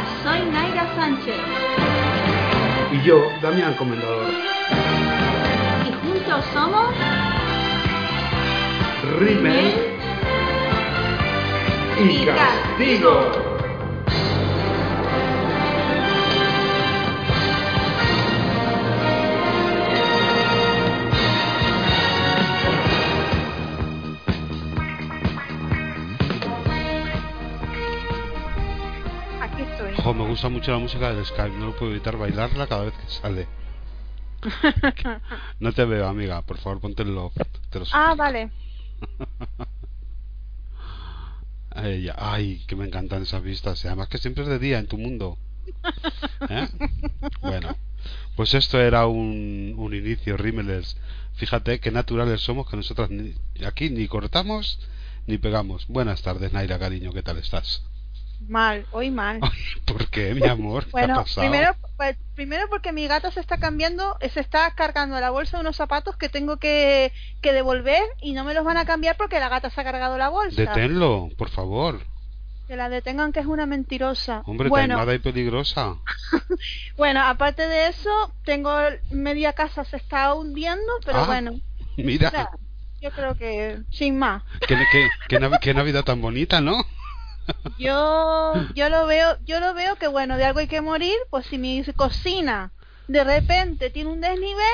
Hola, soy Naira Sánchez. Y yo, Damián Comendador. Y juntos somos... Rimmel y Castigo. Gusta mucho la música del Skype, no puedo evitar bailarla cada vez que sale. No te veo, amiga, por favor, ponte el love. Te lo ah, vale. Ay, ay, que me encantan esas vistas. Y además que siempre es de día en tu mundo. ¿Eh? Bueno, pues esto era un, un inicio, Rímeles. Fíjate qué naturales somos que nosotras ni- aquí ni cortamos ni pegamos. Buenas tardes, Naira, cariño, ¿qué tal estás? Mal, hoy mal. ¿Por qué, mi amor? ¿Qué ha Bueno, pasado? primero, pues, primero porque mi gato se está cambiando, se está cargando la bolsa de unos zapatos que tengo que, que devolver y no me los van a cambiar porque la gata se ha cargado la bolsa. Deténlo, por favor. Que la detengan que es una mentirosa. Hombre, bueno, taimada y peligrosa. bueno, aparte de eso, tengo media casa se está hundiendo, pero Ah, bueno, Mira, o sea, yo creo que sin más. qué, qué- qué Navidad tan bonita, ¿no? Yo yo lo veo, yo lo veo que bueno, de algo hay que morir, pues si mi cocina de repente tiene un desnivel,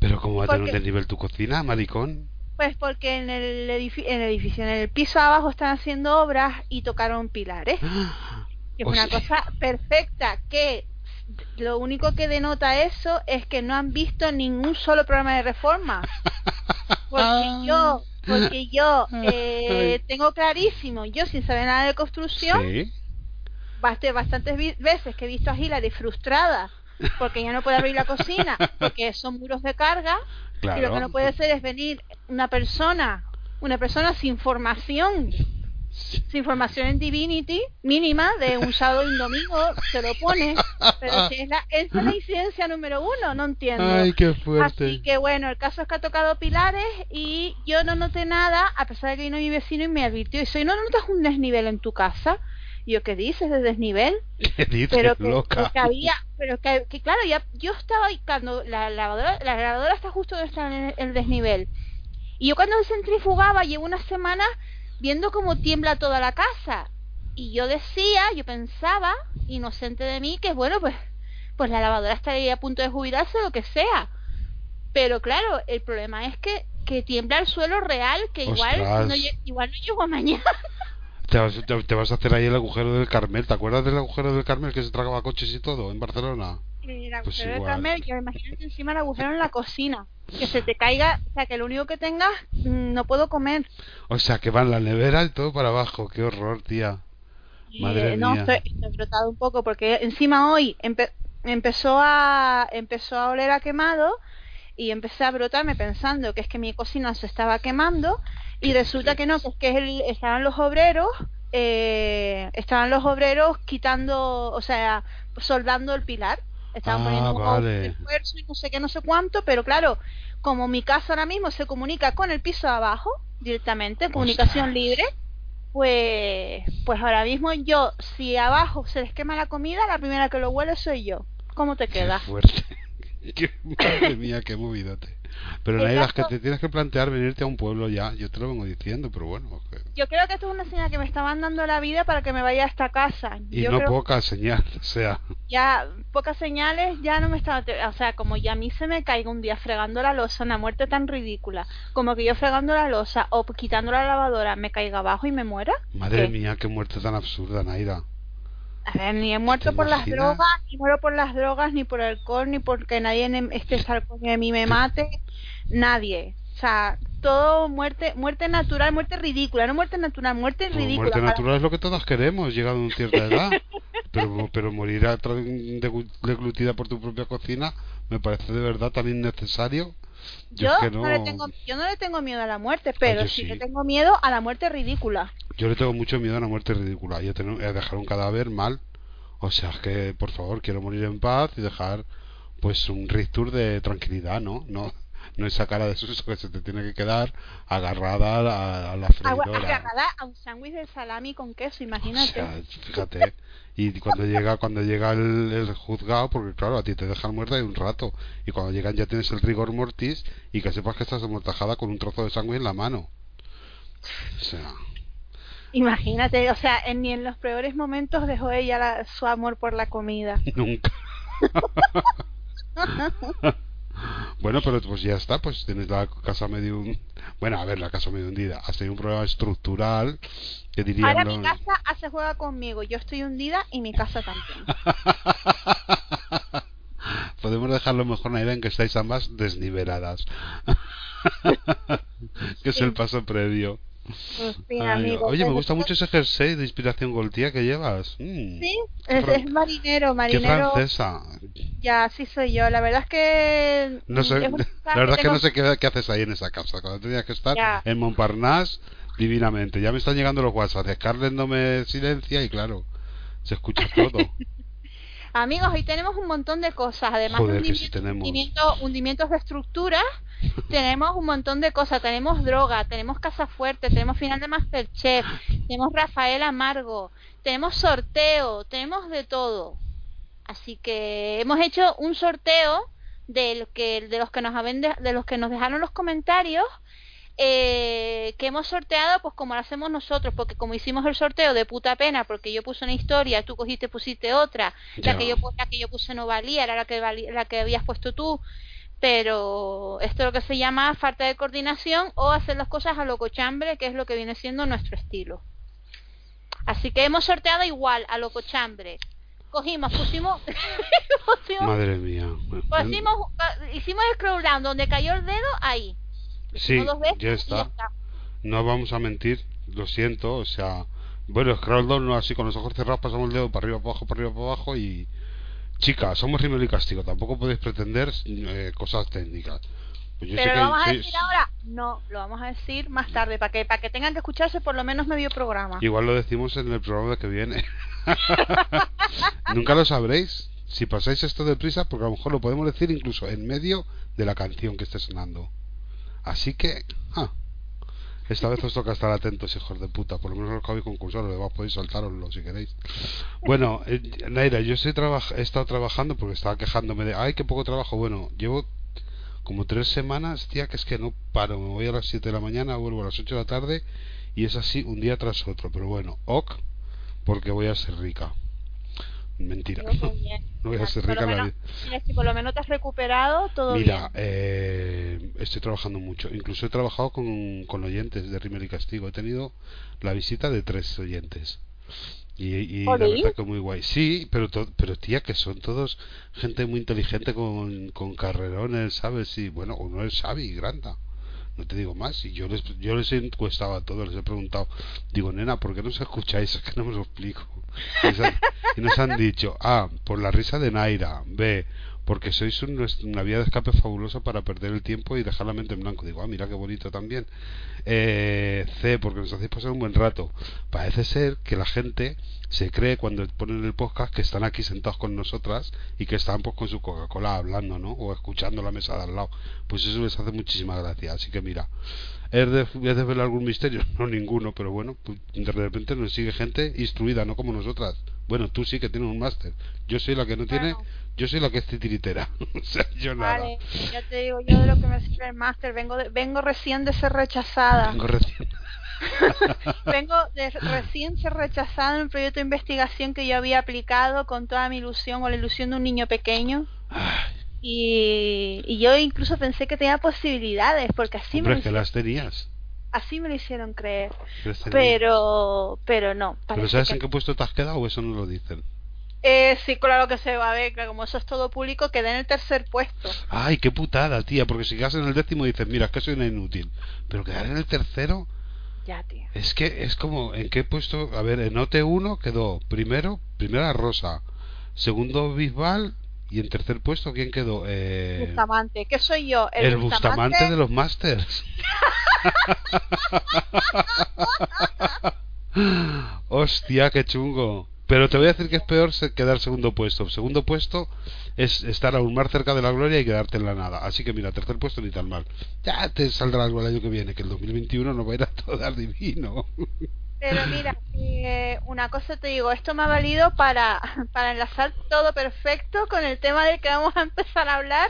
Pero ¿cómo va a ¿Por tener un desnivel tu cocina, maricón? Pues porque en el, edifi- en el edificio, en el piso abajo están haciendo obras y tocaron pilares. Que es una sea- cosa perfecta, que lo único que denota eso es que no han visto ningún solo programa de reforma. Porque yo, porque yo eh, Ay. tengo clarísimo, yo sin saber nada de construcción, Sí. Baste- bastantes veces que he visto a Hillary frustrada porque ya no puede abrir la cocina porque son muros de carga y lo que no puede ser es venir una persona una persona sin formación sin formación en Divinity mínima de un sábado y un domingo se lo pone pero si es la, es la incidencia número uno no entiendo Ay, qué fuerte. Así que bueno, el caso es que ha tocado pilares y yo no noté nada, a pesar de que vino mi vecino y me advirtió. Y soy, ¿no notas un desnivel en tu casa? Y yo, ¿qué dices de desnivel? ¿Qué dices, Pero que, loca? que había, pero que, que claro, ya yo estaba ahí cuando la lavadora, la lavadora está justo donde está el, el desnivel. Y yo cuando centrifugaba llevo una semana viendo cómo tiembla toda la casa. Y yo decía, yo pensaba, inocente de mí, que bueno, pues, pues la lavadora estaría a punto de jubilarse o lo que sea. Pero claro, el problema es que, que tiembla el suelo real, que igual no, igual no llego a mañana. Te vas, te- te vas a hacer ahí el agujero del Carmel. ¿Te acuerdas del agujero del Carmel que se tragaba coches y todo en Barcelona? El Pues agujero de igual. Carmel, yo imagínate encima el agujero en la cocina. Que se te caiga, o sea, que lo único que tengas, mm, no puedo comer. O sea, que van la nevera y todo para abajo. Qué horror, tía. Madre eh, no, mía. estoy, estoy brotado un poco porque encima hoy empe- empezó a empezó a oler a quemado y empecé a brotarme pensando que es que mi cocina se estaba quemando y resulta que no, que es que el- estaban los obreros eh, estaban los obreros quitando, o sea, soldando el pilar. Estaban Ah, poniendo un vale. esfuerzo y no sé qué, no sé cuánto, pero claro, como mi casa ahora mismo se comunica con el piso de abajo directamente, comunicación libre, pues pues ahora mismo yo, si abajo se les quema la comida, la primera que lo huele soy yo. ¿Cómo te Qué queda? fuerte. Qué, madre mía, qué movidote. Pero El Naida, es que te tienes que plantear venirte a un pueblo ya. Yo te lo vengo diciendo, pero bueno. Yo creo que esto es una señal que me estaban dando la vida para que me vaya a esta casa. Y yo no creo poca señal, o sea. ya pocas señales ya no me estaba o sea como ya a mí se me caiga un día fregando la losa una muerte tan ridícula como que yo fregando la losa o quitando la lavadora me caiga abajo y me muera Madre ¿Qué? mía, qué muerte tan absurda, Naira. A ver ni he muerto ¿Te por las drogas ni muero por las drogas ni por alcohol ni porque nadie esté al coño de mí me mate. Nadie. O sea todo muerte muerte natural muerte ridícula no muerte natural muerte Pues ridícula. muerte para- natural es lo que todas queremos, llegado a una cierta edad. pero, pero morir deglutida por tu propia cocina me parece de verdad tan innecesario. Yo, yo es que no... no, le tengo yo no le tengo miedo a la muerte pero sí le tengo miedo a la muerte ridícula. Yo le tengo mucho miedo a la muerte ridícula. Y a, tener- a dejar un cadáver mal. O sea, es que por favor quiero morir en paz y dejar pues un rictur de tranquilidad, ¿no? No, no esa cara de susto que se te tiene que quedar agarrada a la, a la freidora. agarrada a un sándwich de salami con queso, O imagínate. sea, fíjate. Y cuando llega cuando llega el, el juzgado, porque claro, a ti te dejan muerta de un rato. Y cuando llegan ya tienes el rigor mortis y que sepas que estás amortajada con un trozo de sangre en la mano. O sea, Imagínate, o sea, en- ni en los peores momentos dejó ella la- su amor por la comida. nunca. bueno, pero pues ya está, pues tienes la casa medio... Bueno, a ver, la casa medio hundida. Has tenido un problema estructural que dirían Ahora mi casa hace juega conmigo, yo estoy hundida y mi casa también. Podemos dejarlo mejor, Naira, en que estáis ambas desniveladas. que es el paso previo. Pues sí, Ay, amigo, oye, me pero- gusta mucho ese jersey de inspiración Goltía que llevas. Mm, Sí, es, es marinero, Qué marinero. francesa. Ya, sí soy yo. La verdad es que. No sé, es una la verdad es que tengo- no sé qué, qué haces ahí en esa casa. Cuando tenías que estar Ya. en Montparnasse, divinamente. Ya me están llegando los WhatsApp. Scarlett no me silencia y claro, se escucha todo. Amigos, hoy tenemos un montón de cosas. Además Joder, de sí hundimiento- tenemos. hundimiento- hundimientos de estructuras, tenemos un montón de cosas. Tenemos droga, tenemos Casa Fuerte, tenemos final de Masterchef, tenemos Rafael Amargo, tenemos sorteo, tenemos de todo. Así que hemos hecho un sorteo de, lo que, de los que nos de los que nos dejaron los comentarios eh, que hemos sorteado pues como lo hacemos nosotros porque como hicimos el sorteo de puta pena porque yo puse una historia tú cogiste pusiste otra la que yo la que yo puse no valía era la que valía- la que habías puesto tú pero esto es lo que se llama falta de coordinación o hacer las cosas a lo cochambre que es lo que viene siendo nuestro estilo así que hemos sorteado igual a lo cochambre cogimos pusimos, pusimos Madre mía. Pusimos, hicimos scroll down donde cayó el dedo ahí. Sí, hicimos dos veces ya está. No vamos a mentir, lo siento, o sea, bueno, scroll down no así con los ojos cerrados pasamos el dedo para arriba, para abajo, para arriba, para abajo y chicas, somos rímel y castigo, tampoco podéis pretender eh, cosas técnicas. Pues yo Pero lo vamos a decir ahora. No, lo vamos a decir más tarde para que para que tengan que escucharse por lo menos medio programa. Igual lo decimos en el programa que viene. Nunca lo sabréis si pasáis esto deprisa, porque a lo mejor lo podemos decir incluso en medio de la canción que esté sonando. Así que, ah, esta vez os toca estar atentos, hijos de puta. Por lo menos los que habéis concursado, los demás podéis saltaroslo si queréis. Bueno, eh, Naira, yo estoy he estado trabajando porque estaba quejándome de, ay, qué poco trabajo. Bueno, llevo como tres semanas, tía, que es que no paro. Me voy a las 7 de la mañana, vuelvo a las 8 de la tarde y es así un día tras otro. Pero bueno, ok, porque voy a ser rica. Mentira. Bien. No voy a lo rica la vida. mira, si por lo menos te has recuperado, todo Mira, bien. eh, estoy trabajando mucho. Incluso he trabajado con, con oyentes de Rimmel y Castigo. He tenido la visita de tres oyentes. Y, y la verdad que muy guay. Sí, pero, to- pero tía, que son todos gente muy inteligente con, con carrerones, ¿sabes? Y bueno, uno es Xavi y Granda. No te digo más. Y yo les, yo les he encuestado a todos, les he preguntado. Digo, nena, ¿por qué no os escucháis? Es que no me lo explico. Y nos han, dicho, A, por la risa de Naira. B, porque sois un- una vía de escape fabulosa para perder el tiempo y dejar la mente en blanco. Digo, ah, mira qué bonito también. Eh, C, porque nos hacéis pasar un buen rato. Parece ser que la gente se cree cuando ponen el podcast que están aquí sentados con nosotras y que están pues con su Coca-Cola hablando, ¿no? O escuchando la mesa de al lado. Pues eso les hace muchísima gracia. Así que mira, ¿es de, ¿es de ver algún misterio? No, ninguno, pero bueno, pues de repente nos sigue gente instruida, no como nosotras. Bueno, tú sí que tienes un máster. Yo soy la que no tiene, yo soy la que es titiritera. o sea, yo nada. Vale, ya te digo yo de lo que me sirve el máster. Vengo, de- vengo recién de ser rechazada. Tengo recién. Vengo de recién ser rechazada en un proyecto de investigación que yo había aplicado con toda mi ilusión o la ilusión de un niño pequeño. Ay, Y, y yo incluso pensé que tenía posibilidades, porque así, me hombre, es que las tenías. Así me lo hicieron creer. Pero, pero no. ¿Pero sabes que- en qué puesto te has quedado o eso no lo dicen? Eh, sí, claro que se va a ver, como eso es todo público, quedé en el tercer puesto. Ay, qué putada, tía, porque si quedas en el décimo dices, mira, es que soy una inútil. Pero quedar en el tercero, Ya, tío. es que es como, ¿en qué puesto? A ver, en OT1 quedó primero, primera Rosa, segundo Bisbal y en tercer puesto, ¿quién quedó? Eh, Bustamante. ¿Qué soy yo? el Bustamante de los Masters. Hostia, qué chungo. Pero te voy a decir que es peor quedar segundo puesto. Segundo puesto es estar aún más cerca de la gloria y quedarte en la nada. Así que mira, tercer puesto ni tan mal. Ya te saldrá algo el año que viene, que el 2021 no va a ir a todo divino. Pero mira, eh, una cosa te digo, esto me ha valido para, para enlazar todo perfecto con el tema del que vamos a empezar a hablar,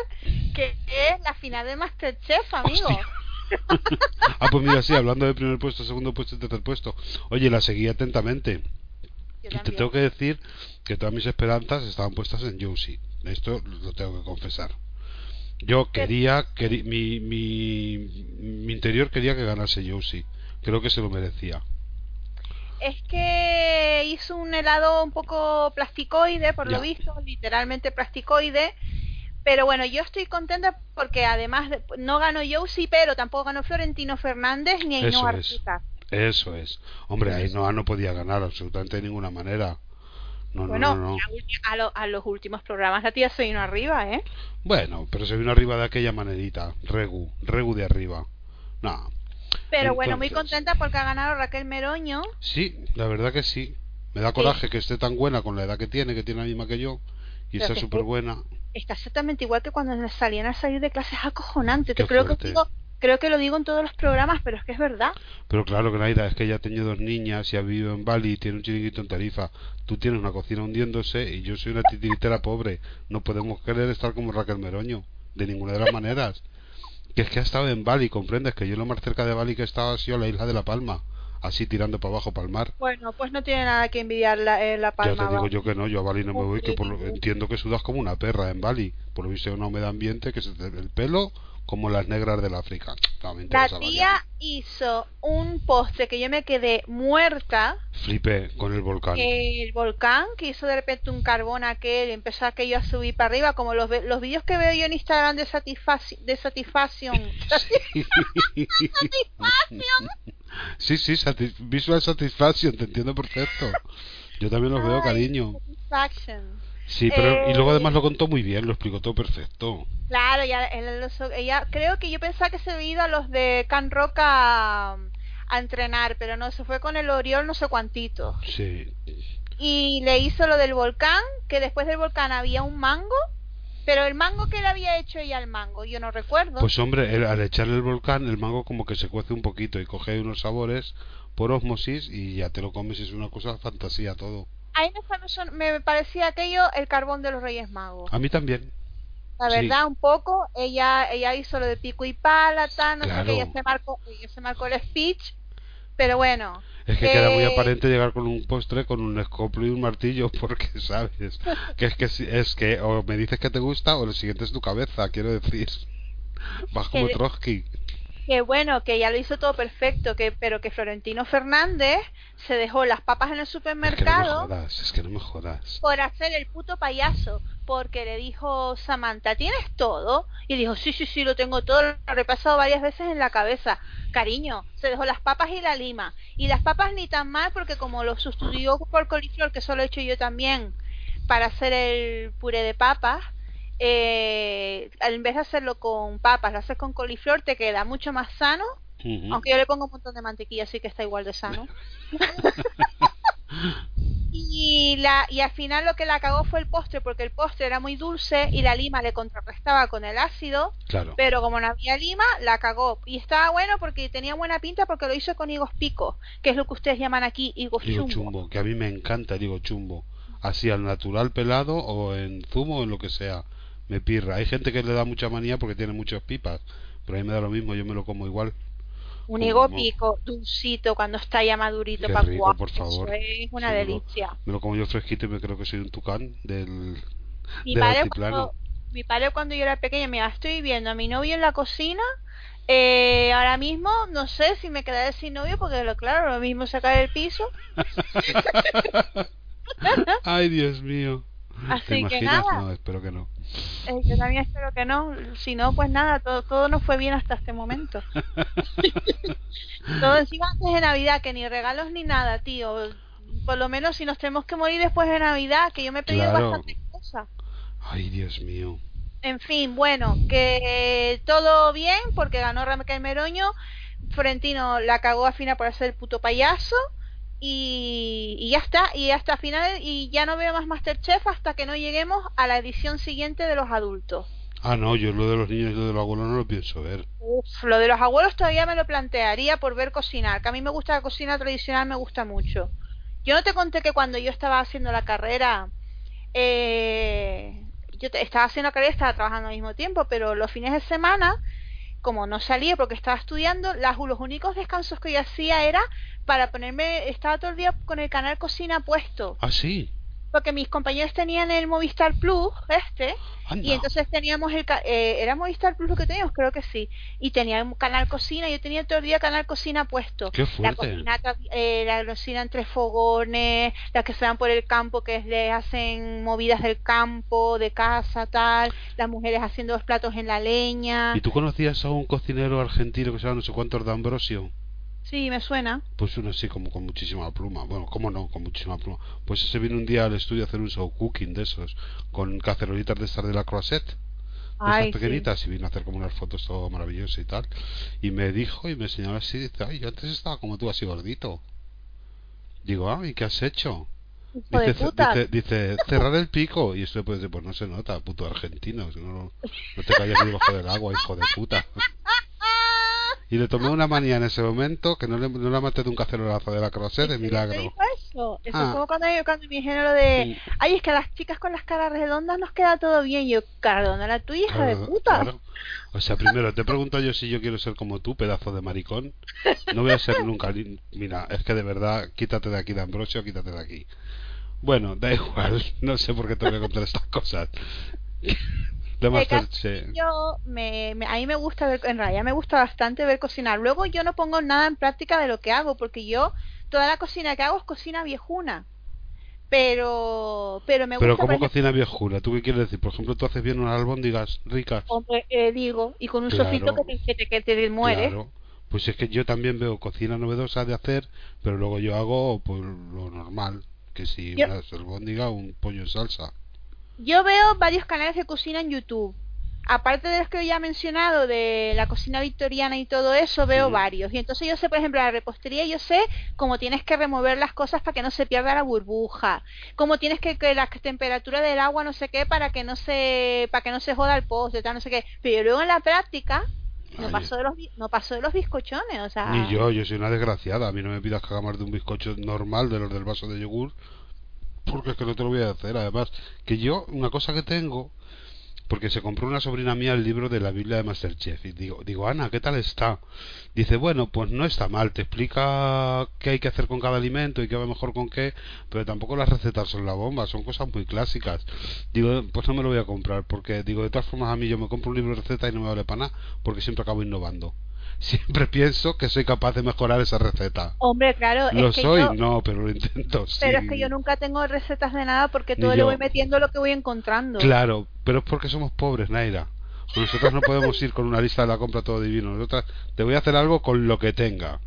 que es la final de Masterchef, amigo. Hostia. ah, pues mira, sí, hablando de primer puesto, segundo puesto y tercer puesto. Oye, la seguí atentamente. Y te tengo que decir que todas mis esperanzas estaban puestas en Josie. Esto lo tengo que confesar. Yo quería, mi, mi, mi interior quería que ganase Josie. Creo que se lo merecía. Es que hizo un helado un poco plasticoide, por Ya. lo visto, literalmente plasticoide. Pero bueno, yo estoy contenta porque además de- no ganó Josie, pero tampoco ganó Florentino Fernández ni Eso Ainhoa es. Arteta. Eso es. Hombre, Ainhoa no podía ganar absolutamente de ninguna manera. No, Bueno, no, no, A, lo- a los últimos programas la tía se vino arriba, ¿eh? Bueno, pero se vino arriba de aquella manerita. Regu, Regu de arriba. No. Pero bueno, muy contenta porque ha ganado Raquel Meroño. Sí, la verdad que sí. Me da Sí. coraje que esté tan buena con la edad que tiene, que tiene la misma que yo. Y Pero está súper buena. Está exactamente igual que cuando salían a salir de clases acojonante. Te creo que digo, creo que lo digo en todos los programas, pero es que es verdad. Pero claro que Naida, es que ella ha tenido dos niñas y ha vivido en Bali y tiene un chiringuito en Tarifa. Tú tienes una cocina hundiéndose y yo soy una titiritera pobre. No podemos querer estar como Raquel Meroño, de ninguna de las maneras. Que es que ha estado en Bali, comprendes que yo lo más cerca de Bali que he estado ha sido la isla de La Palma, así tirando para abajo para el mar. Bueno, pues no tiene nada que envidiar la, eh, la Ya palma. te digo yo que no, yo a Bali no me voy, que por lo- Uy. entiendo que sudas como una perra en Bali. Por lo visto hay una humedad ambiente que se te el pelo como las negras del África. No La tía hizo un postre que yo me quedé muerta. Flipé con el volcán. El volcán que hizo de repente un carbón aquel y empezó aquello a subir para arriba, como los, los vídeos que veo yo en Instagram de, Satisfac- de Satisfaction. Sí, sí, satis- Visual Satisfaction, te entiendo perfecto. Yo también los veo, cariño. Satisfaction. Sí, pero y Eh, luego además lo contó muy bien, lo explicó todo perfecto. Claro, ya, él ella, creo que yo pensaba que se había ido a los de Can Rock a, a entrenar, pero no, se fue con el Oriol no sé cuantito. Sí. Y le hizo lo del volcán, que después del volcán había un mango, pero el mango que le había hecho ella al mango, yo no recuerdo. Pues hombre, al echarle el volcán, el mango como que se cuece un poquito y coge unos sabores por osmosis y ya te lo comes, es una cosa sonía todo. A mí me, pa- son- me parecía aquello el carbón de los Reyes Magos. A mí también. La sí. verdad, un poco, ella ella hizo lo de pico y pala, tal, no sé qué, ella se marcó, ella se marcó el speech, pero bueno. Es que queda muy Eh, aparente llegar con un postre, con un escoplo y un martillo, porque sabes que es que es que o me dices que te gusta o lo siguiente es tu cabeza, quiero decir. Vas como Que- Trotsky. Que bueno, que ya lo hizo todo perfecto, que pero que Florentino Fernández se dejó las papas en el Es que no me supermercado jodas, es que no me jodas. por hacer el puto payaso, porque le dijo Samantha, ¿tienes todo? Y dijo, sí, sí, sí, lo tengo todo, lo he repasado varias veces en la cabeza. Cariño, se dejó las papas y la lima. Y las papas ni tan mal, porque como lo sustituyó por coliflor, que eso lo he hecho yo también, para hacer el puré de papas, eh, en vez de hacerlo con papas, lo haces con coliflor, te queda mucho más sano aunque yo le pongo un montón de mantequilla, así que está igual de sano. y, la, y al final lo que la cagó fue el postre, porque el postre era muy dulce y la lima le contrarrestaba con el ácido, Claro. pero como no había lima, la cagó. Y estaba bueno porque tenía buena pinta porque lo hizo con higos pico, que es lo que ustedes llaman aquí higos Digo chumbo. chumbo, que a mí me encanta, digo chumbo. Así al natural pelado o en zumo o en lo que sea. Me pirra. Hay gente que le da mucha manía porque tiene muchas pipas. Pero a mí me da lo mismo, yo me lo como igual. Un higo pico, dulcito, cuando está ya madurito para rico, por favor. Eso es una Sí, me lo- delicia. Me lo como yo fresquito y me creo que soy un tucán del, Mi del padre, altiplano. cuando, mi padre cuando yo era pequeña, mira, estoy viendo a mi novio en la cocina. Eh, ahora mismo no sé si me quedaré sin novio porque lo claro, lo mismo sacar el piso. Ay, Dios mío. Así ¿Te que imaginas? nada. No, espero que no. Eh, yo también espero que no. Si no, pues nada, todo, todo nos fue bien hasta este momento. todo encima antes de Navidad, que ni regalos ni nada, tío. Por lo menos si nos tenemos que morir después de Navidad, que yo me he pedido Claro. bastantes cosas. Ay, Dios mío. En fin, bueno, que todo bien porque ganó Raquel Meroño. Florentino la cagó a Fina por hacer el puto payaso. Y, y ya está. Y hasta final, y ya no veo más Masterchef hasta que no lleguemos a la edición siguiente de los adultos. Ah, no, yo lo de los niños y lo de los abuelos no lo pienso ver. Uf, lo de los abuelos todavía me lo plantearía por ver cocinar, que a mí me gusta la cocina tradicional, me gusta mucho. Yo no te conté que cuando yo estaba haciendo la carrera, eh, yo te- estaba haciendo la carrera y estaba trabajando al mismo tiempo, pero los fines de semana, como no salía porque estaba estudiando, las, los únicos descansos que yo hacía era para ponerme, estaba todo el día con el canal cocina puesto, Ah, sí. porque mis compañeros tenían el Movistar Plus, este, Anda. y entonces teníamos el eh, era Movistar Plus lo que teníamos, creo que sí. Y tenía un canal cocina, yo tenía todo el día canal cocina puesto. Qué La fuerte. cocina, tra- eh, la cocina entre fogones, las que se van por el campo, que le hacen movidas del campo, de casa, tal. Las mujeres haciendo los platos en la leña. ¿Y tú conocías a un cocinero argentino que se llama no sé cuántos de Ambrosio? Sí, me suena. Pues uno así como con muchísima pluma. Bueno, ¿cómo no? Con muchísima pluma. Pues ese vino un día al estudio a hacer un show cooking de esos, con cacerolitas de estas de la croisette. Ay, esas sí. pequeñitas y vino a hacer como unas fotos todo maravilloso y tal y me dijo y me señaló así dice ay yo antes estaba como tú así gordito digo ah y qué has hecho dice, dice, dice, cerrar el pico y esto pues, pues no se nota puto argentino no, no, te calles debajo del agua hijo de puta y le tomé una manía en ese momento que no, le, no la maté de un cacerolazo de la croisette de ¿En serio milagro dijo eso? Eso Ah. es como cuando, cuando dijeron lo de, ay, es que a las chicas con las caras redondas nos queda todo bien. Yo, cara redonda era tu hija de puta. claro. O sea, primero te pregunto yo si yo quiero ser como tú, pedazo de maricón. No voy a ser nunca. Mira, es que de verdad, quítate de aquí de Ambrosio, quítate de aquí. Bueno, da igual. No sé por qué te voy a contar estas cosas. Yo me, me- a mí me gusta ver, en realidad me gusta bastante ver cocinar. Luego yo no pongo nada en práctica de lo que hago, porque yo toda la cocina que hago es cocina viejuna. Pero, pero me Pero gusta, ¿cómo por ejemplo, cocina viejuna? ¿Tú qué quieres decir? Por ejemplo, tú haces bien unas albóndigas ricas. hombre, eh, digo, y con un Claro. sofrito que te, que te, que te muere. Claro. Pues es que yo también veo cocina novedosa de hacer, pero luego yo hago pues lo normal, que si Yo- una albóndiga o un pollo en salsa. Yo veo varios canales de cocina en YouTube. Aparte de los que ya he mencionado, de la cocina victoriana y todo eso, veo varios. Y entonces yo sé, por ejemplo, la repostería, yo sé cómo tienes que remover las cosas para que no se pierda la burbuja. Cómo tienes que, que la temperatura del agua, no sé qué, para que no se, para que no se joda el poste, tal, no sé qué. Pero luego en la práctica, no pasó de los, no pasó de los bizcochones, o sea. Ni yo, yo soy una desgraciada. A mí no me pidas que haga más de un bizcocho normal de los del vaso de yogur, porque es que no te lo voy a hacer. Además, que yo, una cosa que tengo, porque se compró una sobrina mía el libro de la Biblia de Masterchef, y digo, digo Ana, ¿qué tal está? Dice, bueno, pues no está mal, te explica qué hay que hacer con cada alimento y qué va mejor con qué, pero tampoco las recetas son la bomba, son cosas muy clásicas. Digo, pues no me lo voy a comprar, porque digo, de todas formas a mí yo me compro un libro de receta y no me vale para nada, porque siempre acabo innovando. Siempre pienso que soy capaz de mejorar esa receta. Hombre, claro, Lo es que soy, yo, no, pero lo intento. pero sí. es que yo nunca tengo recetas de nada porque todo le yo. voy metiendo lo que voy encontrando. Claro, pero es porque somos pobres, Naira. Nosotros no podemos ir con una lista de la compra todo divino. Nosotras te voy a hacer algo con lo que tenga.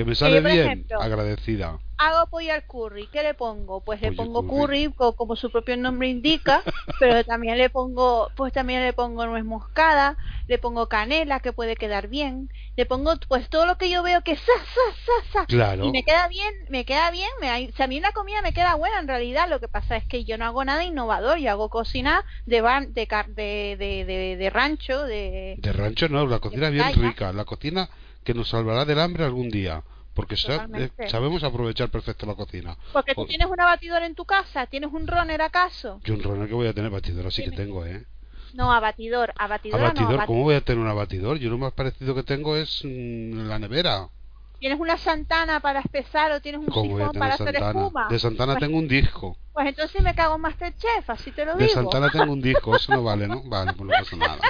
Que me sale por bien, ejemplo, agradecida. Hago pollo al curry, ¿qué le pongo? Pues le pongo curry. curry, co- como su propio nombre indica, pero también le pongo, pues también le pongo nuez moscada, le pongo canela que puede quedar bien, le pongo pues todo lo que yo veo que sa sa sa sa Claro. y me queda bien, me queda bien, me, a mí una comida me queda buena en realidad, lo que pasa es que yo no hago nada innovador, yo hago cocina de ban- de, car- de, de, de, rancho, de De rancho no, la cocina bien playa. rica. La cocina que nos salvará del hambre algún día. Porque Totalmente. eh, sabemos aprovechar perfecto la cocina. porque tú tienes una batidora en tu casa, tienes un runner acaso? Yo un runner que voy a tener batidora sí que tengo, ¿eh? No, abatidor, abatidora Abatidor, no, ¿cómo voy a tener un abatidor? Yo lo más parecido que tengo es mm, la nevera. ¿Tienes una Santana para espesar o tienes un ¿Cómo voy a sifón para hacer Santana? espuma? De Santana Pues- tengo un disco. Pues entonces me cago en Masterchef, así te lo De digo. Santana tengo un disco, eso no vale, ¿no? Vale, pues no pasa nada.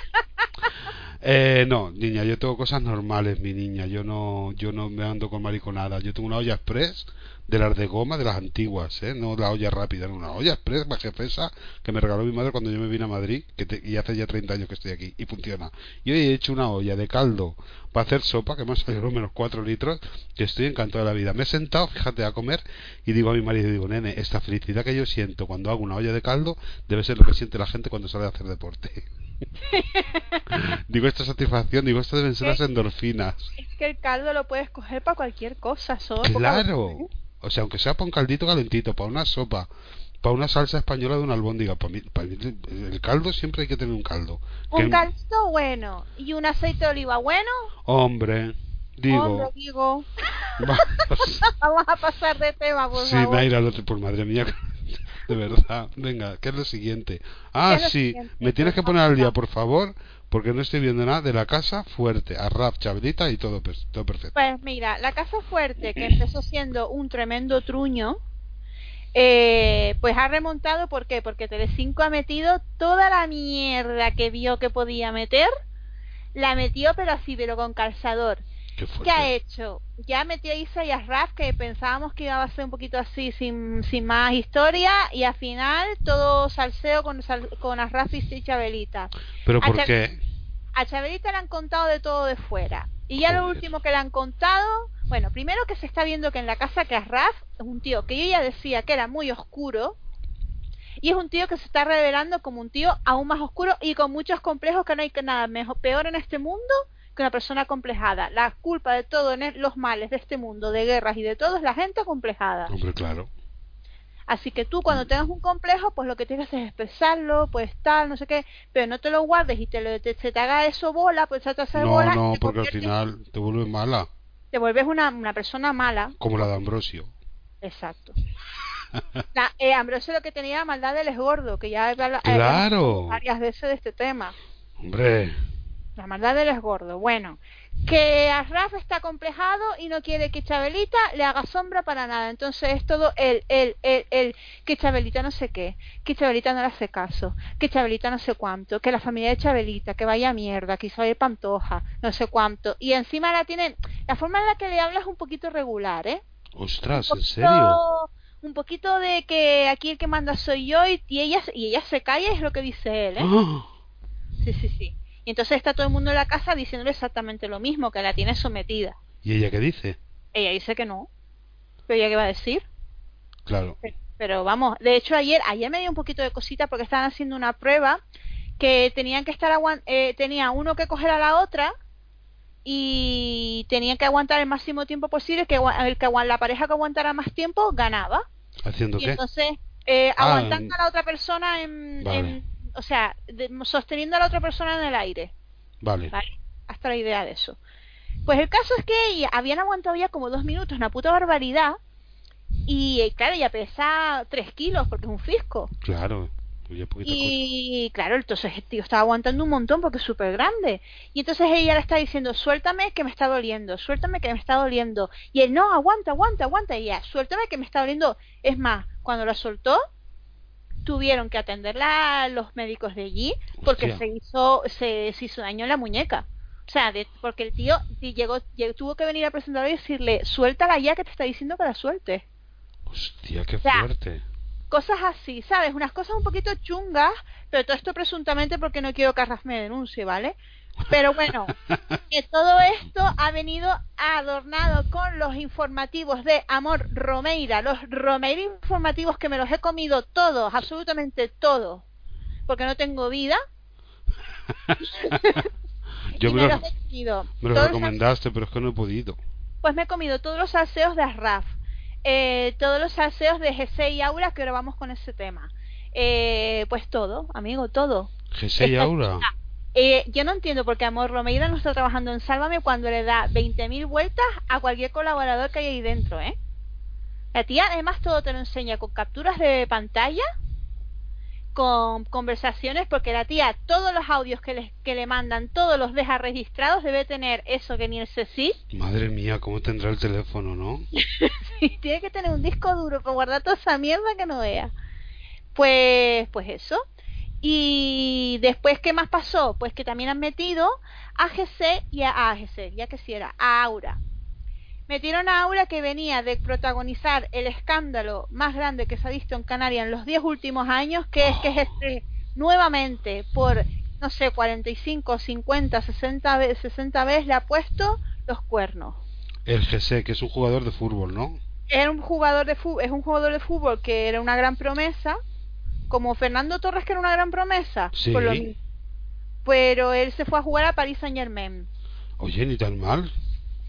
Eh, no, niña, yo tengo cosas normales, mi niña. Yo no, yo no me ando con mariconadas. Yo tengo una olla express de las de goma, de las antiguas, ¿eh? No la olla rápida, no, una olla express, más jefesa, que me regaló mi madre cuando yo me vine a Madrid, que te- y hace ya 30 años que estoy aquí, y funciona. Y hoy he hecho una olla de caldo para hacer sopa, que me ha salido menos 4 litros, que estoy encantado de la vida. Me he sentado, fíjate, a comer, y digo a mi marido, digo, nene, esta felicidad que yo siento cuando hago una olla de caldo, debe ser lo que siente la gente cuando sale a hacer deporte. digo, esta satisfacción, digo, esto deben ser las endorfinas. Es que el caldo lo puedes coger para cualquier cosa, solo. Claro, O sea, aunque sea para un caldito calentito, para una sopa, para una salsa española de una albóndiga, para mí, para mí el caldo siempre hay que tener un caldo. Un Que- caldito bueno y un aceite de oliva bueno. Hombre, digo... Hombre, digo. vamos. Vamos a pasar de tema, por Sí, favor. Naira, te- por madre mía, de verdad. Venga, ¿qué es lo siguiente? Ah, ¿Qué es lo sí, siguiente? me tienes que poner al día, por favor, porque no estoy viendo nada de la casa fuerte, a Rap, y todo, todo perfecto. Pues mira, la Casa Fuerte, que empezó siendo un tremendo truño, eh, pues ha remontado, ¿por qué? Porque Telecinco ha metido toda la mierda que vio que podía meter, la metió pero así, pero con calzador. Qué ¿Qué ha hecho? Ya metió a Isa y a Raf, que pensábamos que iba a ser un poquito así, sin, sin más historia, y al final todo salseo con, sal- con Arraf y Chabelita. Pero ¿por Hasta- qué? A Chabelita le han contado de todo de fuera. Y ya lo último que le han contado, bueno, primero que se está viendo que en la casa que Arraf es un tío que yo ya decía que era muy oscuro. Y es un tío que se está revelando como un tío aún más oscuro y con muchos complejos que no hay que nada mejor, peor en este mundo que una persona complejada. La culpa de todo en el- los males de este mundo, de guerras y de todo, es la gente complejada. Hombre, claro. Así que tú cuando tengas un complejo, pues lo que tienes que hacer es expresarlo, pues tal, no sé qué, pero no te lo guardes y te, lo, te, se te haga eso bola, pues se te hace No, bola no, porque al final te vuelves mala, te vuelves una, una persona mala. como la de Ambrosio. Exacto. La, eh, Ambrosio lo que tenía maldad del esgordo, que ya he eh, Claro. varias veces de este tema. Hombre, La maldad del esgordo. Bueno, que Arraf está complejado y no quiere que Chabelita le haga sombra para nada. Entonces es todo el, el, el, el, que Chabelita no sé qué, que Chabelita no le hace caso, que Chabelita no sé cuánto, que la familia de Chabelita, que vaya mierda, que Isabel Pantoja, no sé cuánto. Y encima la tienen, la forma en la que le habla es un poquito regular, ¿eh? ostras, un ¿en serio? poquito- Un poquito de que aquí el que manda soy yo y, y ella y ella se calla es lo que dice él, ¿eh? ¡Ah! Sí, sí, sí. Y entonces está todo el mundo en la casa diciéndole exactamente lo mismo, que la tiene sometida. ¿Y ella qué dice? Ella dice que no. Pero ella qué va a decir. Claro. Pe- Pero vamos, de hecho ayer, ayer me dio un poquito de cosita porque estaban haciendo una prueba que tenían que estar eh, tenía uno que coger a la otra y tenían que aguantar el máximo tiempo posible, que el que la pareja que aguantara más tiempo ganaba. ¿Haciendo Y qué? entonces, eh, Ah, aguantando en- a la otra persona en, Vale. en- o sea, de- sosteniendo a la otra persona en el aire. Vale. ¿Vale? Hasta la idea de eso. Pues el caso es que ella- habían aguantado ya como dos minutos, una puta barbaridad. Y eh, claro, ella pesa tres kilos porque es un fisco. Claro. Cosa. Y claro, entonces el tío estaba aguantando un montón porque es súper grande. Y entonces ella le está diciendo, suéltame que me está doliendo, suéltame que me está doliendo. Y él, no, aguanta, aguanta, aguanta. Y ella, suéltame que me está doliendo. Es más, cuando la soltó, tuvieron que atenderla a los médicos de allí porque Hostia. se hizo, se, se hizo daño en la muñeca. O sea, de- porque el tío llegó, llegó- tuvo que venir al presentador y decirle, suéltala ya que te está diciendo que la suelte Hostia, qué sea, fuerte. cosas así, ¿sabes? Unas cosas un poquito chungas, pero todo esto presuntamente porque no quiero que Arras me denuncie, ¿vale? Pero bueno, que todo esto ha venido adornado con los informativos de Amor Romeira, los Romeira informativos que me los he comido todos, absolutamente todos, porque no tengo vida. Yo me me lo, los he comido. me los recomendaste, pero es que no he podido. Pues me he comido todos los salseos de Arraf, eh, todos los salseos de GC y Aura, que ahora vamos con ese tema. Eh, pues todo, amigo, todo. Jesse y Aura. Eh, yo no entiendo por qué Amor Romeira no está trabajando en Sálvame cuando le da 20.000 vueltas a cualquier colaborador que hay ahí dentro, ¿eh? La tía además todo te lo enseña con capturas de pantalla, con conversaciones, porque la tía todos los audios que le, que le mandan, todos los deja registrados, debe tener eso que ni el CSI. Madre mía, ¿cómo tendrá el teléfono, no? Y tiene que tener un disco duro para guardar toda esa mierda que no vea. Pues, pues eso. Y después, ¿qué más pasó? Pues que también han metido a GC y a, a GC, ya que si era, a Aura. Metieron a Aura que venía de protagonizar el escándalo más grande que se ha visto en Canarias en los 10 últimos años, que es que GC nuevamente por, no sé, 45, 50, 60 veces, 60 veces le ha puesto los cuernos El GC, que es un jugador de fútbol, ¿no? era un jugador de fútbol, es un jugador de fútbol que era una gran promesa, como Fernando Torres que era una gran promesa, Sí. por lo mismo. pero él se fue a jugar a Paris Saint Germain. Oye, ni tan mal.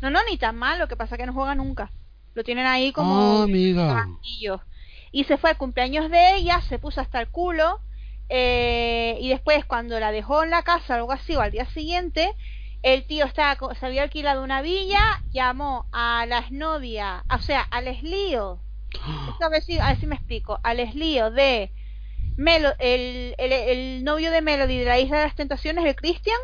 No, no, ni tan mal, lo que pasa que no juega nunca. Lo tienen ahí como Ah, amiga. castillo. Y se fue al cumpleaños de ella, se puso hasta el culo. eh, y después, cuando la dejó en la casa, algo así, o al día siguiente, el tío estaba, se había alquilado una villa, llamó a las novias, o sea, al eslío. A ver si, a ver si me explico. Al eslío de Melo, el, el, el novio de Melody de la Isla de las Tentaciones, el Christian,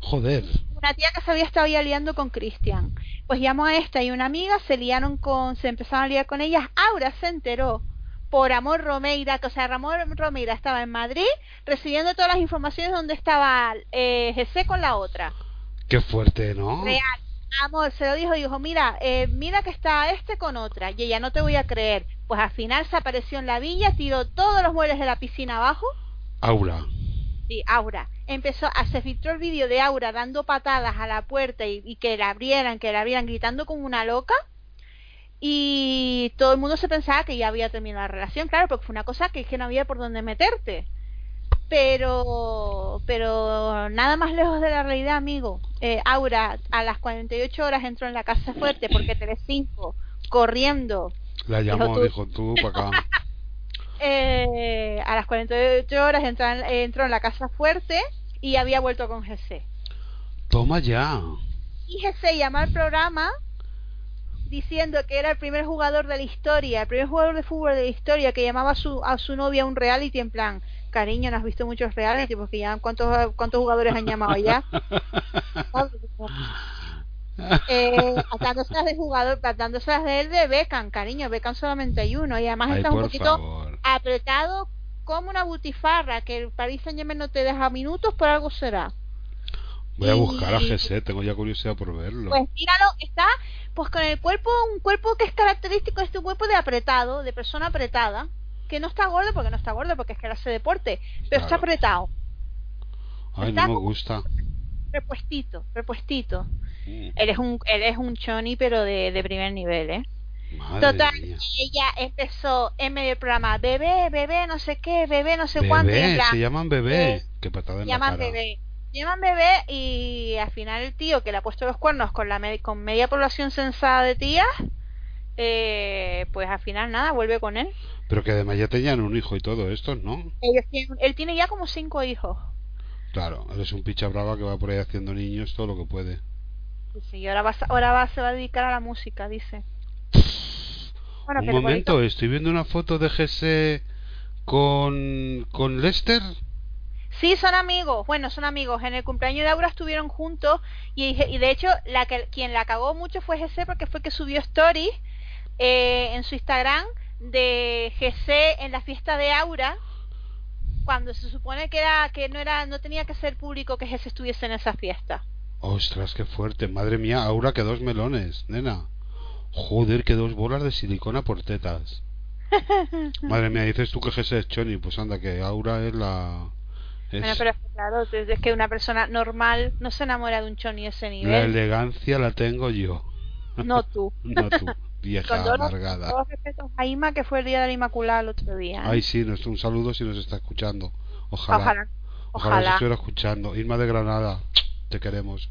Joder. una tía que se había estado ya liando con Cristian. Pues llamó a esta y una amiga, se liaron con, se empezaron a liar con ellas. Aura se enteró por Amor Romeira, que o sea, Ramón Romeira estaba en Madrid recibiendo todas las informaciones donde estaba eh, Jesse con la otra. Qué fuerte, ¿no? Real. Amor, se lo dijo, dijo, mira, eh, mira que está este con otra, y ella no te voy a creer. Pues al final se apareció en la villa, tiró todos los muebles de la piscina abajo, Aura. Sí, Aura. Empezó a, se filtró el vídeo de Aura dando patadas a la puerta y, y que la abrieran, que la abrieran gritando como una loca. Y todo el mundo se pensaba que ya había terminado la relación, claro, porque fue una cosa que, que no había por dónde meterte. Pero, pero nada más lejos de la realidad, amigo. Eh, Aura a las 48 horas entró en la casa fuerte porque Telecinco corriendo La Dijo llamó, tú. dijo tú para acá. eh, a las 48 horas entró en, entró en la casa fuerte y había vuelto con GC. Toma ya. Y GC llamó al programa diciendo que era el primer jugador de la historia, el primer jugador de fútbol de la historia que llamaba a su, a su novia a un reality en plan, cariño, ¿no has visto muchos reality? Porque ya cuántos, cuántos jugadores han llamado ya. Eh, dándoselas de jugador, dándoselas de él de Beckham, cariño, Beckham solamente hay uno y además Ay, está un poquito favor. apretado como una butifarra, que el Paris Saint Germain no te deja minutos, por algo será. Voy a buscar a GC, tengo ya curiosidad por verlo. Pues míralo, está pues con el cuerpo, un cuerpo que es característico de este cuerpo de apretado, de persona apretada, que no está gordo porque no está gordo, porque es que hace deporte, pero está Claro. apretado, Ay, está no me gusta. repuestito, repuestito. Mm, Él es un, él es un choni, pero de, de primer nivel, ¿eh? Madre Total, mía. ella empezó en medio del programa, bebé, bebé, no sé qué, bebé, no sé cuánto, Bebé, plan, se llaman bebé. eh, Qué patada en la llaman cara. bebé llaman bebé y al final el tío que le ha puesto los cuernos con la me- con media población censada de tías eh, pues al final nada vuelve con él Pero que además ya tenían un hijo y todo esto, ¿no? Ellos tienen- él tiene ya como cinco hijos Claro, eres un picha brava que va por ahí haciendo niños todo lo que puede. Dice, y ahora va, ahora va, se va a dedicar a la música dice bueno un pero momento, bonito. estoy viendo una foto de GC con, con Lester. Sí, son amigos. Bueno, son amigos. En el cumpleaños de Aura estuvieron juntos y, y de hecho la que quien la cagó mucho fue GC porque fue que subió stories eh, en su Instagram de GC en la fiesta de Aura cuando se supone que era que no era no tenía que ser público que GC estuviese en esa fiesta. Ostras, qué fuerte. Madre mía, Aura, que dos melones, nena. Joder, que dos bolas de silicona por tetas. Madre mía, dices tú que GC es Choni. Pues anda, que Aura es la... Es Bueno, pero es que, claro, es es que una persona normal no se enamora de un choni a ese La nivel. elegancia la tengo yo. No tú. No tú, vieja Con todos respetos a Ima, que fue el día de la Inmaculada el otro día. ¿eh? Ay, sí, nos- un saludo si nos está escuchando. Ojalá. Ojalá. Ojalá nos Ojalá. estuviera escuchando. Irma de Granada, te queremos.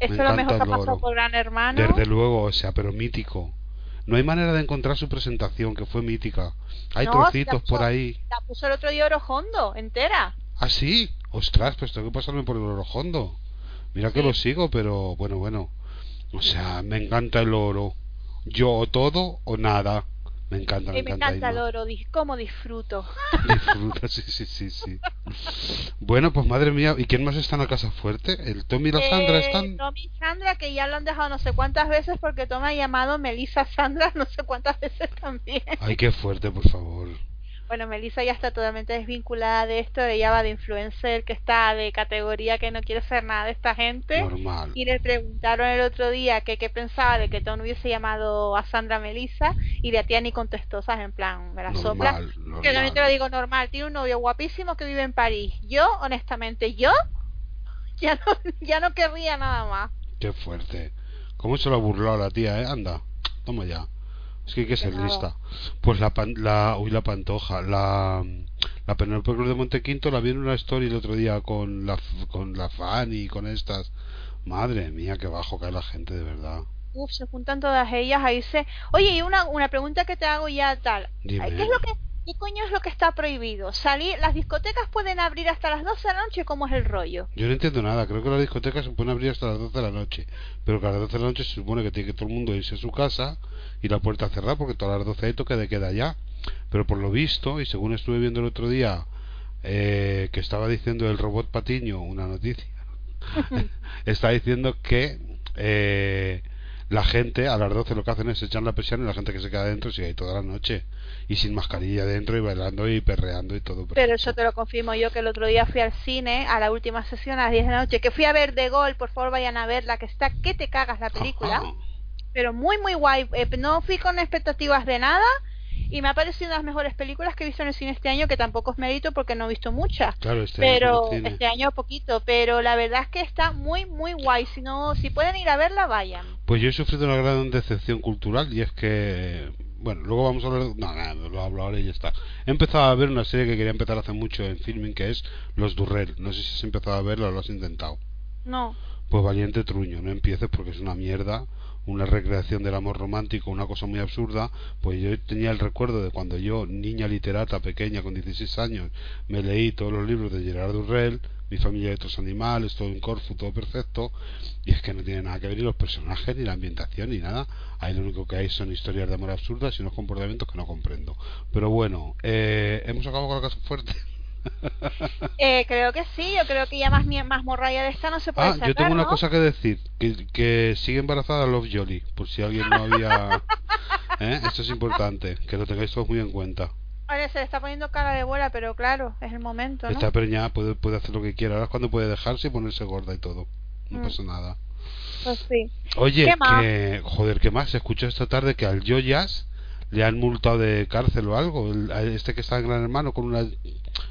Esto Me es lo encanta mejor que ha el pasado por Gran Hermano. Desde luego, o sea, pero mítico. No hay manera de encontrar su presentación, que fue mítica. Hay No, trocitos por ahí. La puso el otro día Orojondo, entera. Ah, sí. Ostras, pues tengo que pasarme por el orojondo. Mira que lo sigo, pero bueno, bueno. O sea, me encanta el oro. Yo o todo o nada. Me encanta, me Y me encanta. encanta el oro, cómo disfruto. Disfruta, sí, sí, sí, sí. Bueno, pues madre mía, ¿y quién más está en la casa fuerte? ¿El Tommy y la Sandra Eh, están? Tommy y Sandra, que ya lo han dejado no sé cuántas veces porque Tom ha llamado Melissa Sandra no sé cuántas veces también. Ay, qué fuerte, por favor. Bueno, Melissa ya está totalmente desvinculada de esto, ella va de influencer que está de categoría que no quiere ser nada de esta gente. Normal. Y le preguntaron el otro día que qué pensaba de que Tom hubiese llamado a Sandra Melissa y la tía ni contestó, ¿sabes? En plan, me la sopla. Normal, normal. Que lo digo normal, tiene un novio guapísimo que vive en París. Yo, honestamente, yo ya no, ya no querría nada más. Qué fuerte. ¿Cómo se lo ha burlado la tía, eh? Anda, toma ya. Es que hay que ser lista. Pues la, pan- la uy, la pantoja, la, la Penélope Cruz de Montequinto la vi en una story el otro día con la, con la Fanny y con estas. Madre mía, qué bajo cae la gente, de verdad. uf, se juntan todas ellas, ahí se... Oye, y una, una pregunta que te hago ya tal. Dime. ¿Qué es lo que... ¿Qué coño es lo que está prohibido? ¿Salir, ¿Las discotecas pueden abrir hasta las 12 de la noche? ¿Cómo es el rollo? Yo no entiendo nada, creo que las discotecas se pueden abrir hasta las 12 de la noche, pero que a las 12 de la noche se supone que tiene que todo el mundo irse a su casa y la puerta cerrada porque todas las 12 hay toque de queda ya. Pero por lo visto, y según estuve viendo el otro día, eh, que estaba diciendo el robot Patiño, una noticia, está diciendo que eh, la gente a las 12 lo que hacen es echar la presión y la gente que se queda dentro sigue ahí toda la noche y sin mascarilla dentro y bailando y perreando y todo. Pero eso te lo confirmo yo que el otro día fui al cine a la última sesión a las 10 de la noche, que fui a ver The Gol, por favor vayan a verla, que está que te cagas la película, Ajá. pero muy muy guay, Eh, no fui con expectativas de nada y me ha parecido una de las mejores películas que he visto en el cine este año, que tampoco es mérito porque no he visto muchas. Claro, este año pero cine. este año poquito, pero la verdad es que está muy muy guay, si no si pueden ir a verla vayan. Pues yo he sufrido una gran decepción cultural y es que, bueno, luego vamos a hablar, no, no, lo hablo ahora y ya está. He empezado a ver una serie que quería empezar hace mucho en filming que es Los Durrell. No sé si has empezado a verla o lo has intentado. No. Pues valiente truño, no empieces porque es una mierda, una recreación del amor romántico, una cosa muy absurda. Pues yo tenía el recuerdo de cuando yo, niña literata pequeña con 16 años, me leí todos los libros de Gerard Durrell, Mi familia de otros animales, todo en Corfu, todo perfecto, y es que no tiene nada que ver ni los personajes, ni la ambientación, ni nada. Ahí lo único que hay son historias de amor absurdas y unos comportamientos que no comprendo. Pero bueno, eh, hemos acabado con la casa fuerte. Eh, creo que sí, yo creo que ya más, más morralla de esta no se puede Ah, sacar, yo tengo una cosa que decir, que, que sigue embarazada Love Jolly, por si alguien no había... ¿Eh? Esto es importante, que lo tengáis todos muy en cuenta. Ahora se le está poniendo cara de bola, pero claro, es el momento, ¿no? Está preñada, puede, puede hacer lo que quiera, ahora es cuando puede dejarse y ponerse gorda y todo. No Mm. pasa nada. Pues sí. Oye, que... Joder, ¿qué más? Se escuchó esta tarde que al Joyas le han multado de cárcel o algo. El- este que está en Gran Hermano con una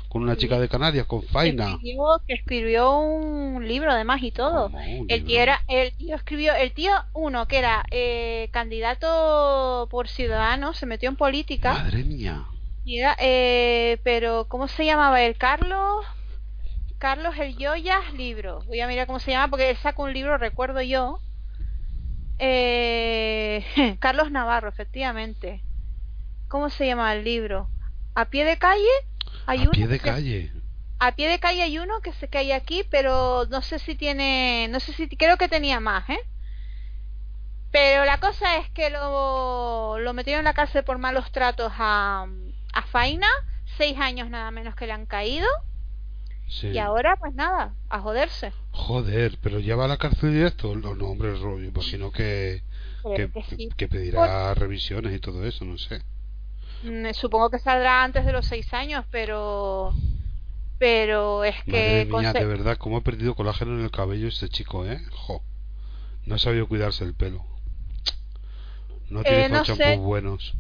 con una chica de Canarias, con Faina. Que escribió, que escribió un libro además y todo. Un El tío era, el tío escribió, el tío uno que era eh, candidato por Ciudadanos, se metió en política Madre mía. y era, eh, pero ¿cómo se llamaba él? Carlos, Carlos el Joyas libro. Voy a mirar cómo se llama porque él sacó un libro, recuerdo yo. Eh, Carlos Navarro, efectivamente. ¿Cómo se llama el libro? ¿A pie de calle? Hay A uno pie de que- calle. a pie de calle hay uno que se que hay aquí, pero no sé si tiene, no sé si creo que tenía más, ¿eh? Pero la cosa es que lo, lo metieron en la cárcel por malos tratos a, a Faina, seis años nada menos que le han caído, Sí. y ahora pues nada, a joderse. Joder, pero ya va a la cárcel directo. No, no hombre, Ro, yo imagino que, que, Creo que sí. que pedirá revisiones y todo eso, no sé. Mm, supongo que saldrá antes de los seis años, pero pero es Madre que mía, conse- de verdad, cómo ha perdido colágeno en el cabello este chico, ¿eh? Jo. No ha sabido cuidarse el pelo. No Eh, utilizado no champús buenos.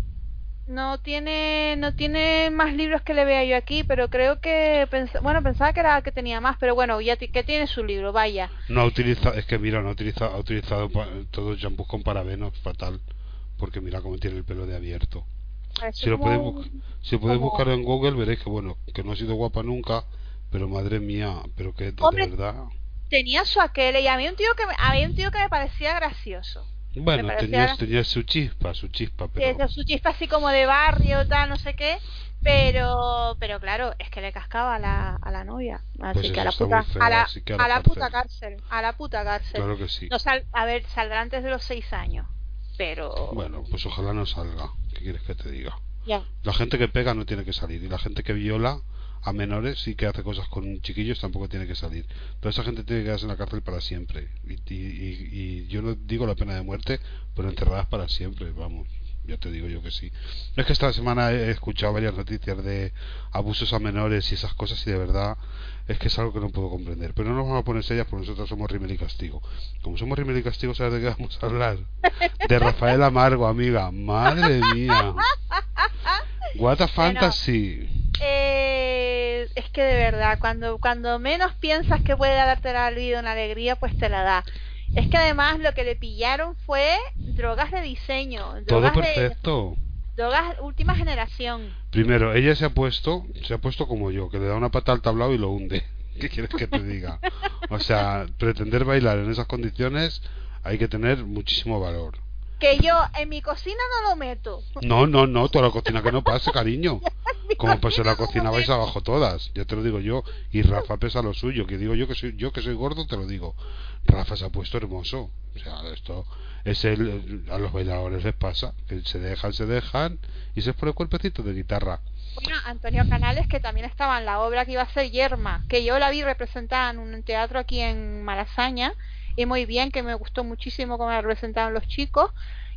No tiene, no tiene más libros que le vea yo aquí, pero creo que, pens- bueno, pensaba que era que tenía más, pero bueno, ya que tiene su libro, vaya. No ha utilizado, es que mira, no ha utilizado, ha utilizado todos champús con parabenos, fatal. Porque mira cómo tiene el pelo de abierto. Si lo podéis, si podéis como- buscar en Google veréis que bueno, que no ha sido guapa nunca, pero madre mía, pero que de, Hombre, verdad. Tenía su aquel y había un tío que me, había un tío que me parecía gracioso. Bueno, parecía- tenía, tenía su chispa, su chispa, pero su chispa así como de barrio, tal, no sé qué. Pero, pero claro, es que le cascaba a la, a la novia. Así Pues que a la puta, feo, a la, así a puta cárcel. cárcel, a la puta cárcel. claro que sí. No sal, a ver, saldrá antes de los seis años. Pero, Bueno, pues ojalá no salga. ¿Qué quieres que te diga? La gente que pega no tiene que salir y la gente que viola a menores y que hace cosas con chiquillos tampoco tiene que salir. Toda esa gente tiene que quedarse en la cárcel para siempre. Y, y, yo no digo la pena de muerte, pero enterradas para siempre, vamos. Ya te digo yo que sí. Es que esta semana he escuchado varias noticias de abusos a menores y esas cosas y de verdad es que es algo que no puedo comprender. Pero no nos vamos a poner serias porque nosotros somos Rimmel y Castigo. Como somos Rimmel y Castigo, ¿sabes de qué vamos a hablar? De Rafael Amargo, amiga. Madre mía. What a fantasy. Eh, es que de verdad, cuando, cuando menos piensas que puede darte la vida una alegría, pues te la da. Es que además lo que le pillaron fue drogas de diseño, Todo drogas de perfecto. Drogas última generación. Primero, ella se ha puesto, se ha puesto como yo, que le da una pata al tablao y lo hunde. ¿Qué quieres que te diga? O sea, pretender bailar en esas condiciones hay que tener muchísimo valor. que yo en mi cocina no lo meto. No, no, no, toda la cocina que no pase, cariño. Como pues en la cocina vais abajo todas, ya te lo digo yo. Y Rafa pesa lo suyo, que digo yo que soy yo que soy gordo, te lo digo. Rafa se ha puesto hermoso. O sea, esto es el a los bailadores les pasa, que se dejan, se dejan y se pone el cuerpecito de guitarra. Bueno, Antonio Canales, que también estaba en la obra que iba a ser Yerma, que yo la vi representada en un teatro aquí en Malasaña, y muy bien, que me gustó muchísimo cómo la representaron los chicos,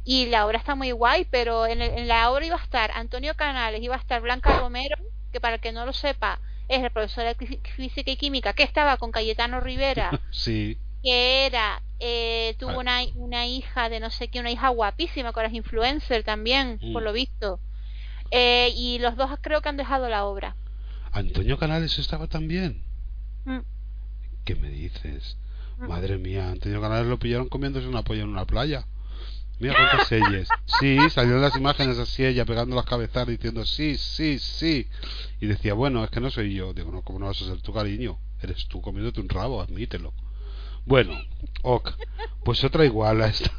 y la obra está muy guay, pero en, el- en la obra iba a estar Antonio Canales, iba a estar Blanca Romero, que para el que no lo sepa, es el profesor de fí- física y química, que estaba con Cayetano Rivera, Sí, que era, eh, tuvo una, una hija de no sé qué, una hija guapísima, que ahora es influencer también, por Mm. lo visto. Eh, y los dos creo que han dejado la obra. Antonio Canales estaba también. Mm. ¿Qué me dices? Mm. Madre mía, Antonio Canales lo pillaron comiéndose una polla en una playa. Mira cuántas selles. Sí, salieron las imágenes así ella pegando las cabezas diciendo sí, sí, sí. Y decía, bueno, es que no soy yo. Digo, no, ¿cómo no vas a ser tu cariño? Eres tú comiéndote un rabo, admítelo. Bueno, ok. Pues otra igual a esta.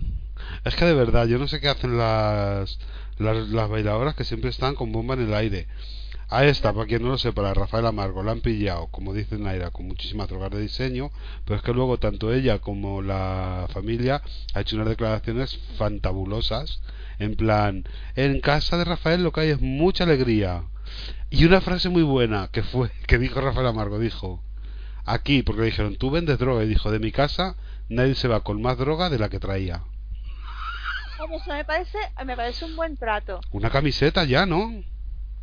Es que de verdad, yo no sé qué hacen las, las, las bailadoras que siempre están con bomba en el aire. A esta, para quien no lo sepa, la Rafael Amargo, la han pillado, como dice Naira, con muchísimas drogas de diseño, pero es que luego tanto ella como la familia ha hecho unas declaraciones fantabulosas, en plan, en casa de Rafael lo que hay es mucha alegría. Y una frase muy buena que fue, que dijo Rafael Amargo, dijo, aquí, porque le dijeron, tú vendes droga, y dijo, de mi casa nadie se va con más droga de la que traía. Hombre, Eso me parece, me parece un buen trato. Una camiseta ya, ¿no?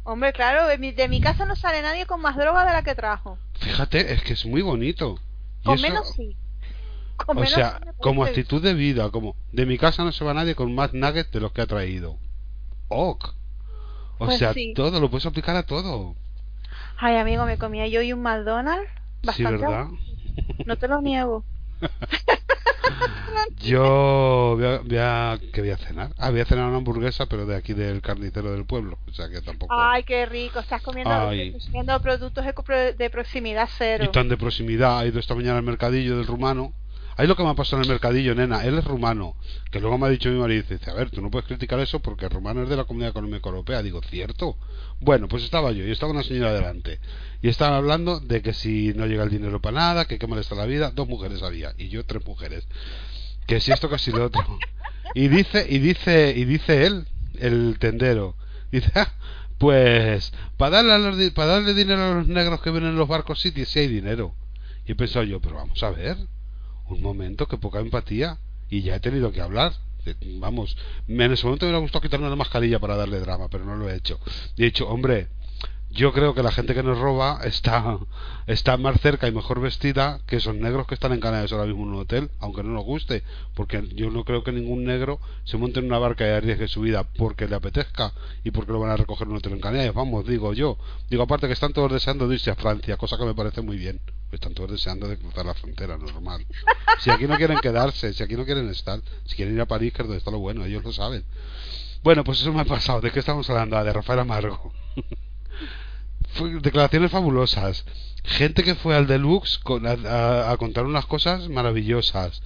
Hombre, claro, de mi, de mi casa no sale nadie con más droga de la que trajo. Fíjate, es que es muy bonito. Y Con eso- menos sí. Con o menos sea, sí como actitud de vida, como de mi casa no se va nadie con más nuggets de los que ha traído. Ok. O Pues sea, sí. todo, lo puedes aplicar a todo. Ay, amigo, me comía yo y un McDonald's. Sí. ¿verdad? No te lo niego. Yo voy a, voy a- ¿qué voy a cenar? Ah, voy a cenar una hamburguesa, pero de aquí del carnicero del pueblo. O sea que tampoco. Ay, qué rico. Estás comiendo, Ay. consumiendo productos de proximidad cero. Y tan de proximidad. He ido esta mañana al mercadillo del rumano. Ahí lo que me ha pasado en el mercadillo, nena. Él es rumano. Que luego me ha dicho mi marido. Dice, a ver, tú no puedes criticar eso porque el rumano es de la Comunidad Económica Europea. Digo, ¿cierto? Bueno, pues estaba yo y estaba una señora delante. Y estaban hablando de que si no llega el dinero para nada, que qué mal está la vida. Dos mujeres había. Y yo tres mujeres. Que si esto, que si lo otro. Y dice, y dice, y dice él, el tendero. Dice, "Ah, pues, para darle, a los para darle dinero a los negros que vienen en los barcos sí, sí hay dinero. Y he pensado yo, pero vamos a ver, un momento, que poca empatía. Y ya he tenido que hablar. Vamos, en ese momento me hubiera gustado quitarme la mascarilla para darle drama, pero no lo he hecho. He dicho, hombre, yo creo que la gente que nos roba está, está más cerca y mejor vestida que esos negros que están en Canarias ahora mismo en un hotel, aunque no nos guste, porque yo no creo que ningún negro se monte en una barca y arriesgue su vida porque le apetezca y porque lo van a recoger en un hotel en Canarias, vamos, digo yo. Digo, aparte que están todos deseando de irse a Francia, cosa que me parece muy bien. Están todos deseando de cruzar la frontera, normal. Si aquí no quieren quedarse, si aquí no quieren estar, si quieren ir a París, que es donde está lo bueno, ellos lo saben. Bueno, pues eso me ha pasado. ¿De qué estamos hablando? Ah, de Rafael Amargo. Declaraciones fabulosas. Gente que fue al deluxe con- a, a- a contar unas cosas maravillosas.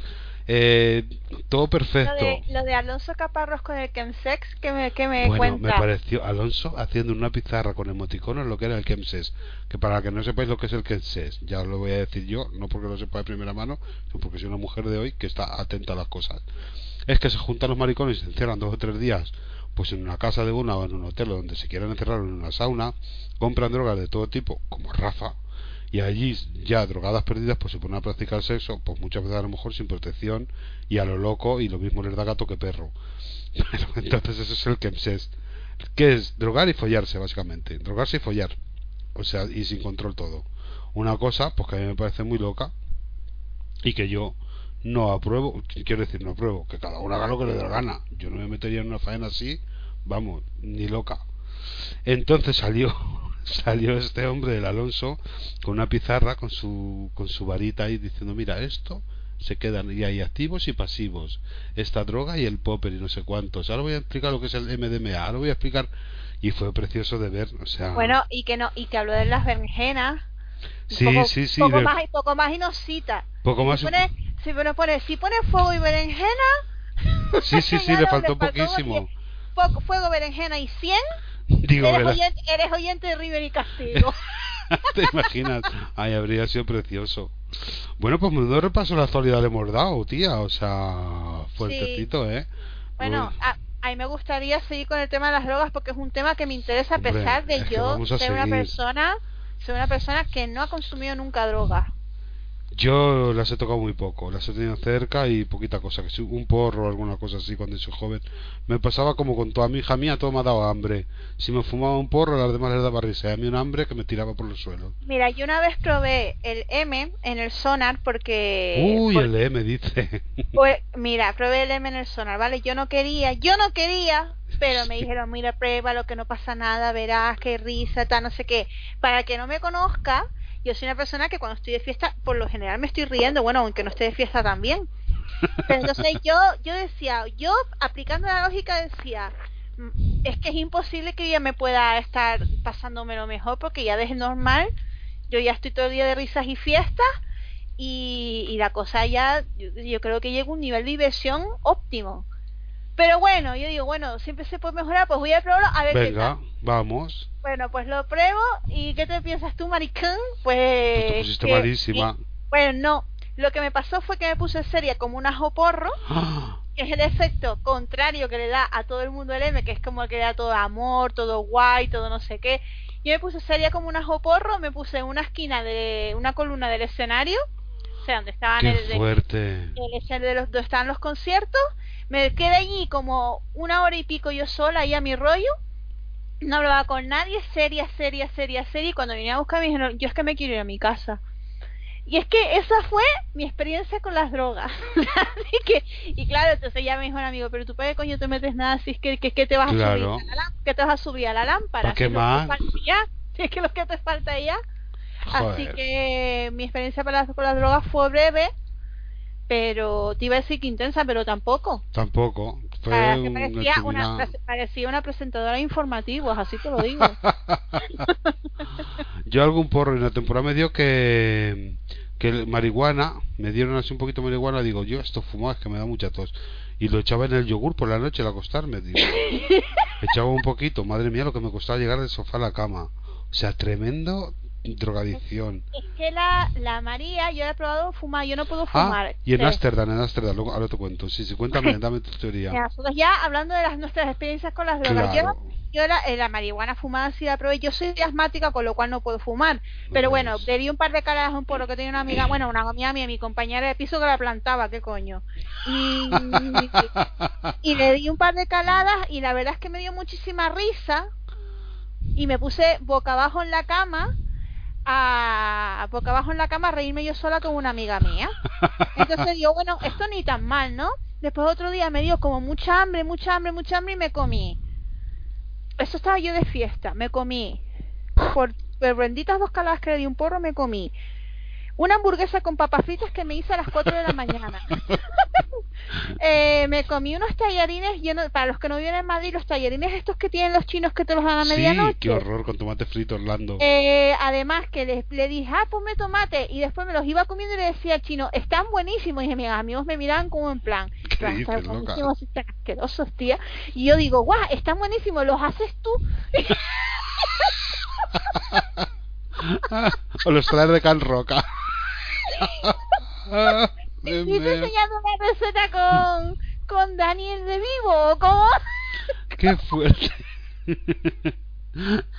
Eh, todo Lo perfecto. de, lo de Alonso Caparros con el Chemsex, que me, que me Bueno, cuenta. me pareció Alonso haciendo una pizarra con emoticonos lo que era el Kemses. Que para que no sepáis lo que es el Kemses, ya lo voy a decir yo, no porque lo sepa de primera mano, sino porque soy una mujer de hoy que está atenta a las cosas. Es que se juntan los maricones y se encierran dos o tres días, pues en una casa de una o en un hotel o donde se quieran encerrar en una sauna, compran drogas de todo tipo, como Rafa, y allí ya drogadas perdidas pues se ponen a practicar sexo, pues muchas veces a lo mejor sin protección y a lo loco y lo mismo les da gato que perro. Pero entonces eso es el Kemses. que es? Drogar y follarse, básicamente. Drogarse y follar. O sea, y sin control todo. Una cosa, pues que a mí me parece muy loca y que yo no apruebo, quiero decir, no apruebo, que cada uno haga lo que le dé la gana. Yo no me metería en una faena así, vamos, ni loca. Entonces salió salió este hombre del Alonso con una pizarra con su con su varita ahí diciendo, "Mira, esto se quedan y hay activos y pasivos. Esta droga y el popper y no sé cuántos. Ahora voy a explicar lo que es el MDMA. Ahora voy a explicar y fue precioso de ver, o sea, Bueno, y que no y que habló de las berenjenas. sí, poco, sí, sí, Poco de- más, poco más y nos cita. poco más Si pone, si pone, pone, si pone fuego y berenjena, Sí, sí, sí, le faltó faltó poquísimo. Fuego, fuego, berenjena y 100. Digo, eres, oyente, eres oyente de River y Castigo. ¿Te imaginas? Ay, habría sido precioso. Bueno, pues menudo repaso la actualidad le hemos dado, tía. O sea, fuertecito, ¿eh? bueno, a, a mí me gustaría seguir con el tema de las drogas porque es un tema que me interesa a Hombre, pesar de es que yo ser una seguir. persona ser una persona que no ha consumido nunca droga. Yo las he tocado muy poco, las he tenido cerca y poquita cosa, que si un porro o alguna cosa así cuando soy joven. Me pasaba como con toda mi hija mía, todo me ha dado hambre. Si me fumaba un porro, a las demás les daba risa. Y a mí un hambre que me tiraba por los suelos. Mira, yo una vez probé el M en el sonar porque... Uy, el me dice. pues, mira, probé el M en el sonar, ¿vale? Yo no quería, yo no quería, pero me dijeron, mira, prueba lo que no pasa nada, verás, qué risa, tal, no sé qué. Para que no me conozca, yo soy una persona que cuando estoy de fiesta, por lo general me estoy riendo, bueno, aunque no esté de fiesta también. Pero entonces yo, yo decía, yo aplicando la lógica decía, "Mm, es que es imposible que ya me pueda estar pasándome lo mejor porque ya desde normal yo ya estoy todo el día de risas y fiestas y, y la cosa ya yo, yo creo que llega a un nivel de diversión óptimo. Pero bueno, yo digo, bueno, siempre se puede mejorar, pues voy a probarlo a ver qué Venga, tal. vamos. Bueno, pues lo pruebo y ¿qué te piensas tú, maricón? Pues Pues... te pusiste que- malísima. y- bueno, no. Lo que me pasó fue que me puse seria como un ajo porro, que es el efecto contrario que le da a todo el mundo el M, que es como el que le da todo amor, todo guay, todo no sé qué. Yo me puse seria como un ajo porro, me puse en una esquina de una columna del escenario, o sea, donde estaban ¡Qué el, fuerte! el de los, donde estaban los conciertos. Me quedé allí como una hora y pico yo sola, ahí a mi rollo. No hablaba con nadie, seria, seria, seria, seria. Y cuando vine a buscar me dijeron, yo es que me quiero ir a mi casa. Y es que esa fue mi experiencia con las drogas. Así que, y claro, entonces ya me dijo un amigo, pero tú para qué coño te metes nada si es que, que, que te vas a subir a la, que te vas a subir a la lámpara. ¿Para qué Si más? te falta ya, si es que lo que te falta ya. Así que mi experiencia las, con las drogas fue breve, pero te iba a decir que intensa, pero tampoco. Tampoco. Fue Ah, que una parecía, una, parecía presentadora de informativos, así te lo digo. Yo algún porro en la temporada me dio que que marihuana, me dieron así un poquito de marihuana, digo, yo esto fumaba es que me da mucha tos. Y lo echaba en el yogur por la noche al acostarme, digo. echaba un poquito, madre mía, lo que me costaba llegar del sofá a la cama. O sea, tremendo drogadicción. es que la, la María, yo la he probado fumar, yo no puedo Ah, fumar. y en. Ámsterdam, en Ámsterdam, luego- ahora te cuento. Sí, sí, cuéntame, dame tu teoría. Nosotros ya hablando de las nuestras experiencias con las drogas, Claro. yo, yo la, eh, la marihuana fumada sí la probé, yo soy asmática con lo cual no puedo fumar, pero bueno, Pues- bebí un par de caladas a un porro que tenía una amiga, bueno, una amiga mía, mi compañera de piso que la plantaba, qué coño. Y, y le di un par de caladas y la verdad es que me dio muchísima risa y me puse boca abajo en la cama a abajo en la cama a reírme yo sola con una amiga mía. Entonces digo, bueno, esto ni tan mal, ¿no? Después otro día me dio como mucha hambre, mucha hambre, mucha hambre y me comí. Eso estaba yo de fiesta, me comí. Por, por benditas dos caladas que le di un porro, me comí. Una hamburguesa con papas fritas que me hice a las 4 de la mañana. Eh, me comí unos tallarines, no- para los que no viven en Madrid, los tallarines estos que tienen los chinos que te los dan a sí, medianoche. qué horror con tomate frito Orlando. Eh, además que le, le dije, ah, ponme tomate y después me los iba comiendo y le decía al chino, están buenísimos. Y mis amigos me miraban como en plan, ¿Qué "Pero dices, están loca?" buenísimos, están asquerosos, tía. Y yo digo, guau, están buenísimos, los haces tú. o los traes de Can Roca. Y te enseñando una receta con, con Daniel de Vivo, ¿cómo? Qué fuerte.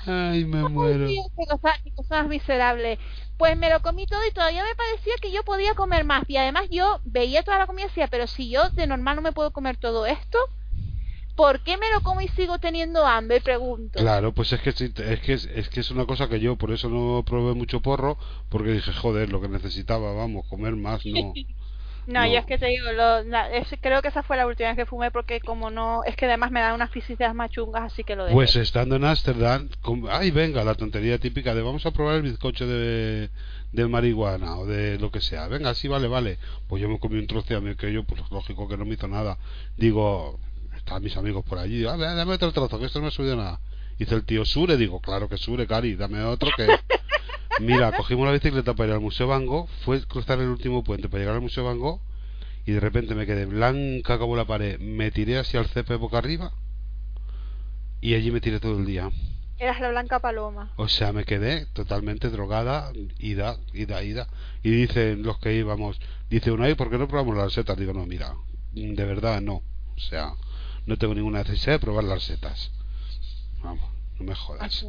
Ay, me muero. Dios, qué cosa, qué cosa más miserable. Pues me lo comí todo y todavía me parecía que yo podía comer más. Y además yo veía toda la comida y decía, pero si yo de normal no me puedo comer todo esto, ¿por qué me lo como y sigo teniendo hambre? Pregunto. Claro, pues es que es que es, es que es una cosa que yo por eso no probé mucho porro porque dije, joder, lo que necesitaba, vamos, comer más, no. No, No. yo es que te digo, lo- la- es- creo que esa fue la última vez que fumé porque como no, es que además me dan unas fisicidades más chungas, así que lo dejé. Pues estando en Ámsterdam, ay, venga, la tontería típica de vamos a probar el bizcocho de, de marihuana o de lo que sea. Venga, sí, vale, vale. Pues yo me comí un trozo y a mí que yo, pues lógico que no me hizo nada. Digo, estaban mis amigos por allí, "Ah, dame otro trozo, que esto no me ha subido nada. Dice el tío, Sure, digo, claro que Sure, Cari, dame otro que... Mira, cogimos la bicicleta para ir al Museo Van Gogh, fue cruzar el último puente para llegar al Museo Van Gogh y de repente me quedé blanca como la pared. Me tiré hacia el césped boca arriba y allí me tiré todo el día. Eras la blanca paloma. O sea, me quedé totalmente drogada, ida, ida, ida. Y dicen los que íbamos, dice uno, ahí, ¿por qué no probamos las setas? Digo, no, mira, de verdad no. O sea, no tengo ninguna necesidad de probar las setas. Vamos, no me jodas.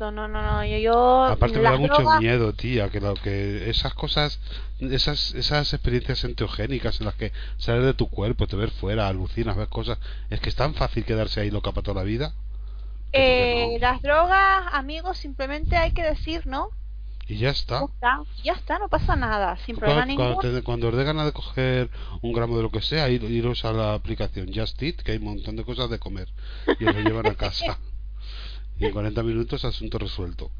No, no, no, yo, yo Aparte me da mucho drogas- miedo, tía, que lo que esas cosas, esas esas experiencias enteogénicas en las que sales de tu cuerpo, te ves fuera, alucinas, ves cosas, es que es tan fácil quedarse ahí loca para toda la vida. Eh, ¿por qué Las drogas, amigos, simplemente hay que decir, ¿no? Y ya está. Ya está, ya está, no pasa nada, sin problema Cuando, ninguno. cuando, te- cuando os dé ganas de coger un gramo de lo que sea, ir- iros a la aplicación Just Eat, que hay un montón de cosas de comer. Y os lo llevan a casa. Y en 40 minutos, asunto resuelto.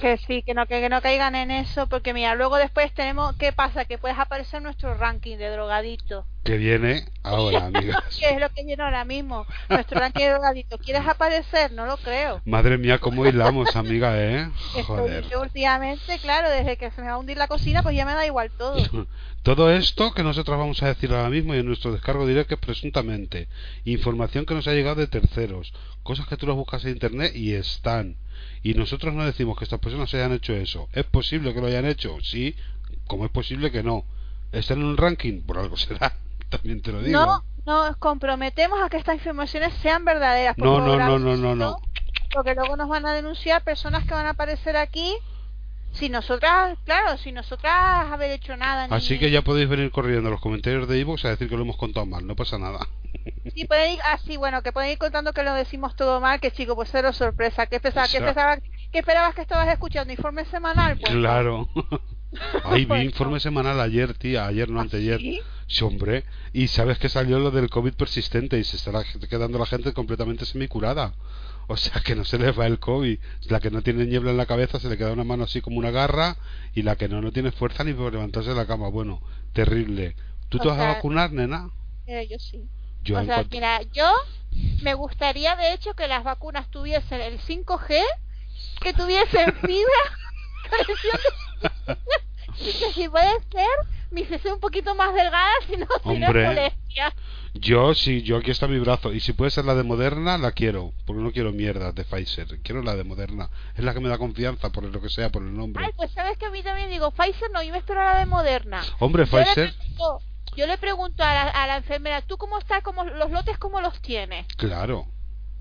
Que sí, que no, que, que no caigan en eso, porque mira, luego después tenemos, ¿qué pasa? Que puedes aparecer nuestro ranking de drogaditos, Que viene ahora, amigas. que es lo que viene ahora mismo, nuestro ranking de drogaditos. ¿Quieres aparecer? No lo creo. Madre mía, cómo hilamos, amiga, ¿eh? Estoy, Joder. yo últimamente, claro, desde que se me va a hundir la cocina, pues ya me da igual todo. Todo esto que nosotros vamos a decir ahora mismo y en nuestro descargo directo es presuntamente información que nos ha llegado de terceros, cosas que tú las buscas en internet y están. Y nosotros no decimos que estas personas hayan hecho eso. ¿Es posible que lo hayan hecho? Sí, como es posible que no. ¿Están en un ranking? Por algo será. También te lo digo. No, nos comprometemos a que estas informaciones sean verdaderas. no, no, no, no, no, no. Porque luego nos van a denunciar personas que van a aparecer aquí. Si nosotras, claro, si nosotras haber hecho nada. ni- Así que ya podéis venir corriendo a los comentarios de iVoox a decir que lo hemos contado mal. No pasa nada. Sí, ir, así, bueno, que pueden ir contando que lo decimos todo mal, que chico, pues cero sorpresa. ¿Qué, pensaba, ¿qué, Exacto. pensaba, ¿Qué esperabas que estabas escuchando? ¿Informe semanal? Pues, Claro. Ay, vi Pues, informe semanal ayer, tía. Ayer, no ¿Ah, anteayer. sí? Sí, hombre. Y sabes que salió lo del COVID persistente y se estará quedando la gente completamente semicurada. O sea, que no se les va el COVID. La que no tiene niebla en la cabeza se le queda una mano así como una garra y la que no, no tiene fuerza ni para levantarse de la cama. Bueno, terrible. ¿Tú O te vas a vacunar, nena? Eh, yo sí. Yo o sea, cuanto- mira, yo me gustaría de hecho que las vacunas tuviesen el 5G, que tuviesen fibra, que si puede ser, me hiciese un poquito más delgada, si no Hombre. molestia. Yo sí, yo aquí está mi brazo. Y si puede ser la de Moderna, la quiero. Porque no quiero mierda de Pfizer. Quiero la de Moderna. Es la que me da confianza, por lo que sea, por el nombre. Ay, pues sabes que a mí también digo, Pfizer no, yo me espero la de Moderna. Hombre, Yo le Pfizer, pregunto, yo le pregunto a la, a la enfermera, ¿tú cómo estás? ¿Los lotes cómo los tienes? claro.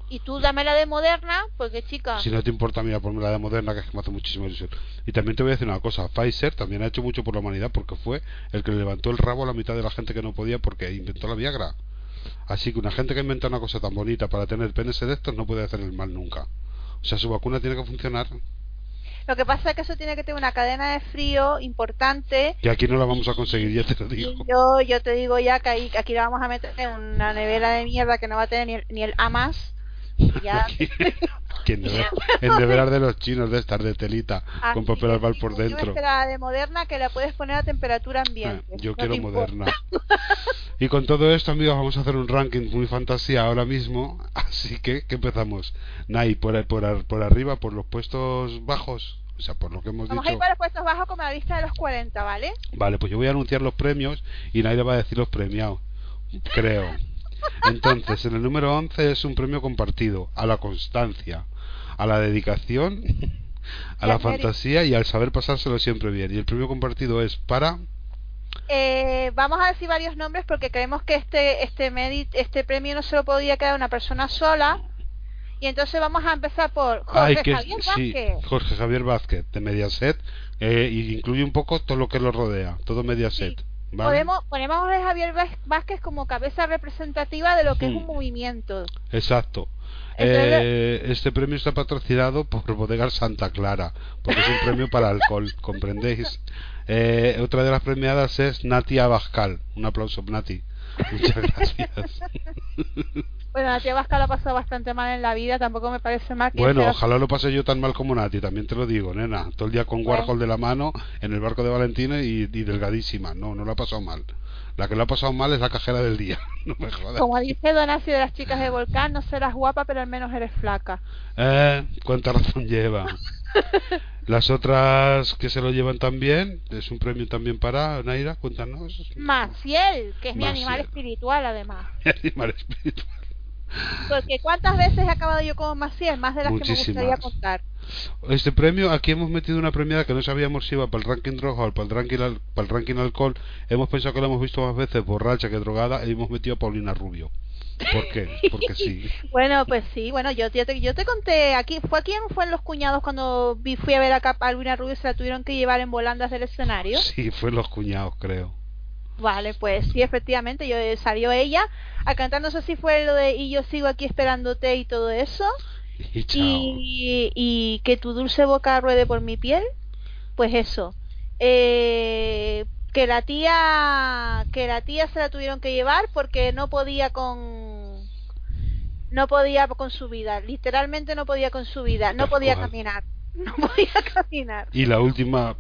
Y tú dame la de Moderna, porque chica... Si no te importa, mira, ponme la de Moderna, que es que me hace muchísima ilusión. Y también te voy a decir una cosa, Pfizer también ha hecho mucho por la humanidad porque fue el que le levantó el rabo a la mitad de la gente que no podía porque inventó la Viagra. Así que una gente que inventa una cosa tan bonita para tener penes erectos no puede hacer el mal nunca. O sea, su vacuna tiene que funcionar. Lo que pasa es que eso tiene que tener una cadena de frío importante Y aquí no la vamos a conseguir, ya te lo digo. Y yo, yo te digo ya que ahí- aquí la vamos a meter en una nevera de mierda que no va a tener ni el, ni el AMAS. Ya, en deber- en de los chinos de estar de telita con papel albal por yo dentro. la de Moderna que la puedes poner a temperatura Ah, ambiente. Yo no quiero moderna. Y con todo esto, amigos, vamos a hacer un ranking muy fantasía ahora mismo. Así que, ¿qué empezamos? Nay, por, por, por arriba, por los puestos bajos. O sea, por lo que hemos Vamos a ir dicho. para los puestos bajos como la lista de los 40, ¿vale? Vale, pues yo voy a anunciar los premios y Nay le va a decir los premiados. Creo. Entonces, en el número 11 es un premio compartido a la constancia, a la dedicación, a la fantasía y al saber pasárselo siempre bien. Y el premio compartido es para. Eh, vamos a decir varios nombres porque creemos que este este medi- este premio no se lo podía quedar una persona sola. Y entonces vamos a empezar por Jorge Ay, que Javier sí, Vázquez. Jorge Javier Vázquez, de Mediaset, eh, y incluye un poco todo lo que lo rodea, todo Mediaset. Sí. ¿Vale? Podemos, ponemos a Javier Vázquez como cabeza representativa de lo que es Hmm. un movimiento. Exacto. Entonces- Eh, este premio está patrocinado por Bodegar Santa Clara, porque es un premio para alcohol, ¿comprendéis? Eh, otra de las premiadas es Nati Abascal. Un aplauso, Nati. Muchas gracias. Bueno, la tía Vasca lo ha pasado bastante mal en la vida, tampoco me parece mal que Bueno, sea- ojalá lo pase yo tan mal como Nati, también te lo digo, nena. Todo el día con. Warhol de la mano en el barco de Valentina y, y delgadísima. No, no lo ha pasado mal. La que lo ha pasado mal es la cajera del día. No me jodas. Como dice Donasi de las chicas de Volcán, no serás guapa, pero al menos eres flaca. Eh, ¿Cuánta razón lleva? Las otras que se lo llevan también, es un premio también para Naira, cuéntanos. Maciel, que es mi animal espiritual además. Animal espiritual. Porque ¿cuántas veces he acabado yo como Maciel? Más de las que me gustaría contar. Este premio, aquí hemos metido una premiada que no sabíamos si iba para el ranking rojo o para el ranking, al- para el ranking alcohol. Hemos pensado que la hemos visto más veces borracha que drogada y hemos metido a Paulina Rubio. ¿Por qué? Porque sí. Bueno, pues sí, bueno, yo, yo, te, yo te conté aquí, ¿fue aquí en fue en Los Cuñados cuando vi, fui a ver a a Albina Rubio se la tuvieron que llevar en volandas del escenario? Sí, fue los cuñados, creo. Vale, pues sí, efectivamente, yo eh, salió ella a cantar, no sé si fue lo de y yo sigo aquí esperándote y todo eso, Y chao. y, y que tu dulce boca ruede por mi piel, pues eso. Eh, que la tía que la tía se la tuvieron que llevar porque no podía con no podía con su vida, literalmente no podía con su vida, no podía caminar, no podía caminar. Y la última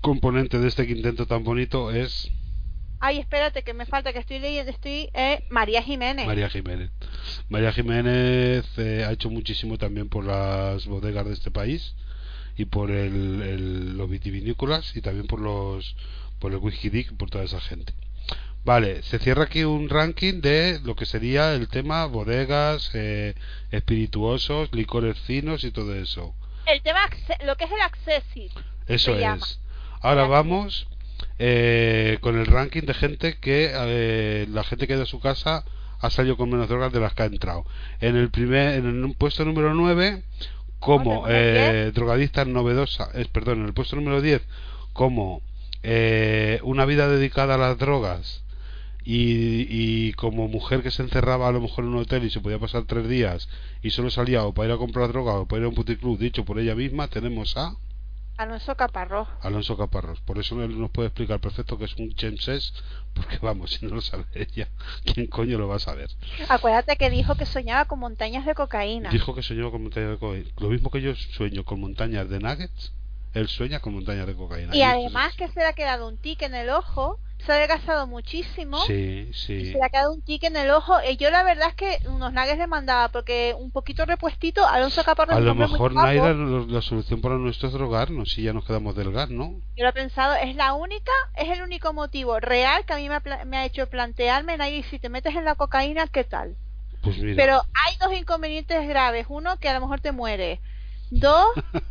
componente de este quinteto tan bonito es Ay, espérate, que me falta, que estoy leyendo, estoy eh, María Jiménez. María Jiménez. María Jiménez eh, ha hecho muchísimo también por las bodegas de este país y por el, el- los vitivinícolas y también por los por el whisky dick por toda esa gente. Vale, se cierra aquí un ranking de lo que sería el tema bodegas, eh, espirituosos, licores finos y todo eso. El tema, lo que es el accessit. Eso llama. es. Ahora vamos eh, con el ranking de gente que eh, la gente que de su casa ha salido con menos drogas de las que ha entrado. En el primer en el puesto número 9 como eh, drogadista novedosa, es perdón, en el puesto número 10 como eh, una vida dedicada a las drogas y, y como mujer que se encerraba a lo mejor en un hotel y se podía pasar tres días y solo salía o para ir a comprar droga o para ir a un puticlub dicho por ella misma, tenemos a Alonso Caparrós. Alonso Caparrós. Por eso él nos puede explicar perfecto que es un Chemses, porque vamos, si no lo sabe ella, ¿quién coño lo va a saber? Acuérdate que dijo que soñaba con montañas de cocaína. Dijo que soñaba con montañas de cocaína. Lo mismo que yo sueño con montañas de nuggets, él sueña con montañas de cocaína. Y además es- que se le ha quedado un tic en el ojo, se ha gastado muchísimo. Sí, Y sí. se le ha quedado un tic en el ojo. Y yo la verdad es que unos nuggets le mandaba porque un poquito repuestito, Alonso Caparrós A lo mejor. Naira, la solución para nuestro es drogarnos y ya nos quedamos del gas, ¿no? Yo lo he pensado, es la única, es el único motivo real que a mí me ha, pla- me ha hecho plantearme, Nair, si te metes en la cocaína, ¿qué tal? Pues mira. Pero hay dos inconvenientes graves. Uno, que a lo mejor te mueres. Dos,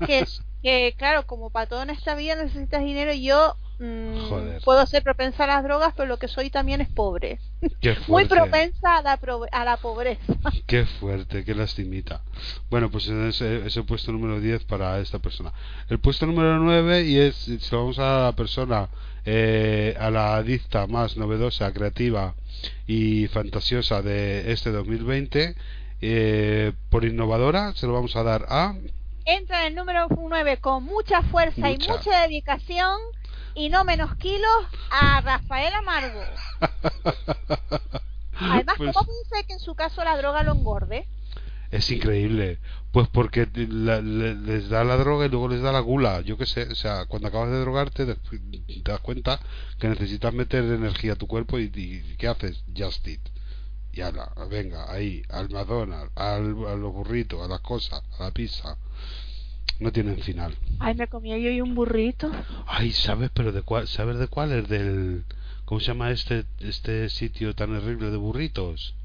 que, que claro, como para todo en esta vida necesitas dinero y yo mm, puedo ser propensa a las drogas, pero lo que soy también es pobre. Qué Muy propensa a la, pro- a la pobreza. Qué fuerte, qué lastimita. Bueno, pues ese es el puesto número 10 para esta persona. El puesto número 9, y es, si lo vamos a la persona, eh, a la adicta más novedosa, creativa y fantasiosa de este 2020, eh, por innovadora, se lo vamos a dar a... Entra en el número 9 con mucha fuerza y Mucha. dedicación y no menos kilos a Rafael Amargo. Además, Pues- ¿cómo puede ser que en su caso la droga lo engorde? Es increíble. Pues porque la- le- les da la droga y luego les da la gula. Yo qué sé, o sea, cuando acabas de drogarte te, te das cuenta que necesitas meter energía a tu cuerpo y, y ¿qué haces? Just eat. Venga, ahí, al McDonald's, al, a los burritos, a las cosas, a la pizza. No tienen final. Ay, me comía yo y un burrito. Ay, ¿sabes? Pero de cuál, ¿sabes de cuál? Es del... ¿Cómo se llama este, este sitio tan horrible de burritos?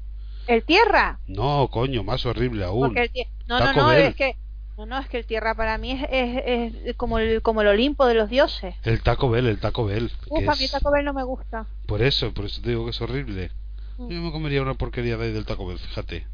¿El tierra? No, coño, más horrible aún. El No, no, Taco no, Bell. es que... No, no, es que el tierra para mí es, es, es como, el, como el Olimpo de los dioses. El Taco Bell, el Taco Bell. que Uf, a mí es- Taco Bell no me gusta. Por eso, por eso te digo que es horrible. Mm. Yo me comería una porquería de ahí del Taco Bell, fíjate.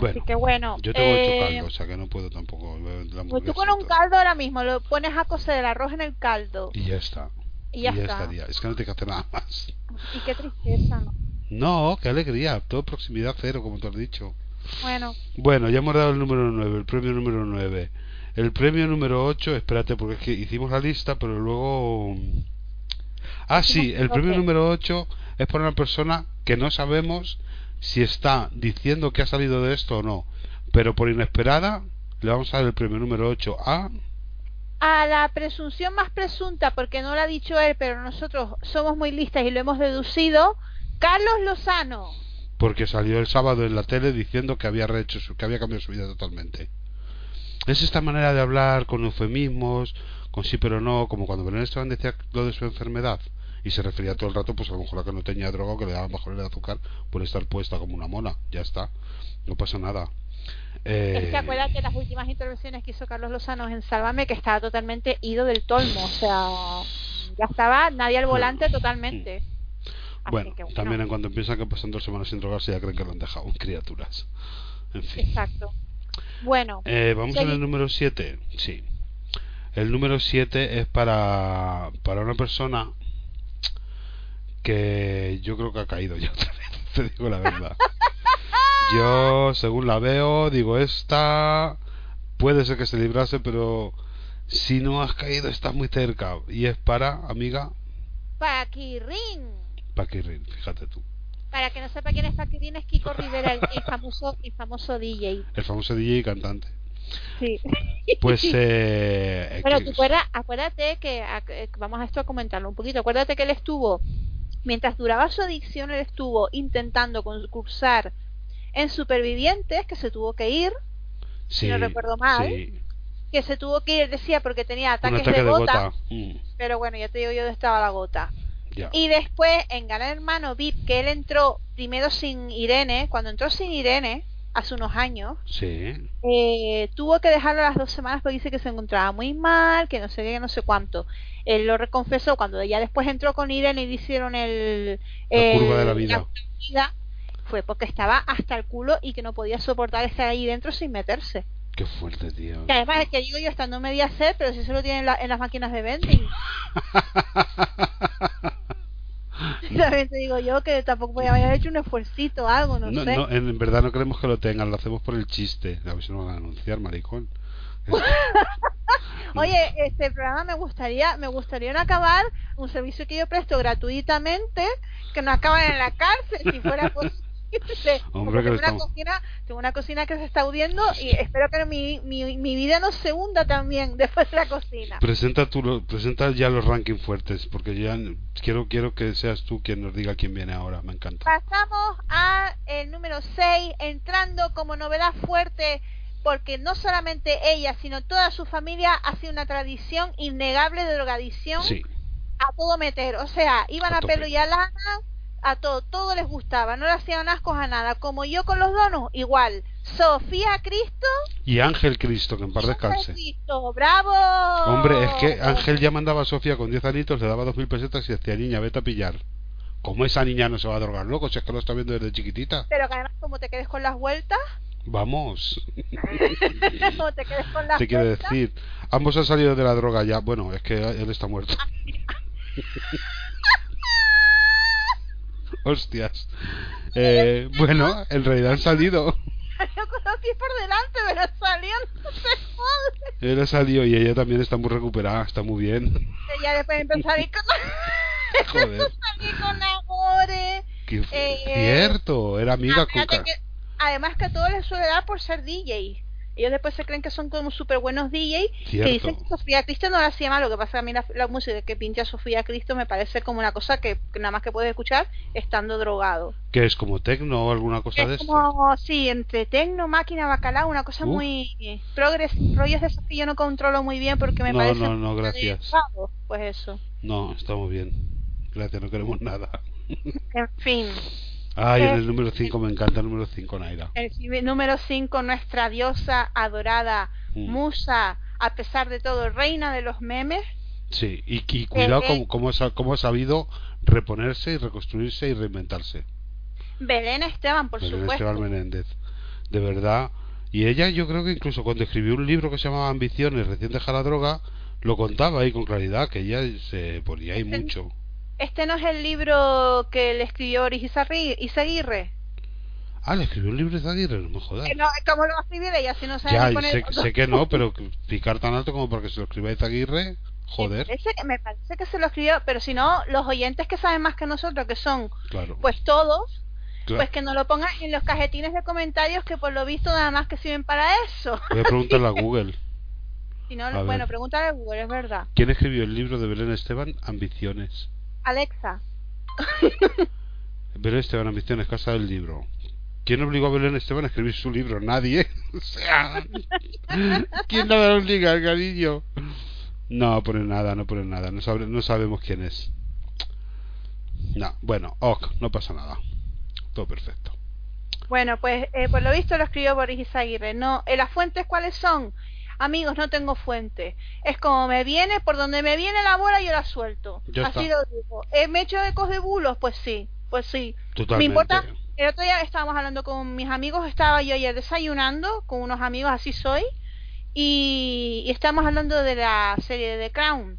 Bueno, Así que bueno. yo tengo eh, hecho caldo, o sea que no puedo tampoco la Pues tú con un caldo ahora mismo lo pones a cocer el arroz en el caldo Y ya está. y ya, está. estaría. Es que no tienes que hacer nada más. Y qué tristeza, ¿no? No, qué alegría. Todo proximidad cero, como te has dicho. Bueno, Bueno, ya hemos dado el número 9, el premio número 9. El premio número 8, espérate, porque es que hicimos la lista, pero luego... Ah, sí, el premio número 8 es para una persona que no sabemos si está diciendo que ha salido de esto o no. Pero por inesperada, le vamos a dar el premio número 8 a... a la presunción más presunta, porque no lo ha dicho él, pero nosotros somos muy listas y lo hemos deducido, Carlos Lozano. Porque salió el sábado en la tele diciendo que había rehecho su- que había cambiado su vida totalmente. Es esta manera de hablar con eufemismos, con sí pero no, como cuando Belén Esteban decía lo de su enfermedad y se refería todo el rato, pues a lo mejor a que no tenía droga o que le daba bajo el azúcar por estar puesta como una mona. Ya está, no pasa nada. Eh, Es que acuérdate las últimas intervenciones que hizo Carlos Lozano en Sálvame, que estaba totalmente ido del tolmo. O sea, ya estaba nadie al volante totalmente. Así Bueno, que, también en cuanto piensan que pasan dos semanas sin drogarse ya creen que lo han dejado, criaturas. En fin. Exacto. Bueno, Eh, Vamos en Segui- el número 7. Sí. El número 7 es para, para una persona que yo creo que ha caído ya otra vez, te digo la verdad. Yo, según la veo, digo, esta puede ser que se librase, pero si no has caído estás muy cerca. Y es para, amiga, Paquirrín. Paquirrin, fíjate tú. Para que no sepa quién es Paquirrín, es Kiko Rivera, el, el famoso, el famoso DJ. El famoso DJ y cantante. Sí. Pues, eh, Pero que- acuérdate que, que vamos a esto a comentarlo un poquito. Acuérdate que él estuvo, mientras duraba su adicción, él estuvo intentando concursar en Supervivientes, que se tuvo que ir, sí, no recuerdo mal, sí. que se tuvo que ir, decía, porque tenía ataques ataque de, gota, Mm, pero bueno, ya te digo yo dónde estaba la gota. Y después, en Gran Hermano VIP, que él entró primero sin Irene, cuando entró sin Irene, hace unos años, Sí. eh, tuvo que dejarlo las dos semanas porque dice que se encontraba muy mal, que no sé qué, que no sé cuánto. Él lo reconfesó cuando ya después entró con Irene y hicieron el, La el- curva de la vida. vida, fue porque estaba hasta el culo y que no podía soportar estar ahí dentro sin meterse. Qué fuerte, tío. Que además es que digo yo estando media sed, pero si eso lo tienen en, la- en las máquinas de vending. También te digo yo que tampoco podía haber hecho un esfuercito algo, no, No, sé. no, en verdad no queremos que lo tengan, lo hacemos por el chiste. A ver si nos van a anunciar, maricón. Es- Oye, este programa me gustaría, me gustaría acabar un servicio que yo presto gratuitamente, que no acaban en la cárcel, si fuera posible. Hombre, que tengo, una cocina, tengo una cocina que se está hundiendo y espero que mi, mi, mi vida no se hunda también después de la cocina. presenta, tú, presenta ya los rankings fuertes, porque ya quiero quiero que seas tú quien nos diga quién viene ahora, me encanta. Pasamos a el número 6, entrando como novedad fuerte, porque no solamente ella, sino toda su familia ha sido una tradición innegable de drogadicción Sí, a todo meter. O sea, iban A a, pelo y a lana, a todo, todo les gustaba, no le hacían ascos a nada. Como yo con los donos, igual. Sofía Cristo, y Ángel Cristo, que en paz descanse. Cristo, bravo. Hombre, es que Ángel ya mandaba a Sofía con 10 anitos, le daba 2.000 pesetas y decía, niña, vete a pillar. ¿Cómo esa niña no se va a drogar loco? Si es que lo está viendo desde chiquitita. Pero que además, como te quedes con las vueltas, Vamos, como te quedes con las te quiero vueltas, decir. Ambos han salido de la droga ya. Bueno, es que él está muerto. Hostias. Eh, bueno, en realidad han salido. salió con los pies por delante, pero salió, no se. Él ha salido y ella también está muy recuperada, está muy bien. Ya después empezó a salir con, Joder. con Amore. Qué Eh, cierto, era amiga Cuca. que, además que a todos les suele dar por ser DJ. Ellos después se creen que son como súper buenos DJ. Que dicen que Sofía Cristo no la hacía mal. Lo que pasa que a mí la, la música que pincha Sofía Cristo me parece como una cosa que, que nada más que puedes escuchar estando drogado. Que es como tecno o alguna cosa de Es esta. como, sí, entre tecno, máquina, bacalao, una cosa Uh. muy progres, rollos de esos que yo no controlo muy bien porque me No, parece no, no, gracias. Pues eso. No, estamos bien. Gracias, no queremos nada. En fin. Ay, en Eh, el número 5 me encanta el número 5, Naira. El número 5, nuestra diosa adorada, Mm. musa, a pesar de todo, reina de los memes. Sí, y, y cuidado eh. cómo, cómo, ha, cómo ha sabido reponerse y reconstruirse y reinventarse. Belén Esteban, por Belén supuesto. Esteban Menéndez. De verdad. Y ella, yo creo que incluso cuando escribió un libro que se llamaba Ambiciones, recién dejar la droga, lo contaba ahí con claridad, que ella se ponía ahí mucho. Este no es el libro que le escribió Oris Izarri- Izaguirre. Ah, le escribió un libro de Aguirre, no me jodas. No, ¿Cómo lo va a escribir ella si no sabe Ya, poner sé, sé que no, pero picar tan alto como para que se lo escriba Izaguirre, Me joder, parece, que- me parece que se lo escribió, pero si no, los oyentes que saben más que nosotros, que son claro. pues todos, Claro. pues que nos lo pongan en los cajetines de comentarios que por lo visto nada más que sirven para eso. Voy a preguntarle a Google. Si no, A bueno, pregúntale a Google, es verdad. ¿Quién escribió el libro de Belén Esteban? Ambiciones. Alexa, Belén Esteban, Ambiciones, casa del libro. ¿Quién obligó a Belén Esteban a escribir su libro? Nadie. O sea, ¿quién la obliga, cariño? No pone nada, no pone nada. No, sabe- no sabemos quién es. No, bueno, ok, no pasa nada. Todo perfecto. Bueno, pues eh, por lo visto lo escribió Boris Izaguirre. No, eh, ¿Las fuentes cuáles son? Amigos, no tengo fuente. Es como me viene, por donde me viene la bola yo la suelto. Ya Así está. lo digo. ¿Eh, ¿Me he hecho ecos de bulos? Pues sí, pues sí. Totalmente. Me importa. El otro día estábamos hablando con mis amigos, estaba yo ayer desayunando con unos amigos, así soy, y, y estábamos hablando de la serie de The Crown.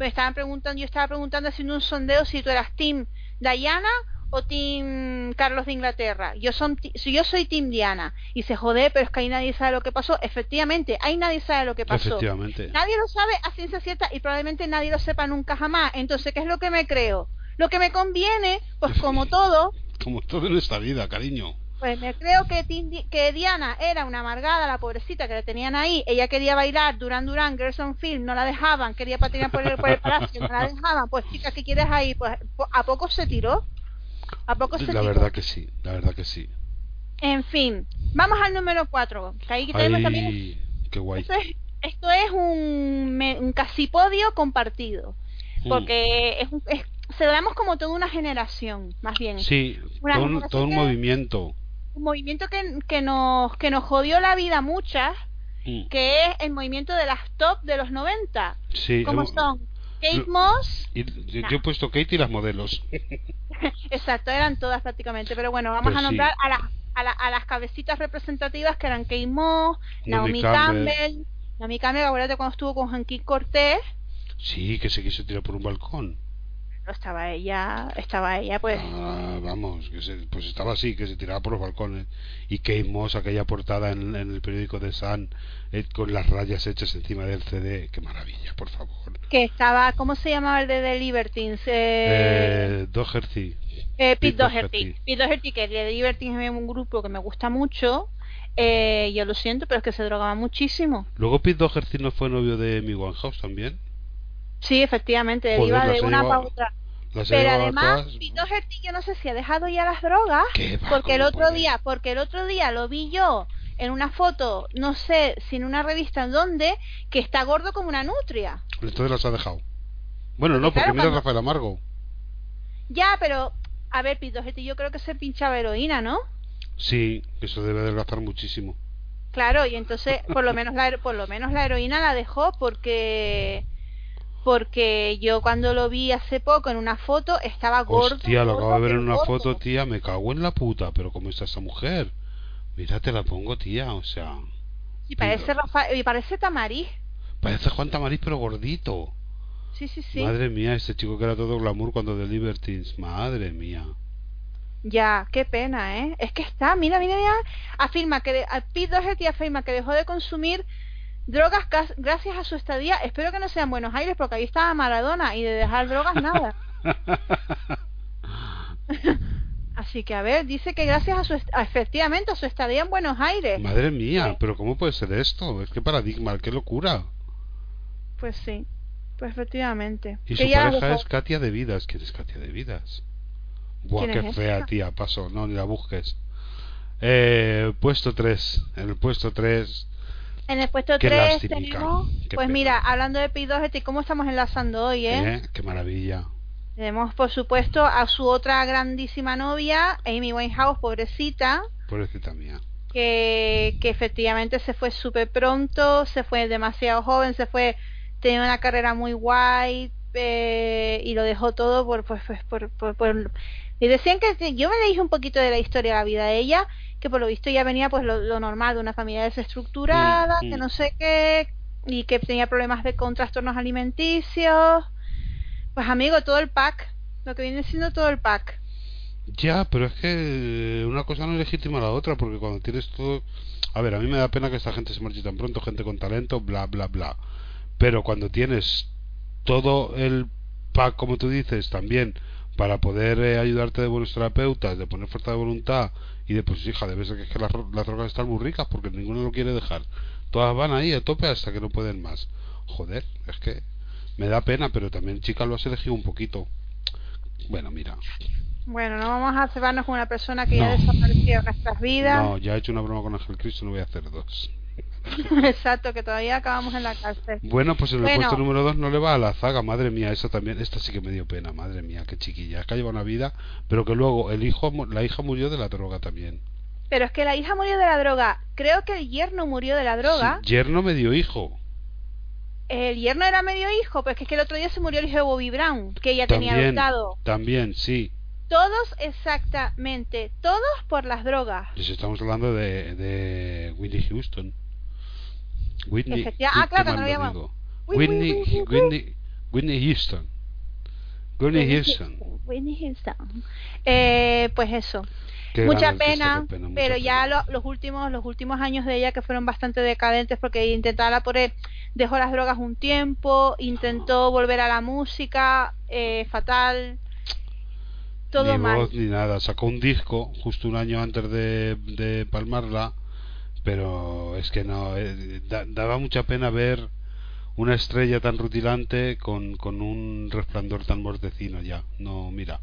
Me estaban preguntando, yo estaba preguntando haciendo un sondeo si tú eras Team Diana o Team Carlos de Inglaterra. Yo son, yo soy Team Diana y se jode, pero es que ahí nadie sabe lo que pasó. Efectivamente, ahí nadie sabe lo que pasó. Efectivamente. Nadie lo sabe a ciencia cierta y probablemente nadie lo sepa nunca jamás. Entonces, ¿qué es lo que me creo? Lo que me conviene, pues como todo, Como todo en esta vida, cariño. pues me creo que, Diana era una amargada, la pobrecita que la tenían ahí. Ella quería bailar Duran Duran, Gerson Film, no la dejaban. Quería patinar por el, por el palacio, no la dejaban. Pues chica, ¿qué quieres ahí? Pues a poco se tiró. A poco se La verdad que sí, la verdad que sí. En fin, vamos al número 4. Que ahí tenemos también qué guay. esto es, esto es un, un casipodio compartido. Mm. Porque es, un- es- celebramos como toda una generación, más bien. Sí, Una todo, un- generación todo un que- movimiento. Un movimiento que, que, nos, que nos jodió la vida muchas, Mm. que es el movimiento de las top de los 90. Sí, como son Kate Moss, y yo, yo he puesto Kate y las modelos. exacto, eran todas prácticamente, pero bueno, vamos Pues a sí. nombrar a, las a, la- a las cabecitas representativas que eran Kate Moss, Naomi Naomi Campbell. Campbell, Naomi Campbell, acuérdate cuando estuvo con Henry Cortés, Sí, que se quiso tirar por un balcón. No estaba ella, estaba ella pues Ah, vamos, que se, pues estaba así, que se tiraba por los balcones. Y Kate Moss, aquella portada en, en el periódico de Sun, eh, con las rayas hechas encima del CD. Qué maravilla, por favor. que estaba, ¿cómo se llamaba el de The Libertines? Eh, Eh, Doherty. Eh, Pete Doherty. Pete Doherty, que de Libertines es un grupo que me gusta mucho. Eh, yo lo siento, pero es que se drogaba muchísimo. Luego Pete Doherty no fue novio de Amy Winehouse también. Sí, efectivamente, Joder, las de una he Pero además, Doherty, yo no sé si ha dejado ya las drogas, ¿Qué va, porque el otro puede? día, porque el otro día lo vi yo en una foto, no sé si en una revista en dónde, que está gordo como una nutria. Entonces las ha dejado. Bueno, no, Porque porque claro, mira cuando- Rafael Amargo. Ya, pero a ver, Doherty, yo creo que se pinchaba heroína, ¿no? Sí, eso debe adelgazar muchísimo. Claro, y entonces por lo menos la por lo menos la heroína la dejó porque porque yo cuando lo vi hace poco en una foto estaba gordo. Hostia, lo acabo de ver en una gordo. foto, tía. Me cago en la puta. Pero ¿cómo está esa mujer? Mira, te la pongo, tía. O sea, Y parece Rafa, y parece Tamariz. parece Juan Tamariz, pero gordito. Sí, sí, sí. Madre mía, este chico que era todo glamour cuando de Libertines. Madre mía. Ya, qué pena, ¿eh? Es que está, mira, mira, mira. Afirma que de- afirma que dejó de consumir drogas gas- gracias a su estadía. Espero que no sea en Buenos Aires porque ahí estaba Maradona y de dejar drogas nada. Así que a ver, dice que gracias a su a- efectivamente a su estadía en Buenos Aires. Madre mía, Sí. pero ¿cómo puede ser esto? Es que paradigma, qué locura. Pues sí, pues efectivamente. Y Que su pareja es Katia de Vidas. ¿Quién es Katia de Vidas? Buah, ¿Quién qué es fea, esa? tía. Paso, no, ni la busques. Eh, puesto 3. En el puesto 3. En el puesto Qué 3 lastimica, tenemos, qué pues pena. mira, hablando de Pete Doherty, ¿cómo estamos enlazando hoy, eh? ¿eh? Qué maravilla. Tenemos, por supuesto, a su otra grandísima novia, Amy Winehouse, pobrecita, Pobrecita mía. que, que efectivamente se fue súper pronto, se fue demasiado joven, se fue, tenía una carrera muy guay eh, y lo dejó todo por, pues, pues, por, por, por- Y decían que yo me leí un poquito de la historia de la vida de ella, que por lo visto ya venía pues lo, lo normal de una familia desestructurada, Mm, que no sé qué, y que tenía problemas de con trastornos alimenticios. Pues amigo, todo el pack, lo que viene siendo todo el pack. Ya, pero es que una cosa no legitima la otra, porque cuando tienes todo... A ver, a mí me da pena que esta gente se marche tan pronto, gente con talento, bla, bla, bla. Pero cuando tienes todo el pack, como tú dices, también para poder eh, ayudarte de buenos terapeutas, de poner fuerza de voluntad y de, pues hija, debe ser que, es que las, las drogas están muy ricas porque ninguno lo quiere dejar. Todas van ahí a tope hasta que no pueden más. Joder, es que me da pena, pero también chica lo has elegido un poquito. Bueno, mira. Bueno, no vamos a cebarnos con una persona que ya No. desapareció de nuestras vidas. No, ya he hecho una broma con Ángel Cristo, no voy a hacer dos. Exacto, que todavía acabamos en la cárcel. Bueno, pues en el Bueno. puesto número 2 no le va a la zaga, madre mía, esa también, esta sí que me dio pena, madre mía, qué chiquilla, es que ha llevado una vida, pero que luego el hijo, la hija murió de la droga también. Pero es que la hija murió de la droga. Creo que el yerno murió de la droga. Sí, yerno me dio hijo, El yerno era medio hijo, pues que es que el otro día se murió el hijo de Bobby Brown, que ella tenía adoptado. también, sí. Todos exactamente, todos por las drogas. Pues estamos hablando de, de Whitney Houston. Whitney, ah, claro, no digo. Whitney, Whitney, Whitney, Houston. Whitney Houston. Whitney Houston. Eh, pues eso. Qué mucha pena, mucha pero ya pena. lo- los últimos los últimos años de ella que fueron bastante decadentes porque intentaba por él dejó las drogas un tiempo intentó volver a la música eh, fatal todo ni mal voz ni nada. Sacó un disco justo un año antes de, de palmarla, pero es que no, eh, da- daba mucha pena ver una estrella tan rutilante con, con un resplandor tan mortecino ya. No, mira,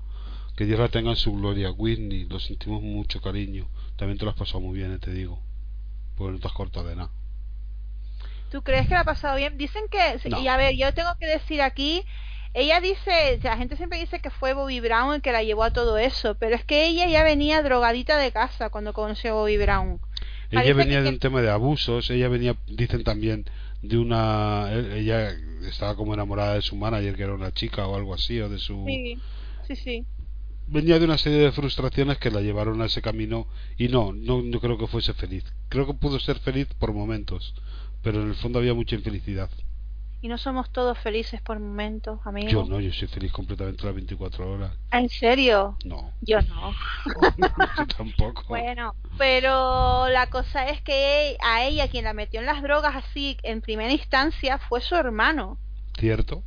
que Dios la tenga en su gloria. Whitney, lo sentimos mucho cariño. También te lo has pasado muy bien, eh, te digo. Porque no te has cortado de nada. ¿Tú crees que la ha pasado bien? Dicen que, No. y a ver, yo tengo que decir aquí, ella dice, la gente siempre dice que fue Bobby Brown el que la llevó a todo eso, pero es que ella ya venía drogadita de casa cuando conoció a Bobby Brown. Ella venía que- de un tema de abusos, ella venía, dicen también, de una... eh, Ella estaba como enamorada de su manager, que era una chica o algo así, o de su... Sí, sí, sí. venía de una serie de frustraciones que la llevaron a ese camino y no, no, no creo que fuese feliz. Creo que pudo ser feliz por momentos, pero en el fondo había mucha infelicidad. Y no somos todos felices por momentos, amigos. Yo no, yo soy feliz completamente las 24 horas. ¿En serio? No, Yo no. yo tampoco. Bueno, pero la cosa es que a ella quien la metió en las drogas así en primera instancia fue su hermano. ¿Cierto?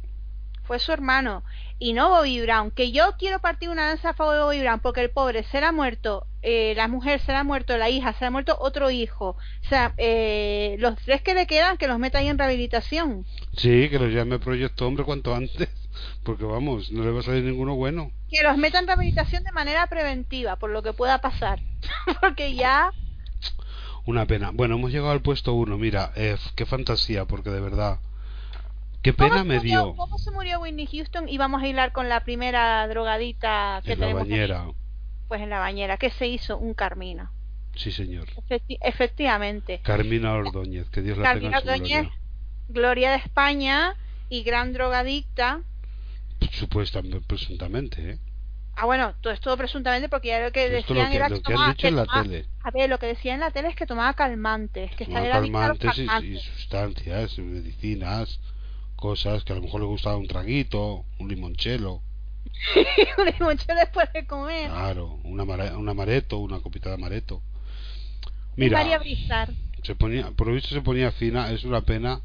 Fue su hermano. Y no Bobby Brown. Que yo quiero partir una lanza a favor de Bobby Brown porque el pobre se le ha muerto, eh, la mujer se le ha muerto, la hija se le ha muerto otro hijo. O sea, eh, los tres que le quedan que los meta ahí en rehabilitación. Sí, que lo llame Proyecto Hombre cuanto antes, porque vamos, no le va a salir ninguno bueno. Que los meta en rehabilitación de manera preventiva por lo que pueda pasar. porque ya... Una pena. Bueno, hemos llegado al puesto uno. Mira, eh, qué fantasía, porque de verdad, qué ¿Cómo pena me murió- dio ¿Cómo se murió Whitney Houston? Y vamos a hilar con la primera drogadita que en la tenemos. aquí. bañera. Pues en la bañera. ¿Qué se hizo? Un Carmina. Sí, señor. Efecti- efectivamente. Carmina Ordóñez, que Dios la Carmina tenga en su Ordóñez. gloria. Gloria de España y gran drogadicta. Supuestamente, presuntamente, ¿eh? Ah, bueno, todo esto presuntamente porque ya lo que Esto decían lo que, era que que tomaba, en la tomaba- tele. A ver, lo que decían en la tele es que tomaba calmantes, que Tomar era adicta a los calmantes y, y sustancias, medicinas, cosas que a lo mejor le gustaba un traguito, un limonchelo, Un limonchelo después de comer. claro, un amareto, una copita de amareto. María Mira, Brizar. se ponía, por lo visto se ponía fina, es una pena,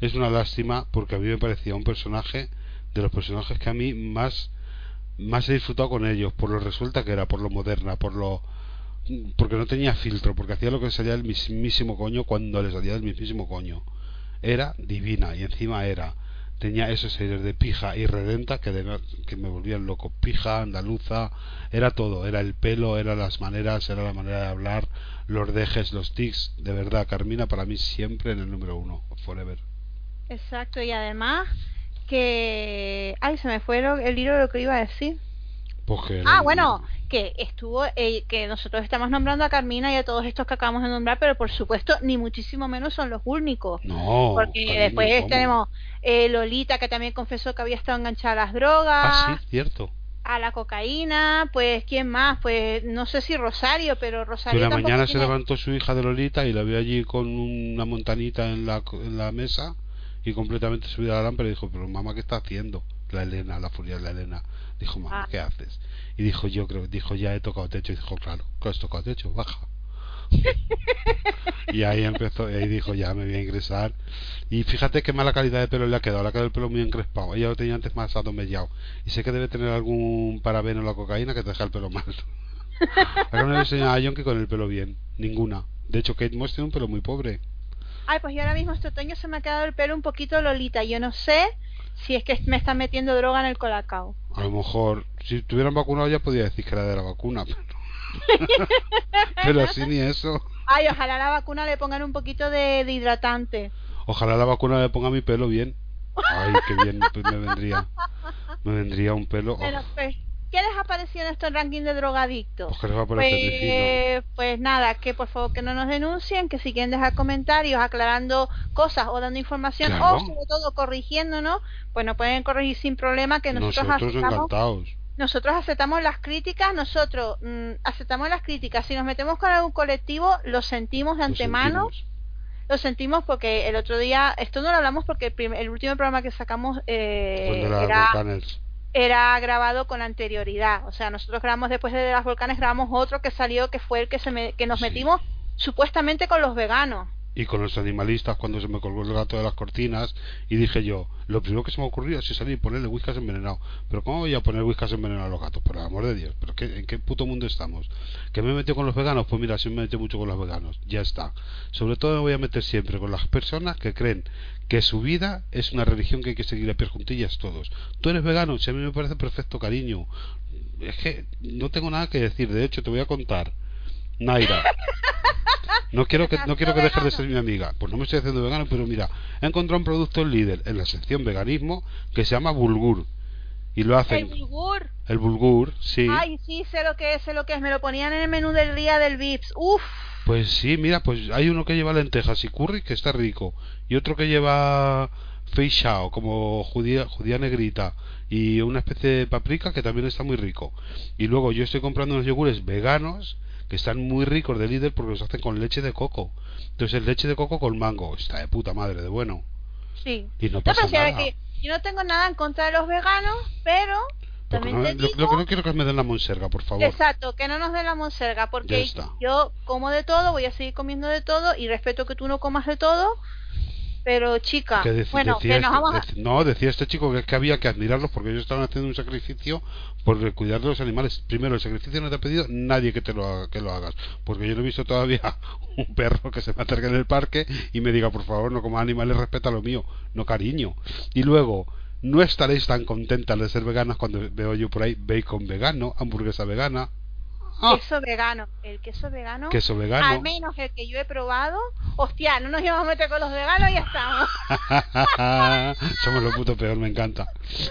es una lástima, porque a mí me parecía un personaje de los personajes que a mí más más he disfrutado con ellos, por lo resuelta que era, por lo moderna, por lo porque no tenía filtro, porque hacía lo que salía del mismísimo coño cuando le salía del mismísimo coño. Era divina y encima era tenía esos aires de pija y redenta que, que me volvían loco. Pija, andaluza, era todo. Era el pelo, eran las maneras, era la manera de hablar, los dejes, los tics. De verdad, Carmina para mí siempre en el número uno, forever. Exacto, y además que... Ay, se me fue el hilo de lo que iba a decir. Porque Ah, bueno, que estuvo, eh, que nosotros estamos nombrando a Carmina y a todos estos que acabamos de nombrar, pero por supuesto, ni muchísimo menos son los únicos. No. Porque Carmina, después ¿cómo? tenemos eh, Lolita, que también confesó que había estado enganchada a las drogas, Ah, sí, cierto. a la cocaína, pues, ¿quién más? Pues, no sé si Rosario, pero Rosario una tampoco mañana se levantó su hija de Lolita y la vio allí con una montanita en la, en la mesa y completamente subida a la lámpara y dijo, pero mamá, ¿qué está haciendo? La Elena, la furia de la Elena. Dijo, mamá, Ah. ¿qué haces? Y dijo, yo creo, dijo, ya he tocado techo. Y dijo, claro, ¿qué has tocado techo? Baja. y ahí empezó, y ahí dijo, ya me voy a ingresar. Y fíjate qué mala calidad de pelo le ha quedado, le ha quedado el pelo muy encrespado. Ella lo tenía antes más adomellado. Y sé que debe tener algún parabeno en la cocaína que te deja el pelo mal. Acá no le enseña a Yonki con el pelo bien, ninguna. De hecho, Kate Moss tiene un pelo muy pobre. Ay, pues yo ahora mismo este otoño se me ha quedado el pelo un poquito Lolita. Yo no sé si es que me están metiendo droga en el colacao. A lo mejor, si estuvieran vacunados ya podía decir que era de la vacuna, pero, pero así ni eso. Ay, ojalá la vacuna le pongan un poquito de, de hidratante. Ojalá la vacuna me ponga mi pelo bien. Ay, qué bien me vendría. Me vendría un pelo. Pues, ¿qué les ha parecido en este ranking de drogadictos? Pues parecer Pues, pues nada, que por favor que no nos denuncien, que si quieren dejar comentarios aclarando cosas o dando información Claro. o sobre todo corrigiéndonos, pues nos pueden corregir sin problema que nosotros, Nosotros aceptamos encantados. nosotros aceptamos las críticas, nosotros mm, aceptamos las críticas. Si nos metemos con algún colectivo, lo sentimos de Lo antemano, sentimos. lo sentimos porque el otro día, esto no lo hablamos porque el, prim- el último programa que sacamos eh, era. Era grabado con anterioridad. O sea, nosotros grabamos después de las volcanes, grabamos otro que salió, que fue el que, se me- que nos Sí. metimos supuestamente con los veganos. Y con los animalistas cuando se me colgó el gato de las cortinas y dije yo, lo primero que se me ocurrió es salir y ponerle whiskas envenenado. Pero ¿cómo voy a poner whiskas envenenado a los gatos? Por el amor de Dios. ¿Pero qué, en qué puto mundo estamos? ¿Que me he metido con los veganos? Pues mira, sí me metido mucho con los veganos. Ya está. Sobre todo me voy a meter siempre con las personas que creen que su vida es una religión que hay que seguir a pie juntillas todos. Tú eres vegano, si a mí me parece perfecto, cariño. Es que no tengo nada que decir. De hecho, te voy a contar. Naira. No quiero que no quiero que dejes de ser mi amiga. Pues no me estoy haciendo vegano, pero mira, he encontrado un producto en líder en la sección veganismo que se llama bulgur y lo El hacen bulgur. el bulgur, sí. Ay, sí, sé lo que es, sé lo que es. Me lo ponían en el menú del día del Vips. Uf. Pues sí, mira, pues hay uno que lleva lentejas y curry que está rico y otro que lleva feixao como judía judía negrita y una especie de paprika que también está muy rico. Y luego yo estoy comprando unos yogures veganos que están muy ricos de líder porque los hacen con leche de coco. Entonces leche de coco con mango, está de puta madre de bueno. Sí. Y no pasa nada. que yo no tengo nada en contra de los veganos, pero Lo que también no- te lo- digo... lo que no quiero que me den la monserga, por favor. Exacto, que no nos den la monserga, porque yo como de todo, voy a seguir comiendo de todo y respeto que tú no comas de todo, pero chica, Que bueno, que nos este- vamos a... dec- no, decía este chico que es que había que admirarlos porque ellos estaban haciendo un sacrificio por cuidar de los animales. Primero, el sacrificio no te ha pedido nadie que te lo haga, que lo hagas, porque yo no he visto todavía un perro que se me acerque en el parque y me diga, por favor, no comas animales, respeta lo mío, no cariño. Y luego, no estaréis tan contentas de ser veganas cuando veo yo por ahí bacon vegano, hamburguesa vegana, ah, Queso vegano, el queso vegano, queso vegano. al menos el que yo he probado, hostia, no nos íbamos a meter con los veganos y ya estamos. Somos lo puto peor, me encanta.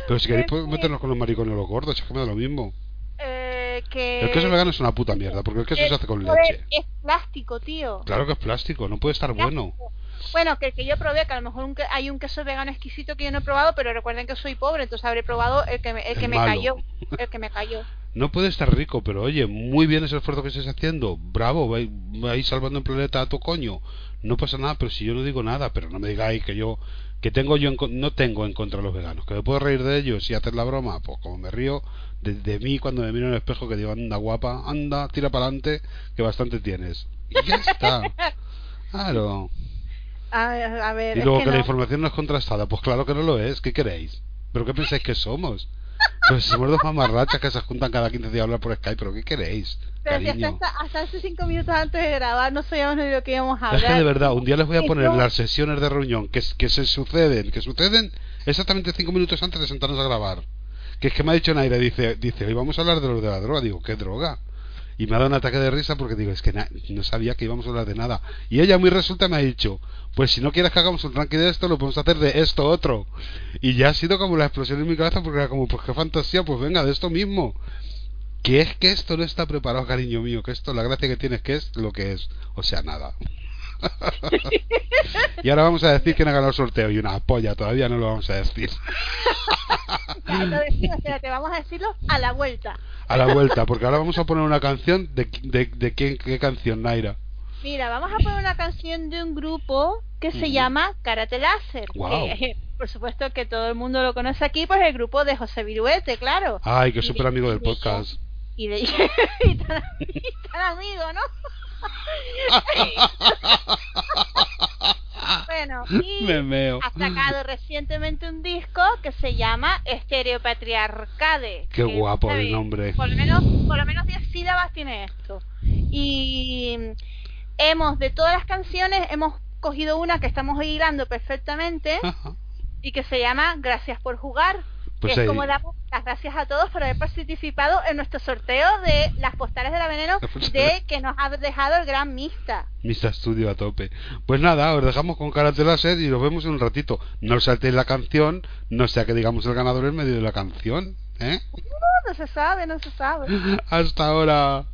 Pero si queréis Pues podemos meternos con los maricones o los gordos, es que me da lo mismo. Eh, que... El queso vegano es una puta mierda, porque el queso Eh, se hace con leche. Es plástico, tío. Claro que es plástico, no puede estar bueno. Plástico. Bueno, que el que yo probé, que a lo mejor un hay un queso vegano exquisito que yo no he probado, pero recuerden que soy pobre, entonces habré probado el que me, el El que me malo. cayó. El que me cayó. No puede estar rico, pero oye, muy bien ese esfuerzo que estés haciendo. Bravo, vais, vais salvando el planeta a tu coño. No pasa nada, pero si yo no digo nada, pero no me digáis que yo que tengo yo en no tengo en contra de los veganos, que me puedo reír de ellos y hacer la broma, pues como me río de, de mí cuando me miro en el espejo que digo, anda guapa, anda, tira para adelante, que bastante tienes. Y ya está. Claro. A, a ver, Y es luego que la información no es contrastada, pues claro que no lo es, ¿qué queréis? ¿Pero qué pensáis que somos? Pues si somos dos mamarrachas que se juntan cada 15 días a hablar por Skype, ¿pero qué queréis? Pero si hasta, hasta, hace cinco minutos antes de grabar no sabíamos ni de lo que íbamos a Es que hablar. de verdad, un día les voy a poner las sesiones de reunión que, que se suceden, que suceden exactamente cinco minutos antes de sentarnos a grabar. Que es que me ha dicho Naira, dice, dice, hoy vamos a hablar de lo de la droga. Digo, ¿qué droga? Y me ha dado un ataque de risa porque digo, es que na- no sabía que íbamos a hablar de nada. Y ella muy resulta me ha dicho, pues si no quieres que hagamos un ranking de esto, lo podemos hacer de esto otro. Y ya ha sido como la explosión en mi cabeza porque era como, pues qué fantasía, pues venga, de esto mismo. Que es que esto no está preparado, cariño mío, que esto la gracia que tiene es que es lo que es. O sea, nada. y ahora vamos a decir quién ha ganado el sorteo y una polla, todavía no lo vamos a decir. Decimos, espérate, vamos a decirlo a la vuelta. A la vuelta, porque ahora vamos a poner una canción de, de, de quién, qué canción, Naira. Mira, vamos a poner una canción de un grupo que se llama Karate Láser. Guau. que, por supuesto que todo el mundo lo conoce aquí, pues el grupo de José Viruete, claro. Ay, que súper amigo del podcast. Y de y tan, y tan amigo, ¿no? bueno, y Me meo. ha sacado recientemente un disco que se llama Estereopatriarcade. Qué guapo el nombre. Por lo menos, por lo menos 10 sílabas tiene esto. Y hemos, de todas las canciones, hemos cogido una que estamos hilando perfectamente Ajá. y que se llama Gracias por jugar. Pues que ahí. es como la, las gracias a todos por haber participado en nuestro sorteo de las postales de la veneno La de que nos ha dejado el gran Mista. Mista Studio a tope. Pues nada, os dejamos con Karate Láser y nos vemos en un ratito. No saltéis la canción, no sea que digamos el ganador en medio de la canción. ¿eh? No, no se sabe, no se sabe. Hasta ahora.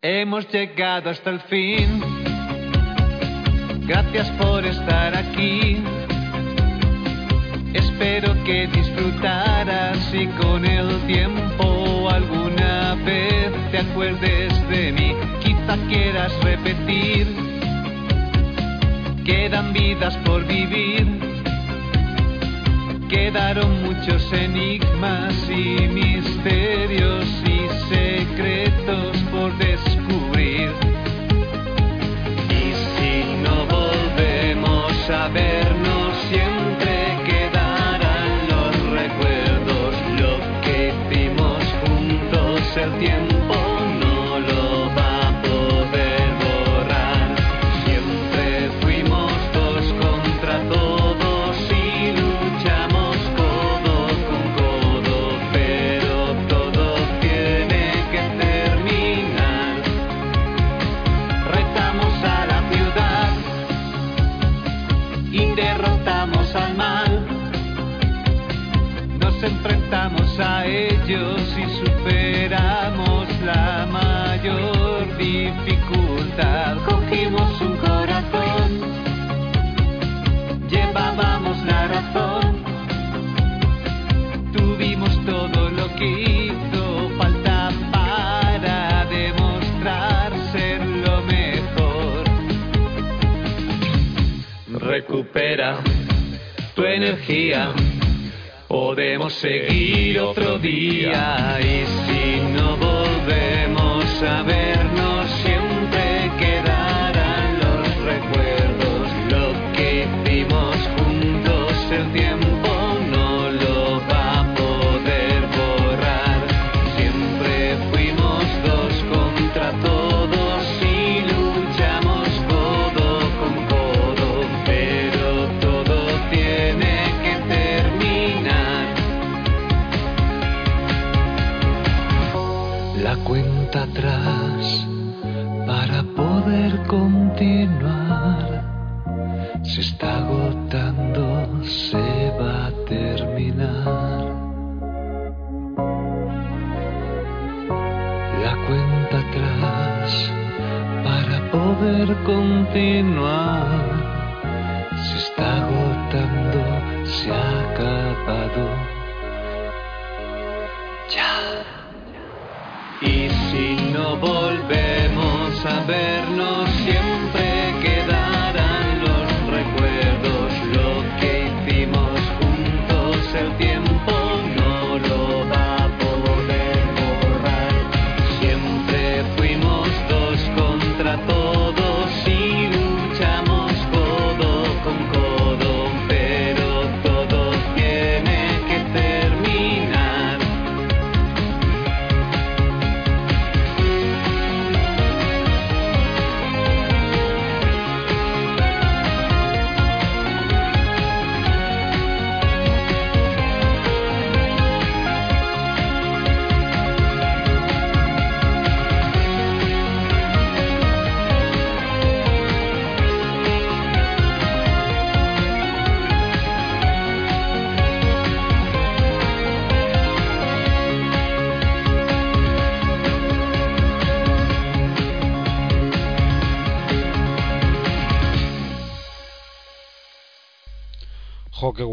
Hemos llegado hasta el fin. Gracias por estar aquí. Espero que disfrutaras y con el tiempo alguna vez te acuerdes de mí. Quizá quieras repetir. Quedan vidas por vivir. Quedaron muchos enigmas y misterios y secretos por descubrir. Y si no volvemos a vernos, siempre quedarán los recuerdos. Lo que hicimos juntos, el tiempo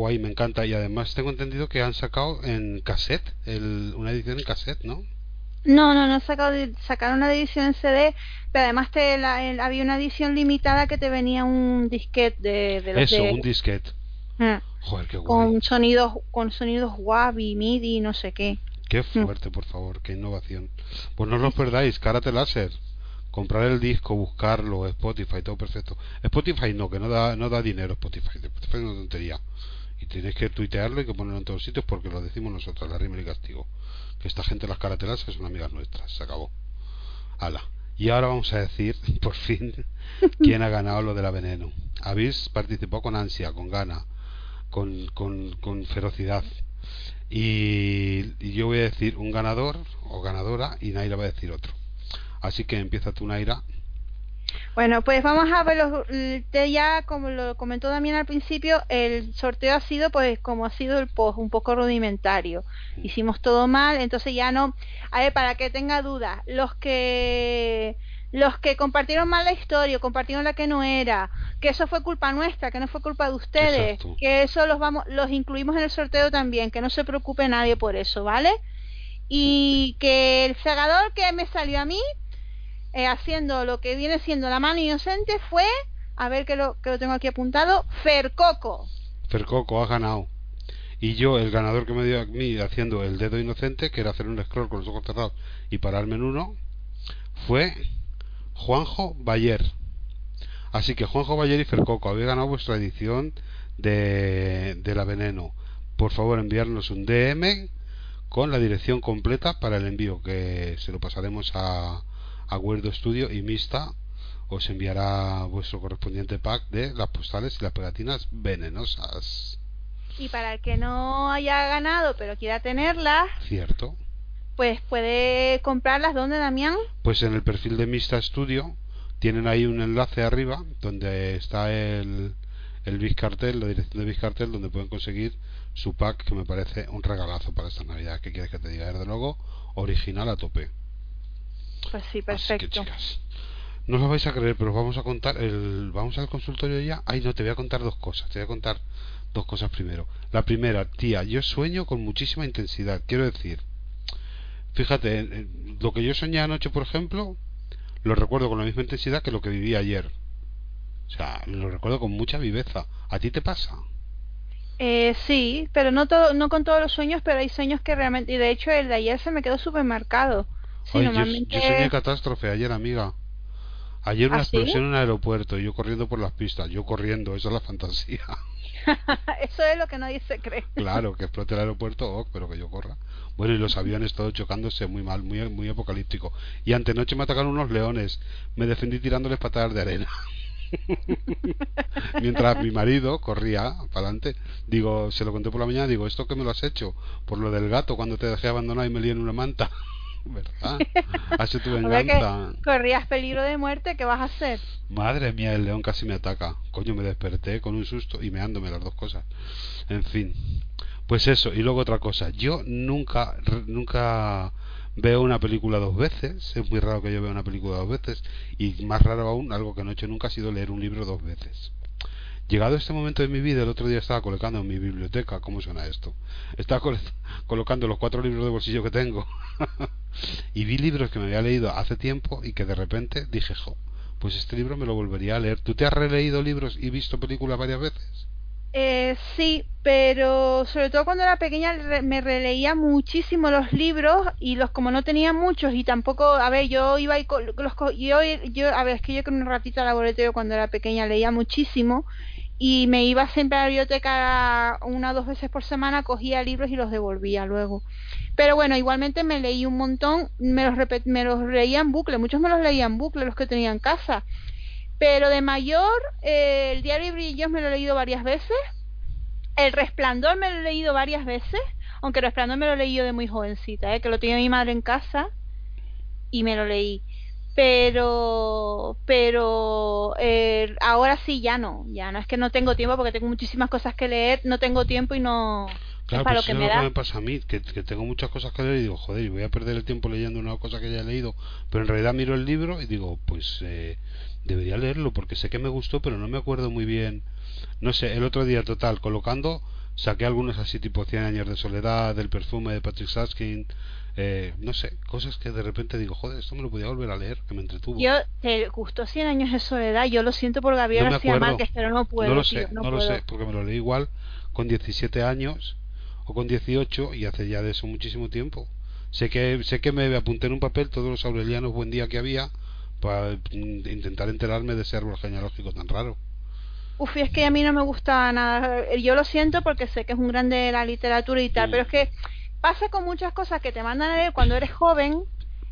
guay, me encanta. Y además tengo entendido que han sacado en cassette, el, una edición en cassette, ¿no? No, no, no sacado, sacaron una edición en CD, pero además te la- el- había una edición limitada que te venía un disquete de, de los Eso, de- un disquete. Ah, Joder, qué guay. con sonidos con sonidos WAV y MIDI no sé qué. Qué fuerte, por favor, qué innovación. Pues no os lo perdáis, Karate Láser. Comprar el disco, buscarlo, Spotify, todo perfecto. Spotify no, que no da, no da dinero Spotify. Spotify es una tontería. Y tienes que tuitearlo y que ponerlo en todos sitios porque lo decimos nosotros, la rima y castigo. Que esta gente, las Karate Láser, son amigas nuestras. Se acabó. Ala. Y ahora vamos a decir, por fin, quién ha ganado lo de la veneno. Habéis participado con ansia, con gana, con, con, con ferocidad. Y, y yo voy a decir un ganador o ganadora y Naira va a decir otro. Así que empieza tú, Naira. Bueno, pues vamos a ver los, ya como lo comentó también al principio, el sorteo ha sido pues como ha sido el post, un poco rudimentario. Hicimos todo mal, entonces ya no, a ver, para que tenga dudas, los que los que compartieron mal la historia, compartieron la que no era, que eso fue culpa nuestra, que no fue culpa de ustedes, Exacto. que eso los vamos los incluimos en el sorteo también, que no se preocupe nadie por eso, ¿vale? Y que el segador que me salió a mí eh, haciendo lo que viene siendo la mano inocente fue, a ver que lo, que lo tengo aquí apuntado, Fercoco. Fercoco ha ganado. Y yo, el ganador que me dio a mí haciendo el dedo inocente, que era hacer un scroll con los ojos cerrados y pararme en uno, fue Juanjo Bayer. Así que Juanjo Bayer y Fercoco, habéis ganado vuestra edición de, de la veneno. Por favor, enviarnos un DM con la dirección completa para el envío, que se lo pasaremos a, a Guerdo Studio y Mista os enviará vuestro correspondiente pack de las postales y las pegatinas venenosas. Y para el que no haya ganado pero quiera tenerlas, ¿Cierto? pues puede comprarlas donde Damián. Pues en el perfil de Mista Studio tienen ahí un enlace arriba donde está el, el Big Cartel, la dirección de Big Cartel, donde pueden conseguir su pack que me parece un regalazo para esta Navidad. ¿Qué quieres que te diga? Desde luego, original a tope. Pues sí, Así que, perfecto. chicas, no os lo vais a creer, pero os vamos a contar el vamos al consultorio ya. Ay, no, te voy a contar dos cosas. Te voy a contar dos cosas primero. La primera, tía, yo sueño con muchísima intensidad. Quiero decir, fíjate, lo que yo soñé anoche, por ejemplo, lo recuerdo con la misma intensidad que lo que viví ayer. O sea, lo recuerdo con mucha viveza. ¿A ti te pasa? Eh, sí, pero no todo, no con todos los sueños, pero hay sueños que realmente, y de hecho el de ayer se me quedó súper marcado. Sí, Ay, yo- normalmente... yo, soñé catástrofe ayer, amiga. Ayer una ¿Ah, sí? explosión en un aeropuerto, y yo corriendo por las pistas, yo corriendo, eso es la fantasía. Eso es lo que nadie se cree. Claro, que explote el aeropuerto, oh, pero que yo corra. Bueno, y los aviones todos chocándose, muy mal, muy, muy apocalíptico. Y antenoche me atacaron unos leones, me defendí tirándoles patadas de arena. Mientras mi marido corría para adelante, digo, se lo conté por la mañana, digo, ¿esto que me lo has hecho? Por lo del gato cuando te dejé abandonado y me lié en una manta. ¿Verdad? Hace tu que corrías peligro de muerte, ¿qué vas a hacer? Madre mía, el león casi me ataca. Coño, me desperté con un susto y meándome las dos cosas. En fin. Pues eso, y luego otra cosa. Yo nunca, nunca veo una película dos veces. Es muy raro que yo vea una película dos veces. Y más raro aún, algo que no he hecho nunca ha sido leer un libro dos veces. Llegado este momento de mi vida, el otro día estaba colocando en mi biblioteca, ¿cómo suena esto? Estaba col- colocando los cuatro libros de bolsillo que tengo y vi libros que me había leído hace tiempo y que de repente dije, jo, pues este libro me lo volvería a leer. ¿Tú te has releído libros y visto películas varias veces? Eh, sí, pero sobre todo cuando era pequeña me releía muchísimo los libros y los como no tenía muchos y tampoco, a ver, yo iba y los yo, yo a ver, es que yo con un ratito al laboratorio cuando era pequeña leía muchísimo y me iba siempre a la biblioteca una o dos veces por semana, cogía libros y los devolvía luego. Pero bueno, igualmente me leí un montón, me los, me los leía en bucle, muchos me los leía en bucle, los que tenía en casa. Pero de mayor, eh, el diario Brillos me lo he leído varias veces. El Resplandor me lo he leído varias veces. Aunque el Resplandor me lo he leído de muy jovencita, ¿eh? que lo tenía mi madre en casa y me lo leí. Pero, pero eh, ahora sí ya no. Ya no es que no tengo tiempo porque tengo muchísimas cosas que leer. No tengo tiempo y no. Claro, es para pues lo que me lo da. que me pasa a mí, que, que tengo muchas cosas que leer y digo, joder, y voy a perder el tiempo leyendo una cosa que ya he leído, pero en realidad miro el libro y digo, pues eh, debería leerlo porque sé que me gustó, pero no me acuerdo muy bien. No sé, el otro día, total, colocando, saqué algunos así tipo 100 años de soledad, del perfume de Patrick Saskin, eh, no sé, cosas que de repente digo, joder, esto me lo podía volver a leer, que me entretuvo. Yo, te gustó 100 años de soledad. Yo lo siento por Gabriel No García. Márquez, pero no puedo. no lo tío, sé, no no, lo sé, porque me lo leí igual con 17 años o con 18 y hace ya de eso muchísimo tiempo. Sé que sé que me apunté en un papel todos los aurelianos buen día que había para mm, intentar enterarme de ese árbol genealógico tan raro. Uf, y es que a mí no me gusta nada. Yo lo siento porque sé que es un grande de la literatura y tal, Mm. pero es que pasa con muchas cosas que te mandan a leer cuando eres joven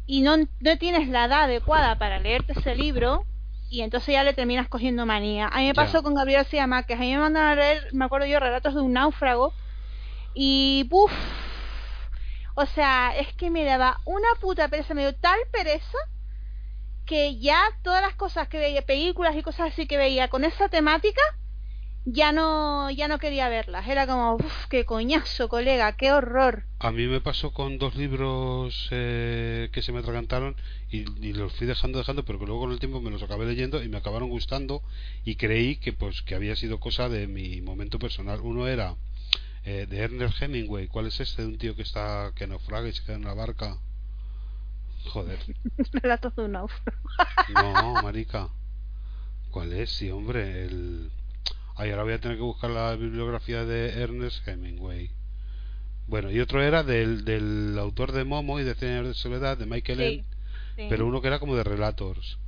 y no, no tienes la edad adecuada para leerte ese libro y entonces ya le terminas cogiendo manía. A mí me pasó con Gabriel García Márquez. A mí me mandaron a leer, me acuerdo yo, relatos de un náufrago y ¡buf! O sea, es que me daba una puta pereza, me dio tal pereza que ya todas las cosas que veía, películas y cosas así que veía con esa temática, ya no ya no quería verlas. Era como, uff, qué coñazo, colega, qué horror. A mí me pasó con dos libros eh, que se me atragantaron y, y los fui dejando, dejando, pero que luego con el tiempo me los acabé leyendo y me acabaron gustando y creí que pues que había sido cosa de mi momento personal. Uno era eh, de Ernest Hemingway. ¿Cuál es este? De un tío que está que naufraga y se queda en la barca. Joder. Relatos de un náufrago. No, marica. ¿Cuál es? Sí, hombre. El... Ay, ahora voy a tener que buscar la bibliografía de Ernest Hemingway. Bueno, y otro era del, del autor de Momo y de años de soledad, de Michael Sí, Ende, sí. pero uno que era como de relatos.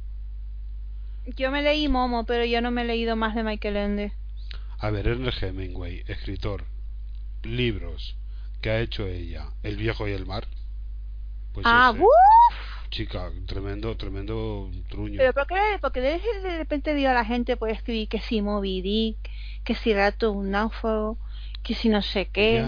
Yo me leí Momo, pero yo no me he leído más de Michael Ende. A ver, Ernest Hemingway, escritor, libros que ha hecho ella, El viejo y el mar. Pues ah, ese. Chica, tremendo, tremendo truño. Pero ¿por qué, porque de, de repente dio a la gente por escribir que si Moby Dick, que si Rato un náufrago, que si no sé qué.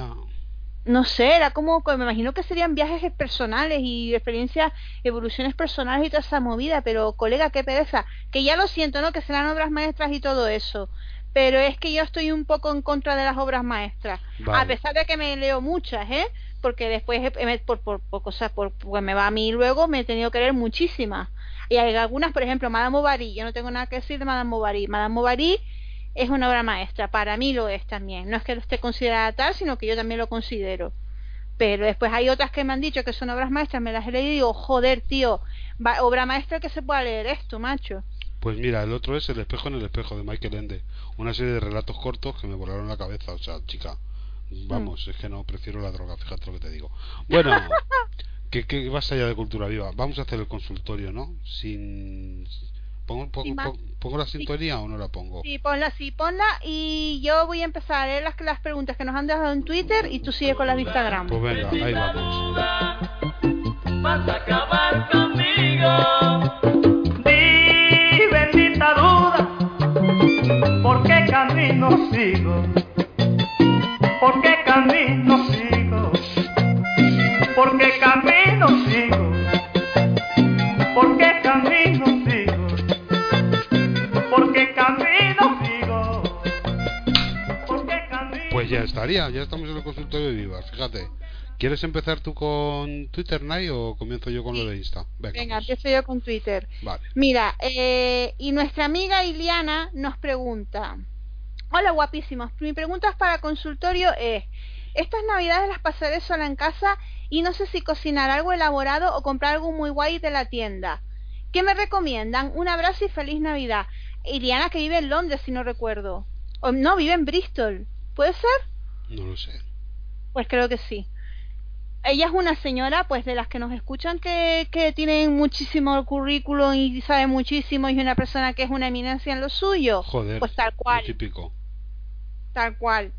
No sé, era como, me imagino que serían viajes personales y experiencias, evoluciones personales y toda esa movida, pero colega, qué pereza. Que ya lo siento, ¿no? Que serán obras maestras y todo eso. Pero es que yo estoy un poco en contra de las obras maestras. Vale. A pesar de que me leo muchas, ¿eh? Porque después, he- por, por, por cosas, por, porque me va a mí luego, me he tenido que leer muchísimas. Y hay algunas, por ejemplo, Madame Bovary. Yo no tengo nada que decir de Madame Bovary. Madame Bovary es una obra maestra. Para mí lo es también. No es que lo esté considerada tal, sino que yo también lo considero. Pero después hay otras que me han dicho que son obras maestras, me las he leído y digo, joder, tío, va- obra maestra que se pueda leer esto, macho. Pues mira, el otro es El espejo en el espejo de Michael Ende. Una serie de relatos cortos que me volaron la cabeza. O sea, chica, vamos, es que no, prefiero la droga, fíjate lo que te digo. Bueno, que, que vas allá de cultura viva. Vamos a hacer el consultorio, ¿no? Sin... ¿Pongo, pongo, la sintonía o no la pongo? Sí, ponla, sí, ponla y yo voy a empezar a leer las, las preguntas que nos han dejado en Twitter y tú sigue con las de Instagram. Pues venga, ahí vamos. vas a acabar conmigo. Di, bendita duda, ¿por qué camino sigo? ¿Por qué camino sigo? ¿Por qué camino sigo? ¿Por qué camino sigo? ¿Por qué camino Pues ya estaría, ya estamos en el consultorio de Viva, fíjate. ¿Quieres empezar tú con Twitter, Nay, o comienzo yo con lo de Insta? Venga, Venga, pues, empiezo yo con Twitter. vale. Mira, eh, y nuestra amiga Iliana nos pregunta, hola guapísimos, mi pregunta para consultorio es, estas navidades las pasaré sola en casa y no sé si cocinar algo elaborado o comprar algo muy guay de la tienda. ¿Qué me recomiendan? Un abrazo y feliz Navidad. Iliana que vive en Londres, si no recuerdo. O no, vive en Bristol. ¿Puede ser? No lo sé. Pues creo que sí. Ella es una señora, pues de las que nos escuchan, que, que tienen muchísimo currículum y sabe muchísimo y es una persona que es una eminencia en lo suyo. Joder, Pues tal cual, típico. tal cual.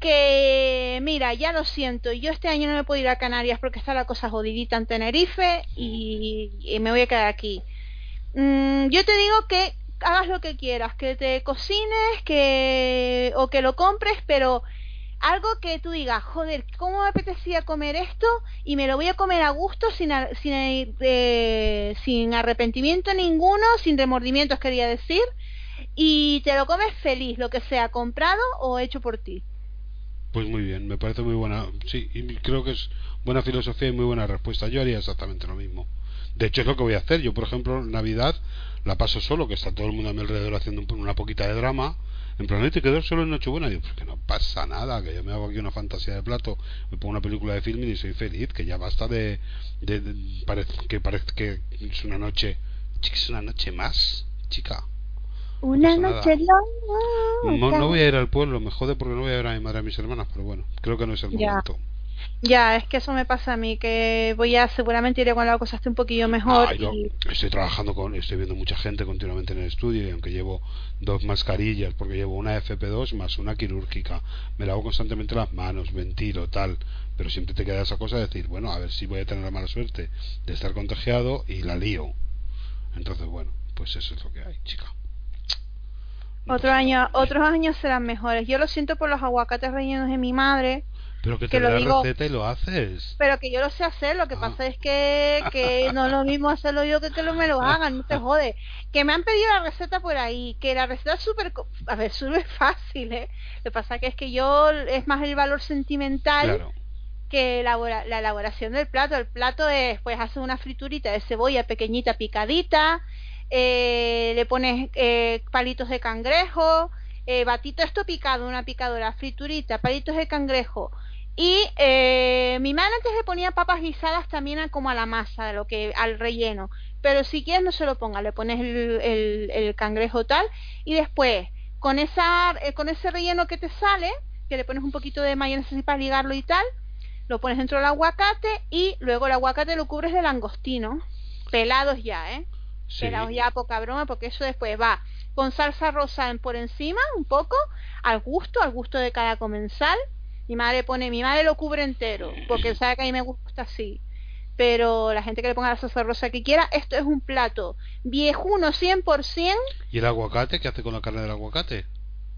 Que, mira, ya lo siento, yo este año no me puedo ir a Canarias porque está la cosa jodidita en Tenerife y, me voy a quedar aquí. Mm, yo te digo que hagas lo que quieras, que te cocines, que o que lo compres, pero algo que tú digas, joder, ¿cómo me apetecía comer esto? Y me lo voy a comer a gusto, sin, sin, eh, sin arrepentimiento ninguno, sin remordimientos, quería decir. Y te lo comes feliz, lo que sea, comprado o hecho por ti. Pues muy bien, me parece muy buena. Sí, y creo que es buena filosofía y muy buena respuesta. Yo haría exactamente lo mismo. De hecho, es lo que voy a hacer. Yo, por ejemplo, Navidad la paso solo, que está todo el mundo a mi alrededor haciendo un- una poquita de drama. En plan, "Ay, te quedas solo en Nochebuena. Y digo, pues que no pasa nada, que yo me hago aquí una fantasía de plato, me pongo una película de film y soy feliz, que ya basta de. de, que parece que es una noche. Chica, es una noche más, chica. Una noche loca. No, no voy a ir al pueblo, me jode porque no voy a ver a mi madre y a mis hermanas, pero bueno, creo que no es el Ya. momento. Ya, es que eso me pasa a mí, que voy a seguramente iré cuando la cosa esté un poquillo mejor. Ah, yo y- estoy trabajando con, estoy viendo mucha gente continuamente en el estudio y aunque llevo dos mascarillas, porque llevo una FP2 más una quirúrgica, me lavo constantemente las manos, ventilo, tal, pero siempre te queda esa cosa de decir, bueno, a ver si voy a tener la mala suerte de estar contagiado y la lío. Entonces, bueno, pues eso es lo que hay, chica. Otro año, otros años serán mejores. Yo lo siento por los aguacates rellenos de mi madre, Pero que que te lo la digo- receta y lo haces. pero que yo lo sé hacer. Lo que Ah. pasa es que, que no es lo mismo hacerlo yo que que lo, me lo hagan, no te jode. Que me han pedido la receta por ahí, que la receta es súper, a ver, súper fácil, ¿eh? Lo que pasa que es que yo, es más el valor sentimental Claro. que elabora- la elaboración del plato. El plato es, pues, haces una friturita de cebolla pequeñita picadita, eh, le pones eh, palitos de cangrejo, eh, batito esto picado, una picadora, friturita, palitos de cangrejo. Y eh, mi madre antes le ponía papas guisadas también a- como a la masa, lo que al relleno. Pero si quieres no se lo ponga, le pones el, el- cangrejo tal y después con esa eh, con ese relleno que te sale, que le pones un poquito de mayonesa así para ligarlo y tal, lo pones dentro del aguacate y luego el aguacate lo cubres de langostino, pelados ya, ¿eh? Sí. Pelados ya, poca broma, porque eso después va con salsa rosa por encima, un poco, al gusto, al gusto de cada comensal. Mi madre pone, mi madre lo cubre entero, porque sabe que a mí me gusta así. Pero la gente que le ponga la salsa rosa que quiera, esto es un plato viejuno 100%, ¿Y el aguacate? ¿Qué hace con la carne del aguacate?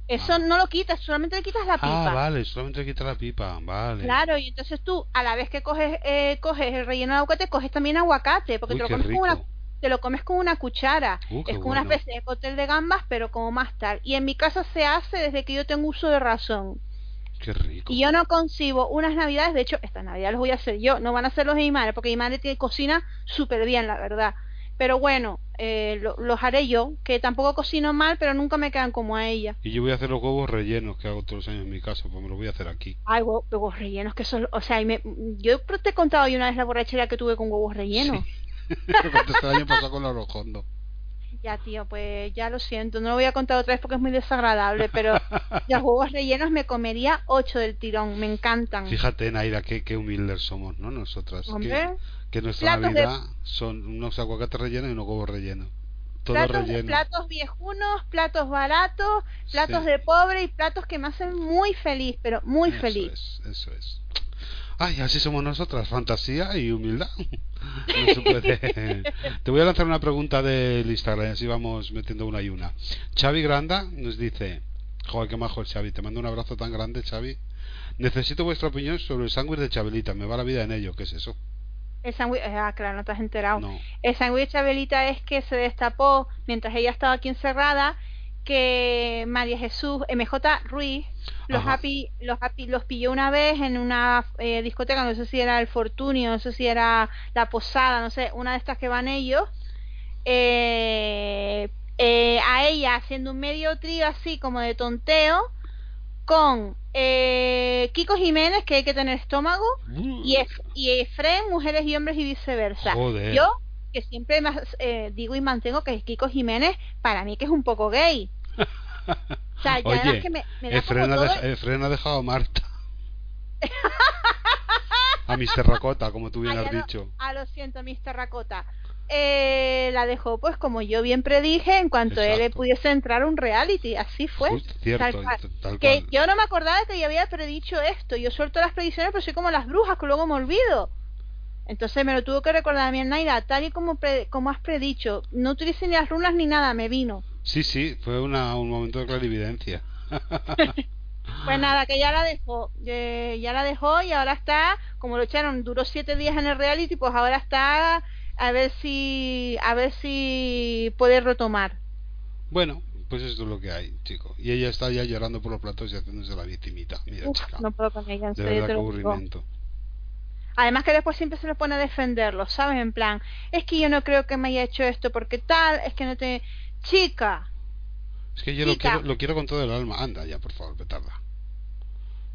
eso Ah. no lo quitas, solamente le quitas la pipa. Ah, vale, solamente quita la pipa, vale. Claro, y entonces tú, a la vez que coges, eh, coges el relleno de aguacate, coges también aguacate, porque Uy, te lo comes con una. Te lo comes con una cuchara. Uh, es como una especie de cóctel de gambas, pero como más tal. Y en mi casa se hace desde que yo tengo uso de razón. Qué rico. Y yo no concibo unas navidades, de hecho, estas navidades los voy a hacer yo, no van a ser los de mi madre, porque mi madre tiene cocina súper bien, la verdad. Pero bueno, eh, lo- los haré yo, que tampoco cocino mal, pero nunca me quedan como a ella. Y yo voy a hacer los huevos rellenos que hago todos los años en mi casa, pues me los voy a hacer aquí. Ay, huevos, huevos rellenos, que son, o sea, y me- yo te he contado yo una vez la borrachera que tuve con huevos rellenos. El año pasado con la rojondo. Ya, tío, pues ya lo siento, no lo voy a contar otra vez porque es muy desagradable, pero los huevos rellenos me comería ocho del tirón, me encantan. Fíjate, Naira, qué, qué humildes somos, ¿no? Nosotras. Que, que nuestra platos de- Navidad son unos aguacates rellenos y unos huevos rellenos. Todo platos, relleno. platos viejunos, platos baratos, platos Sí. de pobre y platos que me hacen muy feliz, pero muy Eso feliz. es, eso es. Ay, así somos nosotras, fantasía y humildad. No se puede. Te voy a lanzar una pregunta del Instagram, así vamos metiendo una y una. Xavi Granda nos dice, joder, qué majo el Xavi, te mando un abrazo tan grande, Xavi. Necesito vuestra opinión sobre el sándwich de Chabelita, me va la vida en ello, ¿qué es eso? El sándwich, ah, claro, no te has enterado. No. El sándwich de Chabelita es que se destapó mientras ella estaba aquí encerrada que María Jesús, MJ Ruiz, los happy, los happy, los pilló una vez en una eh, discoteca, no sé si era el Fortunio, no sé si era la Posada, no sé, una de estas que van ellos, eh, eh, a ella haciendo un medio trío así como de tonteo con eh, Kiko Jiménez, que hay que tener estómago, y, Ef- y Efren, mujeres y hombres y viceversa. Joder. Yo, que siempre más, eh, digo y mantengo que Kiko Jiménez, para mí que es un poco gay. O sea, ya Oye, además que me, me da Efren como ha, todo... dej- Efren ha dejado a Marta. a mis terracota, como tú bien Ah, has no- dicho. Ah, lo siento, Mr. Terracota. Eh, la dejó, pues como yo bien predije, en cuanto él pudiese entrar un reality. Así fue. Cierto, tal cual. que yo no me acordaba de que yo había predicho esto. Yo suelto las predicciones, pero soy como las brujas, que luego me olvido. Entonces me lo tuvo que recordar a mi Naira, tal y como, pre- como has predicho. No utilicé ni las runas ni nada, me vino. Sí, sí, fue una, un momento de clarividencia. Pues nada, que ya la dejó. eh, ya la dejó y ahora está, como lo echaron, duró siete días en el reality, pues ahora está a ver si, a ver si puede retomar. bueno, pues esto es lo que hay, chico. Y ella está ya llorando por los platos y haciéndose la victimita. Mira, Uf, chica. no puedo con ella, en de verdad aburrimiento. Además que después siempre se le pone a defenderlo, ¿sabes? En plan, es que yo no creo que me haya hecho esto porque tal, es que no te... Chica, Es que yo lo quiero, lo quiero con todo el alma. Anda ya, por favor, petarda.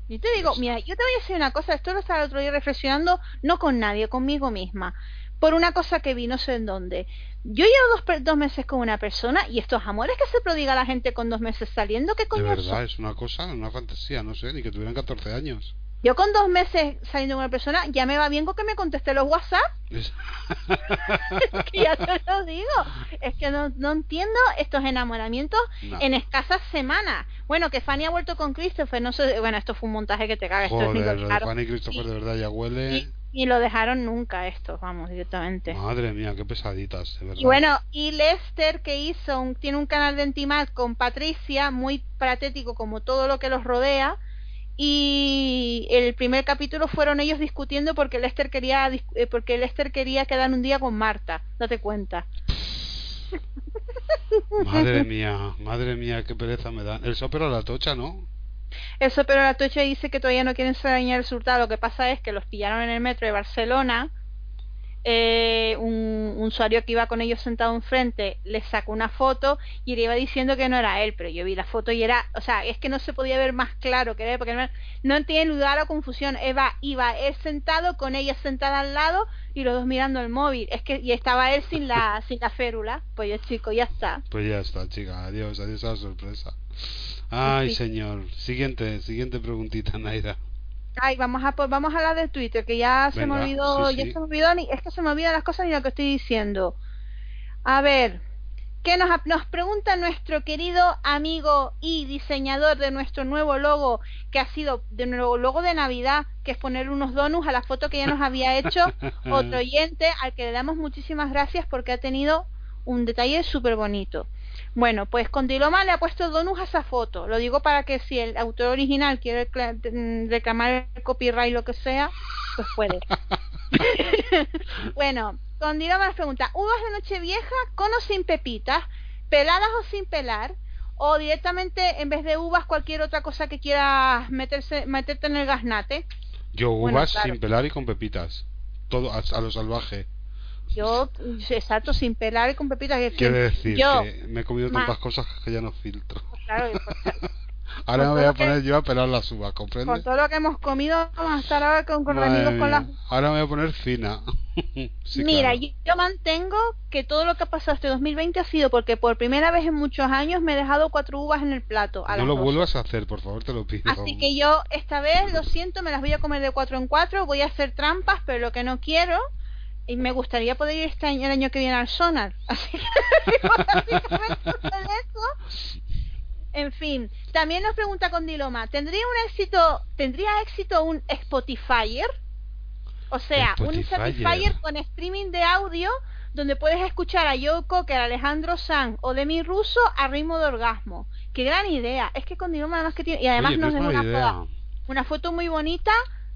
Y te digo, mira, yo te voy a decir una cosa, esto lo estaba el otro día reflexionando, no con nadie, conmigo misma, por una cosa que vi, no sé en dónde. Yo llevo dos, dos meses con una persona y estos amores que se prodiga la gente con dos meses saliendo, ¿qué De coño verdad, son? es una cosa, una fantasía, no sé, ni que tuvieran 14 años. Yo con dos meses saliendo con una persona ya me va bien con que me conteste los WhatsApp. Es- Es que ya te lo digo. Es que no, no entiendo estos enamoramientos No. en escasas semanas. Bueno, que Fanny ha vuelto con Christopher, no sé, bueno, esto fue un montaje que te caga, esto Joder, lo de dejaron, Fanny Christopher de verdad ya huele. y, y lo dejaron nunca esto, vamos, directamente. Madre mía, qué pesaditas, de verdad. Y bueno, y Lester que hizo, un, tiene un canal de Intimad con Patricia, muy patético como todo lo que los rodea. Y el primer capítulo fueron ellos discutiendo porque Lester quería eh, porque Lester quería quedar un día con Marta, date cuenta. Madre mía, madre mía, qué pereza me dan. El sopero a la tocha, ¿no? Eso, pero la Tocha dice que todavía no quieren enseñar el resultado. Lo que pasa es que los pillaron en el metro de Barcelona. Eh, un, un usuario que iba con ellos sentado enfrente le sacó una foto y le iba diciendo que no era él, pero yo vi la foto y era, o sea, es que no se podía ver más claro que era él, porque no, no tiene lugar a confusión. Eva iba él sentado con ella sentada al lado y los dos mirando el móvil. Es que y estaba él sin la sin la férula. Pues yo chico, ya está. Pues ya está, chica. Adiós, adiós a la sorpresa. Ay, Sí. señor. Siguiente, siguiente preguntita, Naira. Ay, vamos a pues vamos a hablar de Twitter, que ya se Venga, me olvidó, sí, ya sí. se me olvidó ni, es que se me olvidan las cosas ni lo que estoy diciendo. A ver, ¿qué nos nos pregunta nuestro querido amigo y diseñador de nuestro nuevo logo, que ha sido de nuevo logo de Navidad, que es poner unos donuts a la foto que ya nos había hecho otro oyente al que le damos muchísimas gracias porque ha tenido un detalle súper bonito. Bueno, pues Condiloma le ha puesto donuts a esa foto. Lo digo para que si el autor original quiere mm, reclamar el copyright lo que sea, pues puede. bueno, Condiloma nos pregunta, ¿uvas de Nochevieja con o sin pepitas? ¿Peladas o sin pelar? ¿O directamente en vez de uvas cualquier otra cosa que quieras meterse, meterte en el gasnate? Yo Bueno, uvas claro. sin pelar y con pepitas. Todo a, a lo salvaje. Yo, exacto, sin pelar y con pepitas. es que Quiere decir yo, que me he comido ma- tantas cosas que ya no filtro. claro, pues, Ahora me Con voy a que- poner yo a pelar las uvas, con ¿comprendes? todo lo que hemos comido, vamos a estar ahora con, con amigos con las... Ahora me voy a poner fina. Sí, Mira, claro. yo, yo mantengo que todo lo que ha pasado este 2020 ha sido porque por primera vez en muchos años me he dejado cuatro uvas en el plato. A No lo vuelvas a hacer, por favor, te lo pido. Así que yo esta vez, lo siento, me las voy a comer de cuatro en cuatro, voy a hacer trampas, pero lo que no quiero, y me gustaría poder ir este año, el año que viene al Sonar. Así que eso. En fin, también nos pregunta Condiloma, ¿tendría un éxito, tendría éxito un Spotifyer? O sea, un Spotifyer. Con streaming de audio donde puedes escuchar a Joe Cocker, Alejandro Sanz o Demi Russo a ritmo de orgasmo. Qué gran idea. Es que Condiloma además que tiene y además Oye, nos mala una foto, una foto muy bonita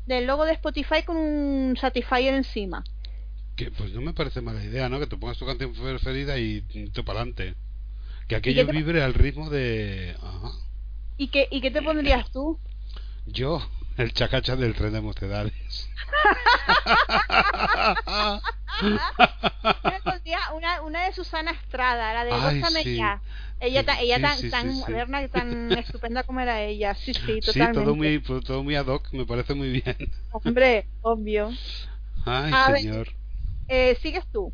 del logo de Spotify con un Satisfyer encima. Que, pues no me parece mala idea, ¿no? Que te pongas tu canción preferida y te para adelante. Que aquello te- vibre al ritmo de... Ajá. ¿Y qué, ¿Y qué te pondrías tú? Yo, el chacacha del tren de mocedades. Una, una de Susana Estrada, la de Ay, sí. ya. Ella, ta- ella Sí, tan, sí, sí, sí. moderna y tan estupenda como era ella. Sí, sí, Sí, totalmente. todo muy, todo muy ad hoc, me parece muy bien. Hombre, obvio. Ay, A ver. Eh, ¿Sigues tú?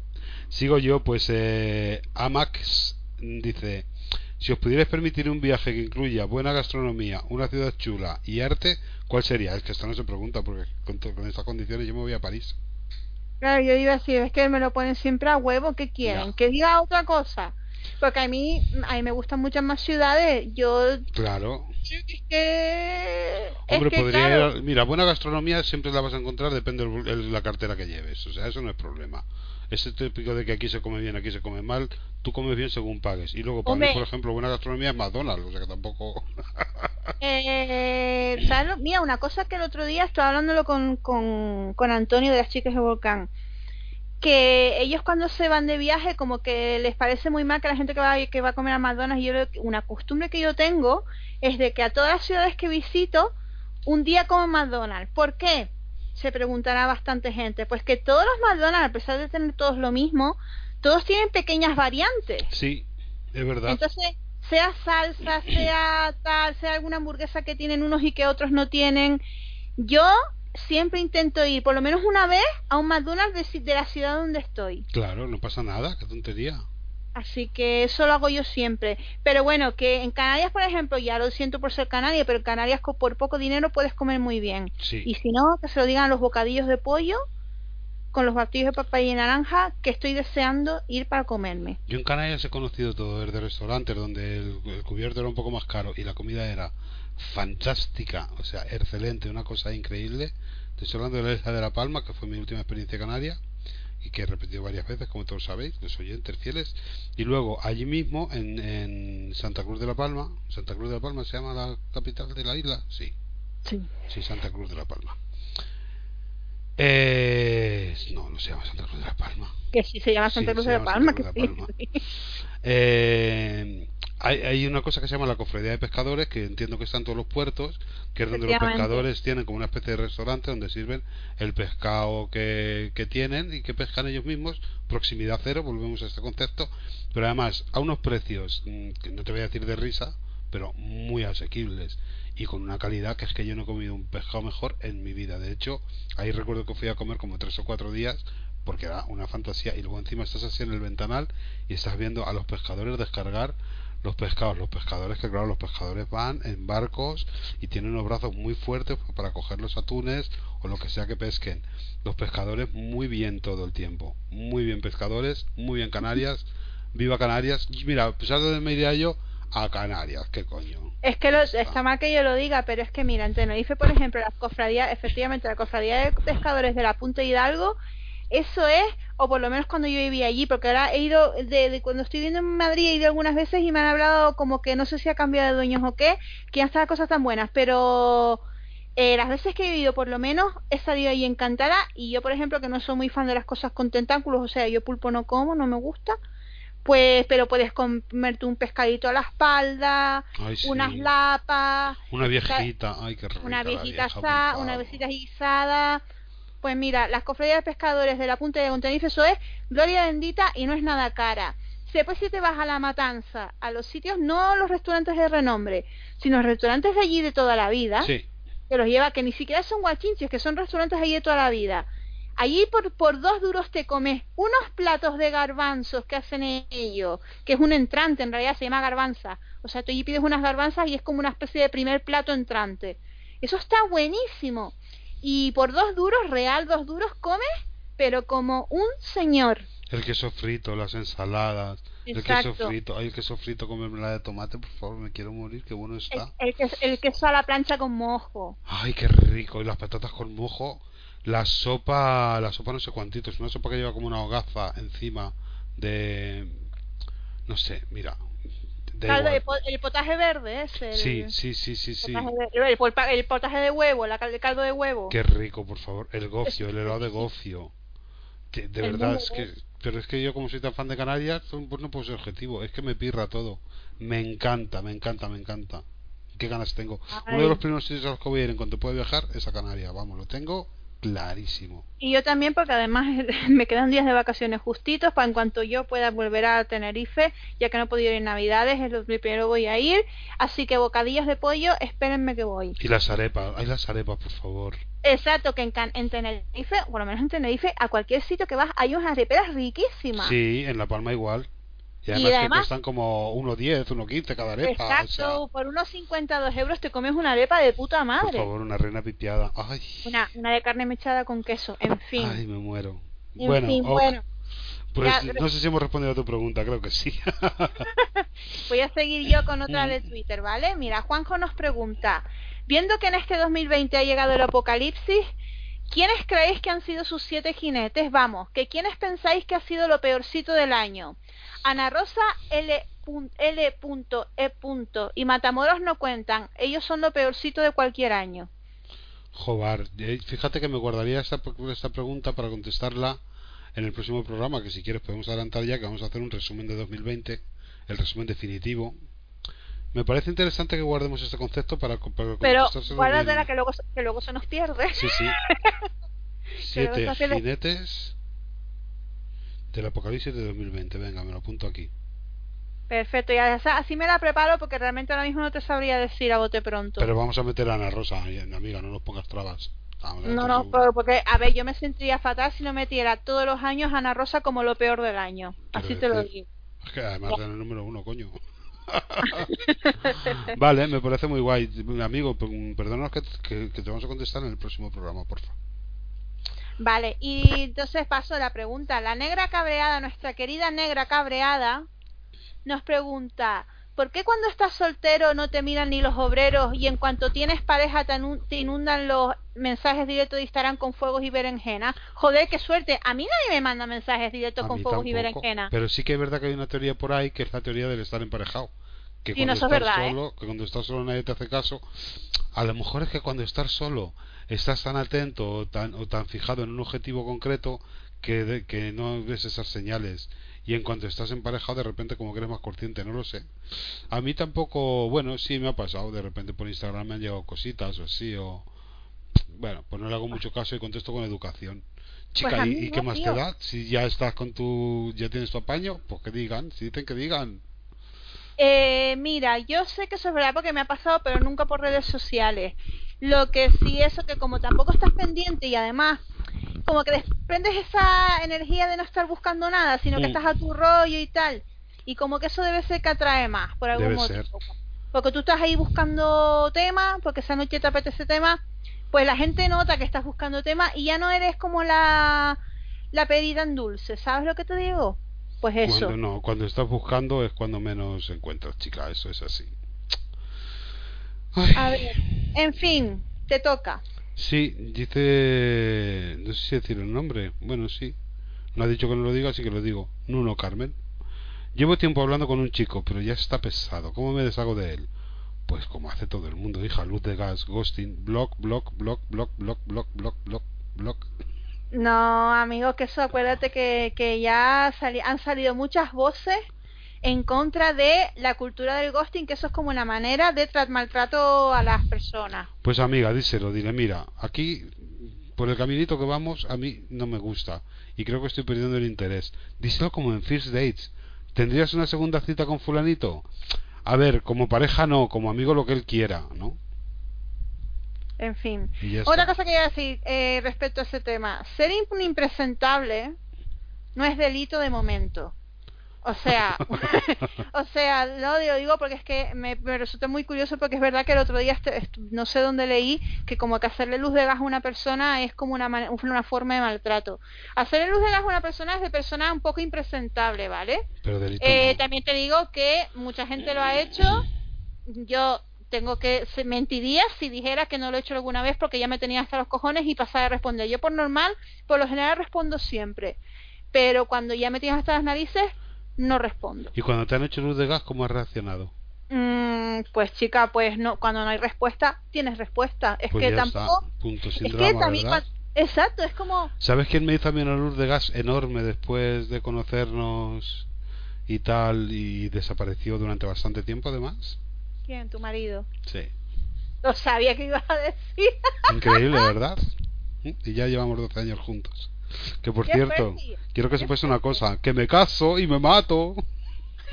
Sigo yo, pues eh, Amax dice, si os pudierais permitir un viaje que incluya buena gastronomía, una ciudad chula y arte, ¿cuál sería? Es que esto no se pregunta, porque con, estas condiciones yo me voy a París. Claro, yo iba a decir, es que me lo ponen siempre a huevo, ¿qué quieren? Ya. Que diga otra cosa. Porque a mí, a mí me gustan muchas más ciudades. Yo, Claro. es que... Hombre, es que, podría claro, ir a- Mira, buena gastronomía siempre la vas a encontrar, depende de la cartera que lleves. O sea, eso no es problema. Ese típico de que aquí se come bien, aquí se come mal, tú comes bien según pagues. Y luego, para Hombre. mí, por ejemplo, buena gastronomía es McDonald's, o sea que tampoco... Eh, ¿sabes lo- Mira, una cosa que el otro día estaba hablándolo con, con, con Antonio de las chicas de Volcán. Que ellos cuando se van de viaje como que les parece muy mal que la gente que va, que va a comer a McDonald's, y yo una costumbre que yo tengo es de que a todas las ciudades que visito un día como McDonald's. ¿Por qué? Se preguntará bastante gente. Pues que todos los McDonald's, a pesar de tener todos lo mismo, todos tienen pequeñas variantes. Sí, es verdad. Entonces, sea salsa, sea tal, sea alguna hamburguesa que tienen unos y que otros no tienen, yo siempre intento ir por lo menos una vez a un McDonald's de, de la ciudad donde estoy. Claro, no pasa nada, qué tontería. Así que eso lo hago yo siempre. Pero bueno, que en Canarias, por ejemplo, ya lo siento por ser canaria, pero en Canarias por poco dinero puedes comer muy bien. Sí. Y si no, que se lo digan los bocadillos de pollo con los batidos de papaya y naranja que estoy deseando ir para comerme. Yo en Canarias he conocido todo desde restaurantes donde el, el cubierto era un poco más caro y la comida era fantástica, o sea, excelente, una cosa increíble. Estoy hablando de la isla de La Palma, que fue mi última experiencia canaria y que he repetido varias veces, como todos sabéis, los oyentes fieles. Y luego allí mismo, en, en Santa Cruz de La Palma, Santa Cruz de La Palma se llama la capital de la isla, sí, Sí. sí, Santa Cruz de La Palma. Eh, no, no se llama Santa Cruz de La Palma. Que sí se llama Santa Cruz de la Palma, que de la sí. Palma. Eh, hay, hay una cosa que se llama la cofradía de pescadores que entiendo que está en todos los puertos que es donde los pescadores tienen como una especie de restaurante donde sirven el pescado que, que tienen y que pescan ellos mismos. Proximidad cero volvemos a este concepto. Pero además a unos precios mm, que no te voy a decir de risa pero muy asequibles y con una calidad que es que yo no he comido un pescado mejor en mi vida. De hecho ahí recuerdo que fui a comer como tres o cuatro días porque era una fantasía y luego encima estás así en el ventanal y estás viendo a los pescadores descargar los pescados, los pescadores que claro, los pescadores van en barcos y tienen unos brazos muy fuertes para coger los atunes o lo que sea que pesquen. Los pescadores muy bien todo el tiempo, muy bien pescadores, muy bien Canarias, viva Canarias. Mira, a pesar de donde me iría yo a Canarias, qué coño. Es que lo- está mal que yo lo diga, pero es que mira, en Tenerife, por ejemplo, la cofradía, efectivamente, la cofradía de pescadores de la Punta Hidalgo, eso es, o por lo menos cuando yo vivía allí, porque ahora he ido, de, de cuando estoy viviendo en Madrid, he ido algunas veces y me han hablado como que no sé si ha cambiado de dueños o qué, que ya están cosas tan buenas, pero eh, las veces que he vivido, por lo menos, he salido ahí encantada, y yo, por ejemplo, que no soy muy fan de las cosas con tentáculos, o sea, yo pulpo no como, no me gusta, pues, pero puedes comerte un pescadito a la espalda, Ay, sí. unas lapas, Una viejita, ay, qué rica una la viejita vieja, una viejita guisada. Pues mira, las cofradías de pescadores de la punta de Tenerife, eso es gloria bendita y no es nada cara. Después si te vas a la matanza, a los sitios, no los restaurantes de renombre, sino los restaurantes de allí de toda la vida, Sí, que los lleva, que ni siquiera son guachinches, que son restaurantes allí de toda la vida. Allí por, por dos duros te comes unos platos de garbanzos que hacen ellos, que es un entrante, en realidad se llama garbanza. O sea, tú allí pides unas garbanzas y es como una especie de primer plato entrante. Eso está buenísimo. Y por dos duros, real dos duros, comes, pero como un señor. el queso frito, las ensaladas, el queso frito, ay, el queso frito con mermelada de tomate, por favor, me quiero morir, qué bueno está. el, ques- el queso a la plancha con mojo. Ay, qué rico. Y las patatas con mojo. La sopa, la sopa no sé cuántitos. Una sopa que lleva como una hogaza encima de... No sé, mira. Caldo el potaje verde ese. el- Sí, sí, sí, sí, sí. potaje de- el, potaje de huevo, la, el caldo de huevo. Qué rico, por favor. El gofio, el helado de gofio. De verdad, es que... Pero es que yo como soy tan fan de Canarias, pues no puedo ser objetivo. Es que me pirra todo. Me encanta, me encanta, me encanta. Qué ganas tengo. Uno de los primeros sitios a los que voy a ir en cuanto pueda viajar es a Canarias. Vamos, lo tengo clarísimo. Y yo también, porque además me quedan días de vacaciones justitos para en cuanto yo pueda volver a Tenerife, ya que no he podido ir en Navidades, es lo primero voy a ir. Así que bocadillos de pollo, espérenme que voy. Y las arepas, hay las arepas, por favor. Exacto, que en, en Tenerife, por lo menos en Tenerife, a cualquier sitio que vas hay unas areperas riquísimas. Sí, en La Palma igual. Y Y además, que además- cuestan como 1,10, 1,15 cada arepa. Exacto, o sea, por unos 52 euros te comes una arepa de puta por madre. favor, una reina pipiada. Ay, Una, una de carne mechada con queso, en fin. ay me muero. en bueno, fin, bueno. pues ya- no sé si hemos respondido a tu pregunta, creo que sí. Voy a seguir yo con otra de Twitter, ¿vale? Mira, Juanjo nos pregunta, viendo que en este 2020 ha llegado el apocalipsis, ¿quiénes creéis que han sido sus siete jinetes? Vamos, que quiénes pensáis que ha sido lo peorcito del año. Ana Rosa L. L. E. y Matamoros no cuentan, ellos son lo peorcito de cualquier año. Jobar, fíjate que me guardaría esta, esta pregunta para contestarla en el próximo programa, que si quieres podemos adelantar ya que vamos a hacer un resumen de 2020, el resumen definitivo. Me parece interesante que guardemos este concepto para, para Pero guárdatela que luego, que luego se nos pierde. Sí, sí. Siete jinetes del apocalipsis de 2020. Venga, me lo apunto aquí. Perfecto, y así me la preparo porque realmente ahora mismo no te sabría decir a bote pronto. Pero vamos a meter a Ana Rosa, ay, amiga, no nos pongas trabas. No, no, pero porque, a ver, yo me sentiría fatal si no metiera todos los años a Ana Rosa como lo peor del año. Así te lo digo. Es que además el número uno, coño. vale, me parece muy guay. Amigo, perdónanos que, que, que te vamos a contestar en el próximo programa, porfa. Vale, y entonces paso a la pregunta. La negra cabreada, nuestra querida negra cabreada, nos pregunta, ¿por qué cuando estás soltero no te miran ni los obreros y en cuanto tienes pareja te, inundan los mensajes directos de Instagram con fuegos y berenjena? Joder, qué suerte. A mí nadie me manda mensajes directos A con fuegos y berenjena. Pero sí que es verdad que hay una teoría por ahí que es la teoría del estar emparejado. Que cuando no, estás verdad, ¿eh? solo, que cuando estás solo nadie te hace caso. A lo mejor es que cuando estás solo estás tan atento o tan, o tan fijado en un objetivo concreto que, de- que no ves esas señales. Y en cuanto estás emparejado, de repente como que eres más consciente, no lo sé. A mí tampoco, bueno, sí me ha pasado. De repente por Instagram me han llegado cositas o así, o. Bueno, pues no le hago mucho caso y contesto con educación. Chica, Pues a ¿y, qué más tío. te da? Si ya estás con tu. ya tienes tu apaño, pues que digan, si dicen que digan. Eh, mira, yo sé que eso es verdad porque me ha pasado, pero nunca por redes sociales. Lo que sí, eso que como tampoco estás pendiente y además como que desprendes esa energía de no estar buscando nada, sino que Mm. estás a tu rollo y tal. Y como que eso debe ser que atrae más, por algún Debe motivo. ser. Porque tú estás ahí buscando temas, porque esa noche te apetece tema, pues la gente nota que estás buscando temas y ya no eres como la, la pedida en dulce, ¿sabes lo que te digo? Pues eso. Cuando no, cuando estás buscando es cuando menos encuentras, chica, eso es así. Ay. A ver, en fin, te toca. Sí, dice. No sé si decir el nombre. Bueno, sí. No ha dicho que no lo diga, así que lo digo. Nuno Carmen. Llevo tiempo hablando con un chico, pero ya está pesado. ¿Cómo me deshago de él? Pues como hace todo el mundo, hija. Luz de gas, ghosting, block, block, block, block, block, block, block, block, block. No, amigo, que eso acuérdate que, que ya han salido muchas voces en contra de la cultura del ghosting, que eso es como una manera de tra- maltrato a las personas. Pues amiga, díselo, dile, mira, aquí por el caminito que vamos a mí no me gusta y creo que estoy perdiendo el interés. Díselo como en First Dates. ¿Tendrías una segunda cita con fulanito? A ver, como pareja no, como amigo lo que él quiera, ¿no? En fin. Otra cosa que quería decir eh, respecto a ese tema. Ser impresentable no es delito de momento. O sea, o sea, lo digo, digo porque es que me, me resulta muy curioso porque es verdad que el otro día este- no sé dónde leí que como que hacerle luz de gas a una persona es como una, una forma de maltrato. Hacerle luz de gas a una persona es de persona un poco impresentable, ¿vale? Pero Eh, no. También te digo que mucha gente lo ha hecho. Yo tengo que se mentiría si dijera que no lo he hecho alguna vez porque ya me tenía hasta los cojones y pasaba a responder. Yo por normal, por lo general respondo siempre, pero cuando ya me tienes hasta las narices no respondo. Y cuando te han hecho luz de gas, ¿cómo has reaccionado? Mm, pues chica, pues no, cuando no hay respuesta tienes respuesta. Es Pues que tampoco, está, punto sin es que también exacto, es como ¿Sabes quién me hizo a mí una luz de gas enorme después de conocernos y tal y desapareció durante bastante tiempo además? quién, tu marido. Sí. Lo sabía que ibas a decir. Increíble, ¿verdad? Y ya llevamos 12 años juntos. Que por cierto, quiero que sepáis una cosa, que me caso y me mato.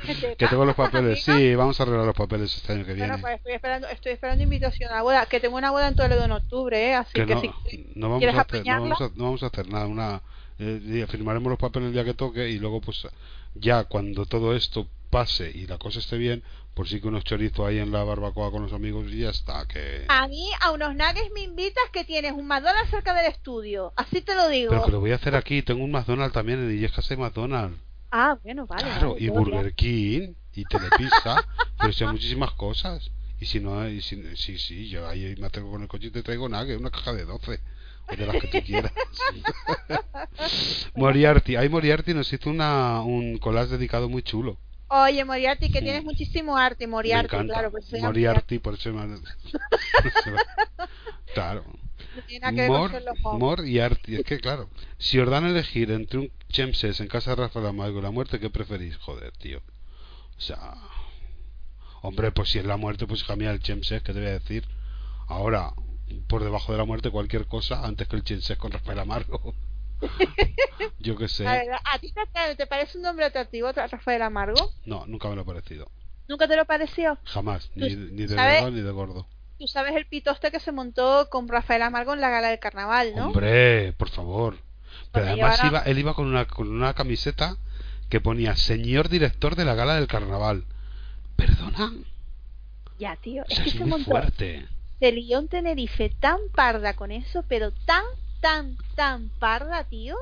¿Te Que tengo los papeles, amiga? sí, vamos a arreglar los papeles este año que viene. Bueno, pues estoy esperando, estoy esperando invitación a la boda, que tengo una boda en Toledo en octubre, ¿eh? así que que, no, si no vamos quieres a hacer, no apañarla, vamos a, no vamos a hacer nada, una eh, firmaremos los papeles el día que toque y luego pues ya cuando todo esto pase y la cosa esté bien, por sí que unos chorizos ahí en la barbacoa con los amigos y ya está, que a mí a unos nuggets me invitas que tienes un McDonald's cerca del estudio, así te lo digo. pero que lo voy a hacer aquí, tengo un McDonald's también en Illescas hay McDonald's. Ah, bueno, vale. claro, vale, y. Burger King y Telepizza, pero si hay muchísimas cosas. Y si no, y si, sí, sí, yo ahí me acerco con el coche y te traigo nada, que una caja de 12. O de las que tú quieras. Moriarty, ahí Moriarty nos hizo una, un collage dedicado muy chulo. Oye, Moriarty, que Sí. tienes muchísimo arte, Moriarty, me claro. Pues Moriarty, por eso me... claro. No Mor. Mor y Arti. Es que, claro, si os dan a elegir entre un Chemses en casa de Rafael Amargo y la muerte, ¿qué preferís? Joder, tío. O sea. Hombre, pues si es la muerte, pues hija mía, el Chemses, ¿qué te voy a decir? Ahora, por debajo de la muerte, cualquier cosa antes que el Chemses con Rafael Amargo. Yo qué sé. A ver, ¿a ti te, te parece un nombre atractivo, Ra- Rafael Amargo? No, nunca me lo ha parecido. ¿Nunca te lo pareció? Jamás. Ni, ni de gordo ni de gordo. Tú sabes el pitoste que se montó con Rafael Amargo en la gala del carnaval, ¿no? Hombre, por favor. Pero Porque además iba, él iba con una, con una camiseta que ponía señor director de la gala del carnaval. ¿Perdona? Ya, tío, O es sea, que es se muy montó, fuerte. Se lió en Tenerife tan parda con eso, pero tan, tan, tan parda, tío.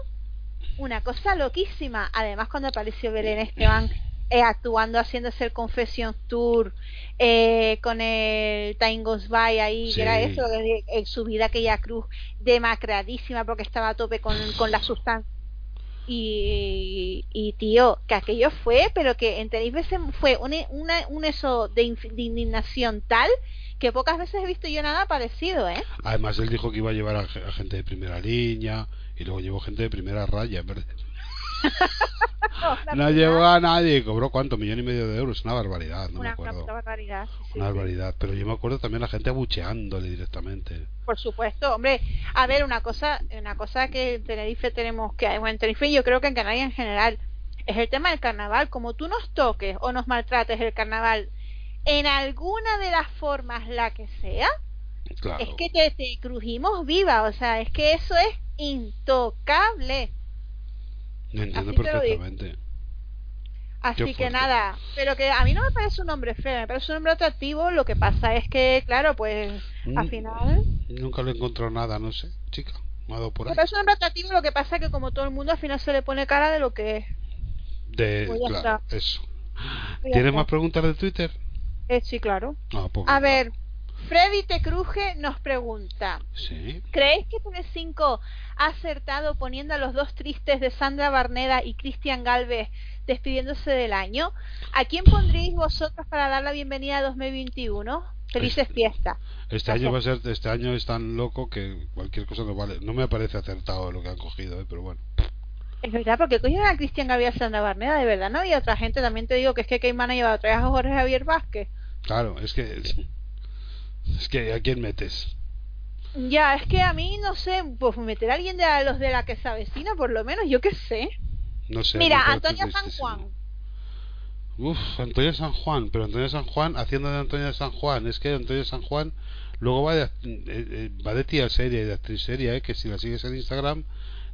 Una cosa loquísima. Además, cuando apareció Belén Esteban eh, actuando, haciéndose el Confession Tour eh, con el Time Goes By ahí, que era eso, en su vida aquella cruz demacradísima porque estaba a tope con, con la sustancia. Y, y tío, que aquello fue, pero que en Tenerife fue un, una- un eso de indignación tal que pocas veces he visto yo nada parecido, ¿eh? Además, él dijo que iba a llevar a, ge- a gente de primera línea y luego llevó gente de primera raya. ¿verdad? No llevó a nadie. Cobró cuánto, millón y medio de euros. Una barbaridad, no me una, acuerdo. una barbaridad. sí, Una sí. barbaridad. Pero yo me acuerdo también la gente abucheándole directamente. Por supuesto, hombre, a ver, una cosa, una cosa que en Tenerife tenemos que, bueno, en Tenerife yo creo que en Canarias en general, es el tema del carnaval. Como tú nos toques o nos maltrates el carnaval en alguna de las formas, la que sea, Claro. es que te, te crujimos viva, o sea, es que eso es intocable. Lo entiendo así lo perfectamente. Así Qué que fuerte. nada, pero que a mí no me parece un hombre feo, me parece un hombre atractivo, lo que pasa es que, claro, pues al Mm, final... Nunca le encontró nada, no sé, chica. Me ha dado por Me ahí. parece un hombre atractivo, lo que pasa es que como todo el mundo al final se le pone cara de lo que es. De, Pues claro, eso. Pues ¿Tienes más preguntas de Twitter? Eh, sí, claro. Ah, pues A ver, Freddy Te Cruje nos pregunta, Sí. ¿creéis que Telecinco ha acertado poniendo a los dos tristes de Sandra Barneda y Cristian Galvez despidiéndose del año? ¿A quién pondríais vosotros para dar la bienvenida a 2021? Felices Este- fiestas. Este año va a ser, este año es tan loco que cualquier cosa no vale. No me parece acertado lo que han cogido, ¿eh? pero bueno. Es verdad, porque coño era Cristian Galvez y Sandra Barneda, de verdad, no había otra gente. También te digo que es que Cayman ha llevado otra vez a Jorge Javier Vázquez. Claro, es que es que a quién metes. Ya, es que a mí, no sé, pues meter a alguien de los de la que se avecina, por lo menos, yo qué sé. No sé. Mira, Antonia San. Juan. Uf, Antonio San Juan, pero Antonio San Juan haciendo de Antonio San Juan, es que Antonio San Juan luego va de, eh, eh, va de tía seria y de actriz seria, ¿eh? que si la sigues en Instagram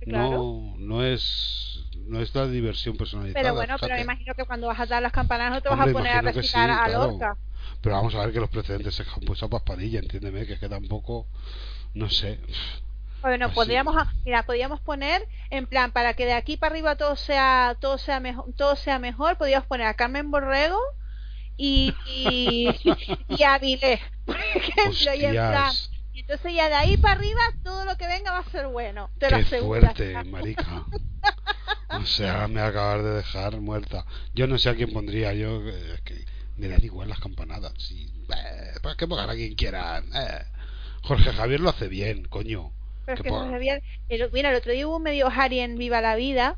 Claro. no no es no es la diversión personalizada. Pero bueno, pero me imagino que cuando vas a dar las campanas no te vas a poner a recitar sí, a claro. Pero vamos a ver que los precedentes se han puesto a paspadilla, entiéndeme, que es que tampoco, no sé. Bueno, Así. podríamos, a- mira, podríamos poner en plan para que de aquí para arriba todo sea, todo sea mejor, todo sea mejor, podríamos poner a Carmen Borrego y y, y a Avilés, por ejemplo, y en plan, entonces ya de ahí para arriba todo lo que venga va a ser bueno, te lo qué aseguro. fuerte, marica. O sea, me acabas de dejar muerta. Yo no sé a quién pondría, yo eh, es que me dan igual las campanadas. Sí, eh, pues que pongan a quien quieran. eh. Jorge Javier lo hace bien, coño. Pero que el- mira, el otro día hubo un medio Harry en Viva la Vida ¿Ah,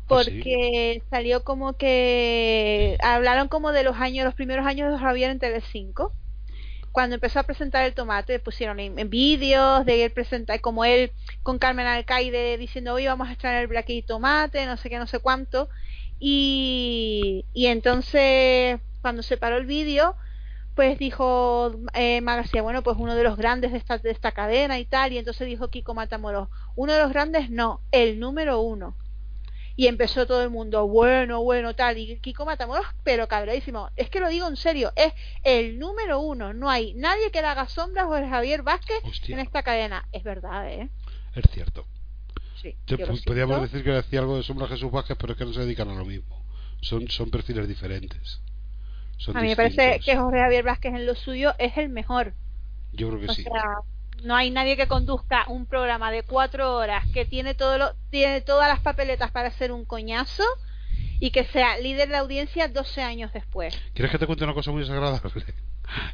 sí? porque salió como que hablaron como de los años, los primeros años de Javier en Telecinco. Cuando empezó a presentar el tomate, pusieron en, en vídeos de él presentar, como él con Carmen Alcaide diciendo, hoy vamos a extraer el Black y tomate, no sé qué, no sé cuánto. Y, y entonces, cuando se paró el vídeo, pues dijo eh, Magacia, bueno, pues uno de los grandes de esta, de esta cadena y tal, y entonces dijo Kiko Matamoros, uno de los grandes no, el número uno. Y empezó todo el mundo, bueno, bueno, tal, y Kiko Matamoros, pero cabradísimo, es que lo digo en serio, es el número uno, no hay nadie que le haga sombras o el Javier Vázquez Hostia. en esta cadena, es verdad, ¿eh? Es cierto. Sí, yo podríamos decir que decía algo de Sombra Jesús Vázquez, pero es que no se dedican a lo mismo. Son, son perfiles diferentes. Son A mí me parece que Jorge Javier Vázquez en lo suyo es el mejor. Yo creo que O sí. sea, no hay nadie que conduzca un programa de cuatro horas que tiene todo lo, tiene todas las papeletas para hacer un coñazo y que sea líder de audiencia 12 años después. ¿Quieres que te cuente una cosa muy desagradable?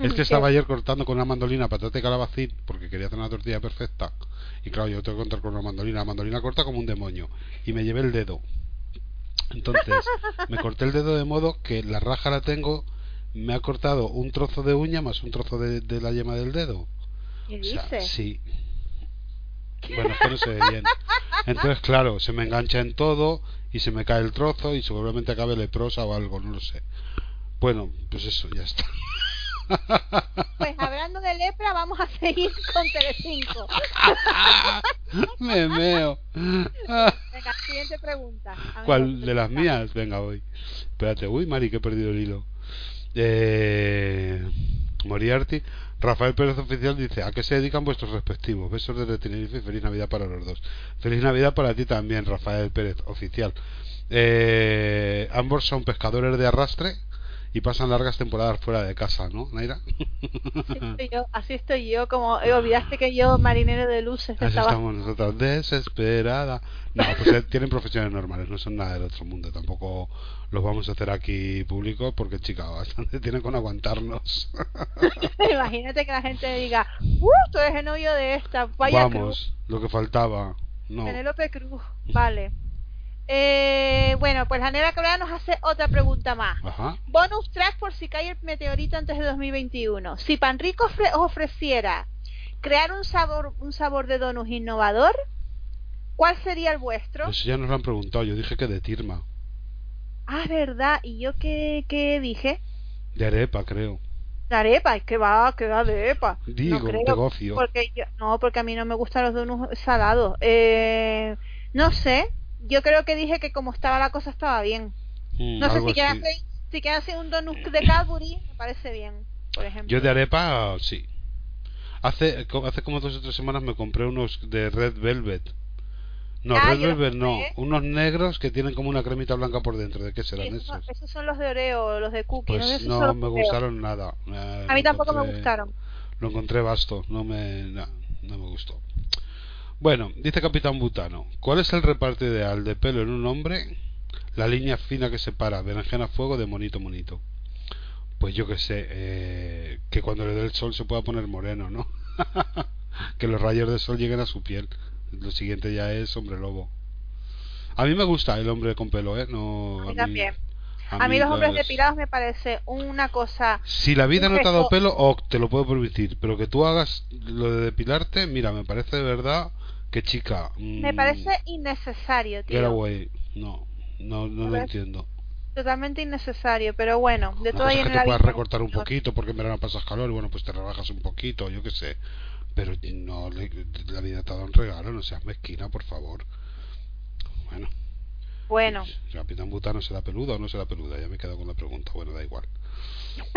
Es que estaba ayer cortando con una mandolina patata y calabacín porque quería hacer una tortilla perfecta. Y claro, yo tengo que contar con una mandolina. La mandolina corta como un demonio. Y me llevé el dedo. Entonces, me corté el dedo de modo que la raja la tengo. Me ha cortado un trozo de uña más un trozo de, de la yema del dedo. ¿Qué O sea, sí. Bueno, es que no se ve bien. Entonces, claro, se me engancha en todo y se me cae el trozo y seguramente acabe leprosa o algo, no lo sé. Bueno, pues eso, ya está. Pues hablando de lepra, vamos a seguir con Telecinco. me meo. Venga, siguiente pregunta. ¿Cuál de las mías? Venga, voy. Espérate, uy, Mari, que he perdido el hilo. Eh, Moriarty. Rafael Pérez Oficial dice: ¿A qué se dedican vuestros respectivos? Besos desde Tenerife y feliz Navidad para los dos. Feliz Navidad para ti también, Rafael Pérez Oficial. Eh, ambos son pescadores de arrastre y pasan largas temporadas fuera de casa, ¿no, Naira? Así estoy yo, así estoy yo, como eh, olvidaste que yo, marinero de luces, Así estaba... estamos nosotros, desesperada. No, pues eh, tienen profesiones normales, no son nada del otro mundo. Tampoco los vamos a hacer aquí públicos porque, chica, bastante tienen con aguantarnos. Imagínate que la gente diga, ¡Uh! Tú eres el novio de esta, vaya Cruz, Vamos, lo que faltaba. No. Penélope Cruz. Vale. Eh, bueno, pues la Nera Cabrera nos hace otra pregunta más. Ajá. Bonus track por si cae el meteorito antes de 2021. Si Panrico ofre- os ofreciera crear un sabor, un sabor de donus innovador, ¿cuál sería el vuestro? Eso ya nos lo han preguntado. Yo dije que de Tirma. Ah, verdad. ¿Y yo qué, qué dije? De arepa, creo. De arepa. ¿Y qué va? ¿Qué va de arepa? Digo, no creo. Porque yo- no, porque a mí no me gustan los donuts salados. Eh, no sé. Yo creo que dije que como estaba la cosa estaba bien. Mm, No sé si hacer, si quieren hacer un donut de Cadbury, me parece bien, por ejemplo. Yo de arepa, sí. Hace, hace como dos o tres semanas me compré unos de Red Velvet. No, Ah, Red Velvet no. Unos negros que tienen como una cremita blanca por dentro. ¿De qué serán esos, esos? esos son los de Oreo, los de cookie. Pues no los me Oreo. gustaron nada. Eh, A mí tampoco me gustaron. Lo encontré vasto, no me, no, no me gustó. Bueno, dice Capitán Butano, ¿cuál es el reparto ideal de pelo en un hombre? La línea fina que separa berenjena a fuego de monito monito. Pues yo que sé, eh, que cuando le dé el sol se pueda poner moreno, ¿no? que los rayos de sol lleguen a su piel. Lo siguiente ya es hombre lobo. A mí me gusta el hombre con pelo, ¿eh? No, A mí también. A mí los hombres depilados me parece una cosa... si la vida no te ha dado pelo, o te lo puedo permitir, pero que tú hagas lo de depilarte, mira, me parece de verdad que chica. Me mm, parece innecesario, Get tío. away. No, no, no Me lo parece entiendo. Totalmente innecesario, pero bueno, de todo es en que la te puedas recortar un poquito porque en verano pasas calor y bueno, pues te rebajas un poquito, yo qué sé. Pero no, la vida te ha dado un regalo, no seas mezquina, por favor. Bueno, Bueno, Capitán Butano será peluda o no será peluda, ya me he quedado con la pregunta, bueno, da igual.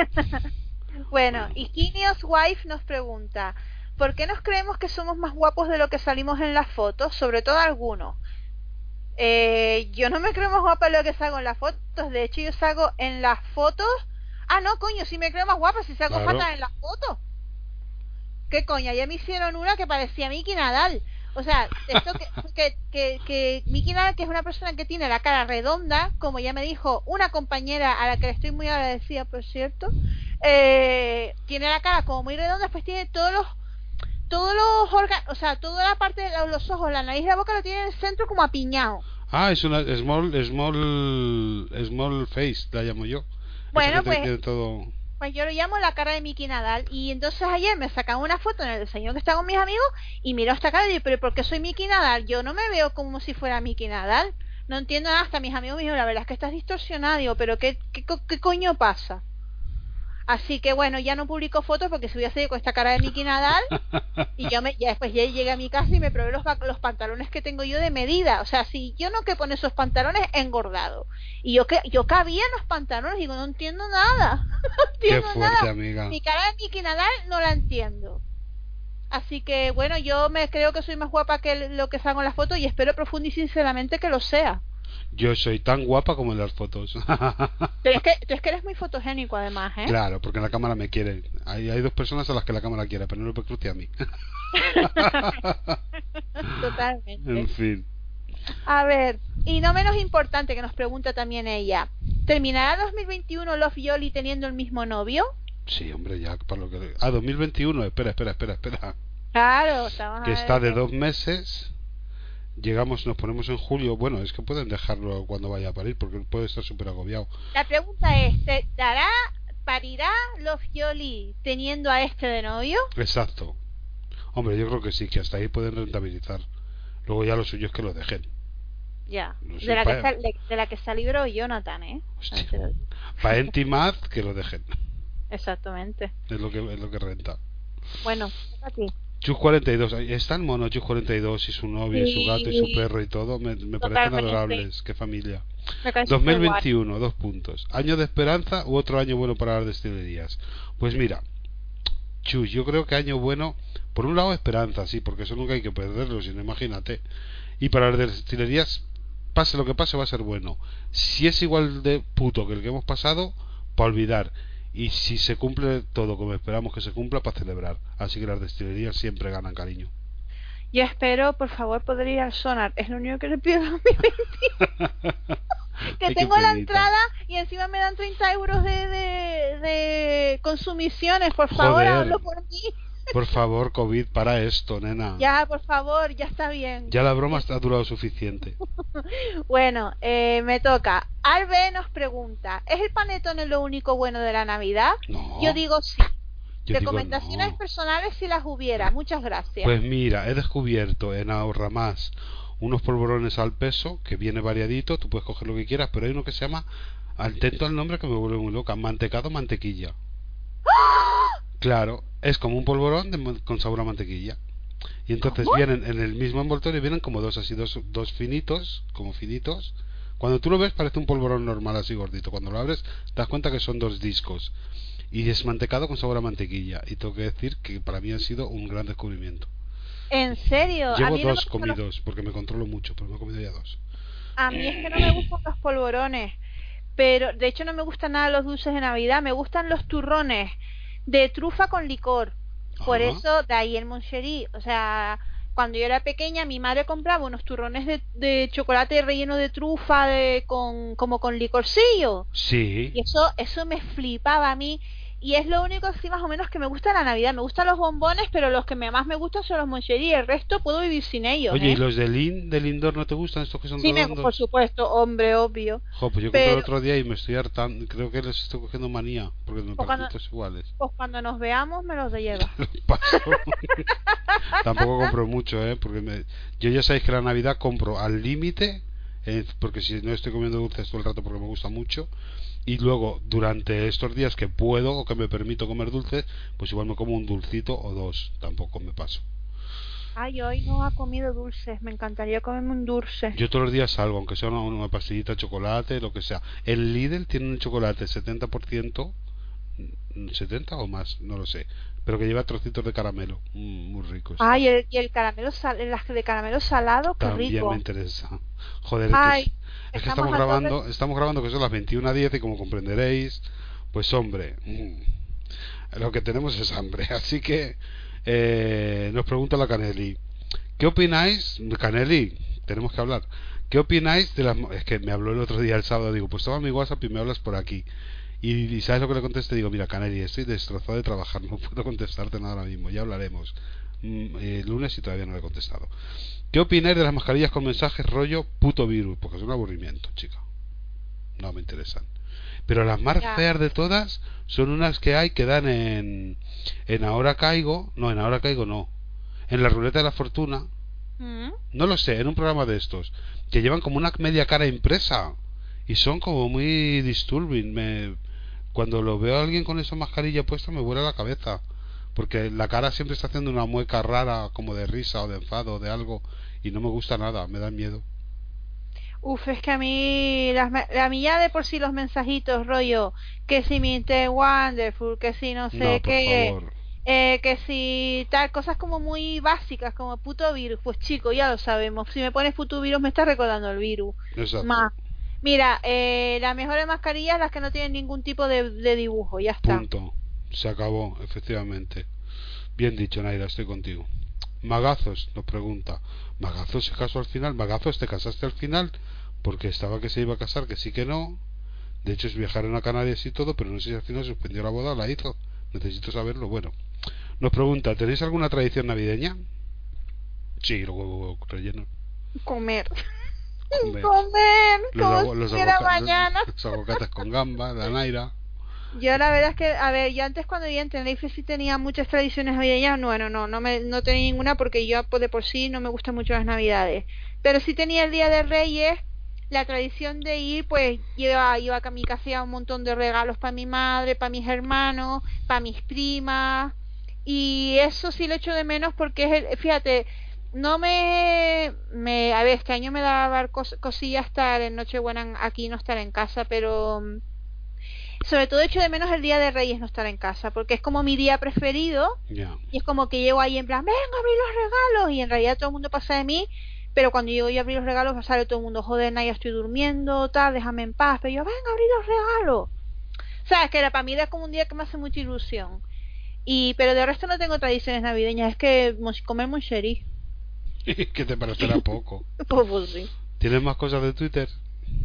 bueno, y Kinios Wife nos pregunta, ¿por qué nos creemos que somos más guapos de lo que salimos en las fotos? Sobre todo algunos. Eh, yo no me creo más guapa de lo que salgo en las fotos, de hecho yo salgo en las fotos... Ah, no, coño, sí me creo más guapa si salgo Claro. fatal en las fotos. ¿Qué coña? Ya me hicieron una que parecía Mickey Nadal. O sea, esto que, que, que, que Nadal, que es una persona que tiene la cara redonda, como ya me dijo una compañera a la que le estoy muy agradecida, por cierto, eh, tiene la cara como muy redonda, pues tiene todos los todos los órganos, o sea, toda la parte de los ojos, la nariz y la boca lo tiene en el centro como apiñado. Ah, es una small, small, small face, la llamo yo. Bueno, pues- todo... Pues yo lo llamo la cara de Mickey Nadal. Y entonces ayer me sacan una foto en el desayuno que está con mis amigos y miro esta cara y digo, pero ¿por qué soy Mickey Nadal? Yo no me veo como si fuera Mickey Nadal. No entiendo nada. Hasta mis amigos me dijeron, la verdad es que estás distorsionado. Digo, pero ¿qué, qué, qué coño pasa? Así que bueno, ya no publico fotos porque si seguir con esta cara de Mickey Nadal y yo me, ya después ya llegué a mi casa y me probé los, pantalones que tengo yo de medida. O sea, si yo no que pone esos pantalones engordado. Y yo que yo cabía en los pantalones, digo, no entiendo nada. No Qué entiendo fuerte, nada. amiga. Mi cara de Mickey Nadal no la entiendo. Así que bueno, yo me creo que soy más guapa que lo que salgo en las fotos y espero profundo y sinceramente que lo sea. Yo soy tan guapa como en las fotos. Pero es que, tú es que eres muy fotogénico además, ¿eh? Claro, porque la cámara me quiere. Hay, hay dos personas a las que la cámara quiere, pero no lo Cruz y a mí. Totalmente. en fin. A ver, y no menos importante que nos pregunta también ella. ¿Terminará 2021 Love Yoli teniendo el mismo novio? Sí, hombre, ya para lo que... Ah, 2021, espera, espera, espera, espera. Claro, estamos a Que ver está de dos meses. Llegamos, nos ponemos en julio. Bueno, es que pueden dejarlo cuando vaya a parir, porque puede estar súper agobiado. La pregunta es, ¿te dará, parirá Love Yoli teniendo a este de novio? Exacto. Hombre, yo creo que sí, que hasta ahí pueden rentabilizar. Luego ya lo suyo es que lo dejen. Ya, de, la que se, de, de la que se libró Jonathan, ¿eh? Hostia. Para que lo dejen. Exactamente. Es lo que, es lo que renta. Bueno, toca a ti. Chus 42, ahí está el mono Chus 42 y su novia y su gato y su Sí. perro y todo, me, me parecen adorables, qué familia. Me cae superguay. 2021, dos puntos. ¿Año de esperanza u otro año bueno para las destilerías? Pues mira, Chus, yo creo que año bueno, por un lado esperanza, sí, porque eso nunca hay que perderlo, sino imagínate. Y para las destilerías, pase lo que pase, va a ser bueno. Si es igual de puto que el que hemos pasado, para olvidar. Y si se cumple todo como esperamos que se cumpla, para celebrar. Así que las destilerías siempre ganan cariño. Yo espero, por favor, poder ir al sonar. Es lo único que le pido a mi Que tengo la entrada y encima me dan 30 euros de, de, de consumiciones. Por favor, Joder. hazlo por mí. Por favor, COVID, para esto, nena. Ya, por favor, ya está bien. Ya la broma ha durado suficiente. Bueno, eh, me toca. Albe nos pregunta, ¿es el panetone lo único bueno de la Navidad? No. Yo digo sí. Yo digo Recomendaciones no. personales si las hubiera. Muchas gracias. Pues mira, he descubierto en Ahorra Más unos polvorones al peso que viene variadito, tú puedes coger lo que quieras, pero hay uno que se llama, atento al nombre que me vuelve muy loca, mantecado mantequilla. Claro, es como un polvorón de con sabor a mantequilla. Y entonces ¿Cómo? vienen en el mismo envoltorio, vienen como dos así, dos, dos finitos, como finitos. Cuando tú lo ves parece un polvorón normal así gordito. Cuando lo abres te das cuenta que son dos discos. Y es mantecado con sabor a mantequilla. Y tengo que decir que para mí ha sido un gran descubrimiento. ¿En serio? a Llevo no dos los- comidos, porque me controlo mucho, pero me he comido ya dos. A mí es que no me gustan los polvorones. Pero, de hecho, no me gustan nada los dulces de Navidad. Me gustan los turrones de trufa con licor. Por Ajá. eso, de ahí el Moncherí. O sea, cuando yo era pequeña, mi madre compraba unos turrones de, de chocolate relleno de trufa de, con, como con licorcillo. Sí. Y eso, eso me flipaba a mí. Y es lo único así más o menos que me gusta de la Navidad. Me gustan los bombones, pero los que más me gustan son los Moncherí. El resto puedo vivir sin ellos. Oye, ¿eh? ¿y los del Lin, del Lindor no te gustan estos que son Sí, por supuesto, hombre, obvio. Jo, pues yo compré el otro día y me estoy hartando. Creo que les estoy cogiendo manía, porque me Pues cuando- iguales. Pues cuando nos veamos me los lleva. Paso. Tampoco compro mucho, ¿eh? Porque me- yo ya sabéis que la Navidad compro al límite, eh, porque si no estoy comiendo dulces todo el rato porque me gusta mucho. Y luego, durante estos días que puedo o que me permito comer dulces, pues igual me como un dulcito o dos. Tampoco me paso. Ay, hoy no ha comido dulces. Me encantaría comerme un dulce. Yo todos los días salgo, aunque sea una, una pastillita de chocolate, lo que sea. El Lidl tiene un chocolate 70%, mm, 70 o más, no lo sé, pero que lleva trocitos de caramelo, mm, muy ricos. Ay, el, y el caramelo sal, las de caramelo salado, qué También rico. me interesa. Joder, es que Ay, es- es, que estamos grabando, estamos grabando que son las 21.10 y como comprenderéis, pues hombre, mm, lo que tenemos es hambre. Así que eh, nos pregunta la Canelli, ¿qué opináis, Canelli? Tenemos que hablar. ¿Qué opináis de las... Es que me habló el otro día, el sábado, digo, pues toma mi WhatsApp y me hablas por aquí. Y, y ¿sabes lo que le contesté? Digo, mira, Canelli, estoy destrozado de trabajar, no puedo contestarte nada ahora mismo, ya hablaremos. Mm, eh, lunes y todavía no le he contestado. ¿Qué opináis de las mascarillas con mensajes rollo puto virus? Porque es un aburrimiento, chica. No me interesan. Pero las más Ya. feas de todas son unas que hay que dan en, en Ahora Caigo. No, en Ahora Caigo no. En la ruleta de la fortuna. Mm. No lo sé, en un programa de estos. Que llevan como una media cara impresa. Y son como muy disturbing. Me, cuando lo veo a alguien con esa mascarilla puesta me vuela la cabeza. Porque la cara siempre está haciendo una mueca rara, como de risa o de enfado o de algo. Y no me gusta nada, me da miedo. Uf, es que a mí, las, a mí ya de por sí los mensajitos, rollo, que si mi Inter Wonderful, que si no sé no, qué, favor. eh, que si tal, cosas como muy básicas, como puto virus, pues chico, ya lo sabemos. Si me pones puto virus me está recordando el virus. Exacto. Más. Mira, eh, las mejores mascarillas las que no tienen ningún tipo de, de dibujo, ya está. Punto. Se acabó, efectivamente. Bien dicho, Naira, estoy contigo. Magazos nos pregunta. ¿Magazos se casó al final? ¿Magazos te casaste al final? Porque estaba que se iba a casar, que sí que no. De hecho, es viajar a Canarias y todo, pero no sé si al final suspendió la boda o la hizo. Necesito saberlo. Bueno, nos pregunta: ¿tenéis alguna tradición navideña? Sí, los huevos rellenos. Comer. Comer. Comer, Los, como los si fuera mañana. los aguacates con gamba, la Naira. Yo la verdad es que, a ver, yo antes cuando vivía en Tenerife sí tenía muchas tradiciones navideñas, bueno, no, no me, no tenía ninguna porque yo de por sí no me gustan mucho las navidades, pero sí tenía el Día de Reyes, la tradición de ir, pues iba, iba a mi casa a un montón de regalos para mi madre, para mis hermanos, para mis primas, y eso sí lo echo de menos porque es el- fíjate no me, me a ver este año me da dar cos- cosillas estar en Nochebuena en- aquí no estar en casa pero mm, sobre todo echo de menos el día de Reyes no estar en casa porque es como mi día preferido y es como que llego ahí en plan venga a abrir los regalos y en realidad todo el mundo pasa de mí pero cuando llego yo a abrir los regalos sale todo el mundo joder Naya estoy durmiendo tal déjame en paz pero yo venga a abrir los regalos sabes que era para mí era como un día que me hace mucha ilusión. Y pero de resto no tengo tradiciones navideñas es que comer moncherí que te parecerá poco. pues, pues sí ¿Tienes más cosas de Twitter?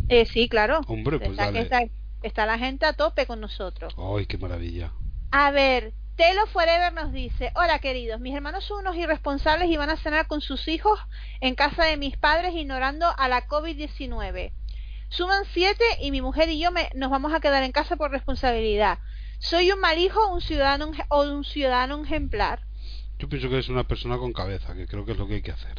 Eh, sí claro Hombre, pues está, dale. está, está la gente a tope con nosotros Ay, qué maravilla. A ver, Telo Forever nos dice, hola queridos, mis hermanos son unos irresponsables y van a cenar con sus hijos en casa de mis padres ignorando a la COVID-19. Suman siete y mi mujer y yo me- nos vamos a quedar en casa por responsabilidad. Soy un mal hijo un ciudadano, o un ciudadano ejemplar. Yo pienso que eres una persona con cabeza, que creo que es lo que hay que hacer.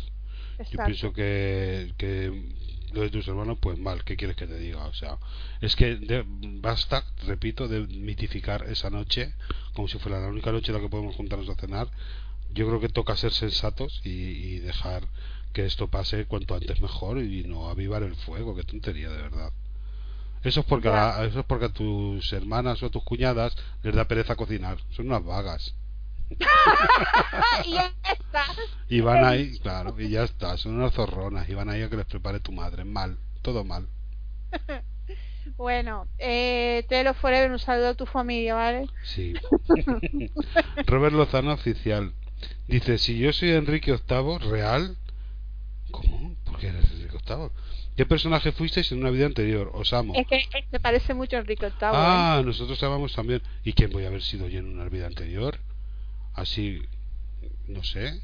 Yo pienso que, que lo de tus hermanos, pues mal, ¿qué quieres que te diga? O sea, es que de- basta, repito, de mitificar esa noche como si fuera la única noche en la que podemos juntarnos a cenar. Yo creo que toca ser sensatos y, y dejar que esto pase cuanto antes mejor y no avivar el fuego, qué tontería de verdad. Eso es porque a, eso es porque a tus hermanas o a tus cuñadas les da pereza cocinar, son unas vagas. y ya está. Y van ahí, claro, y ya está, son unas zorronas, y van ahí a que les prepare tu madre, mal, todo mal. Bueno, eh, Telo Forever, un saludo a tu familia, ¿vale? Sí. Robert Lozano oficial. Dice, si yo soy Enrique VIII, real. ¿Cómo? ¿Por qué eres Enrique VIII? ¿Qué personaje fuisteis en una vida anterior? Os amo. Es que eh, te parece mucho Enrique VIII. ¿eh? Ah, nosotros te amamos también. ¿Y quién voy a haber sido yo en una vida anterior? Así, no sé.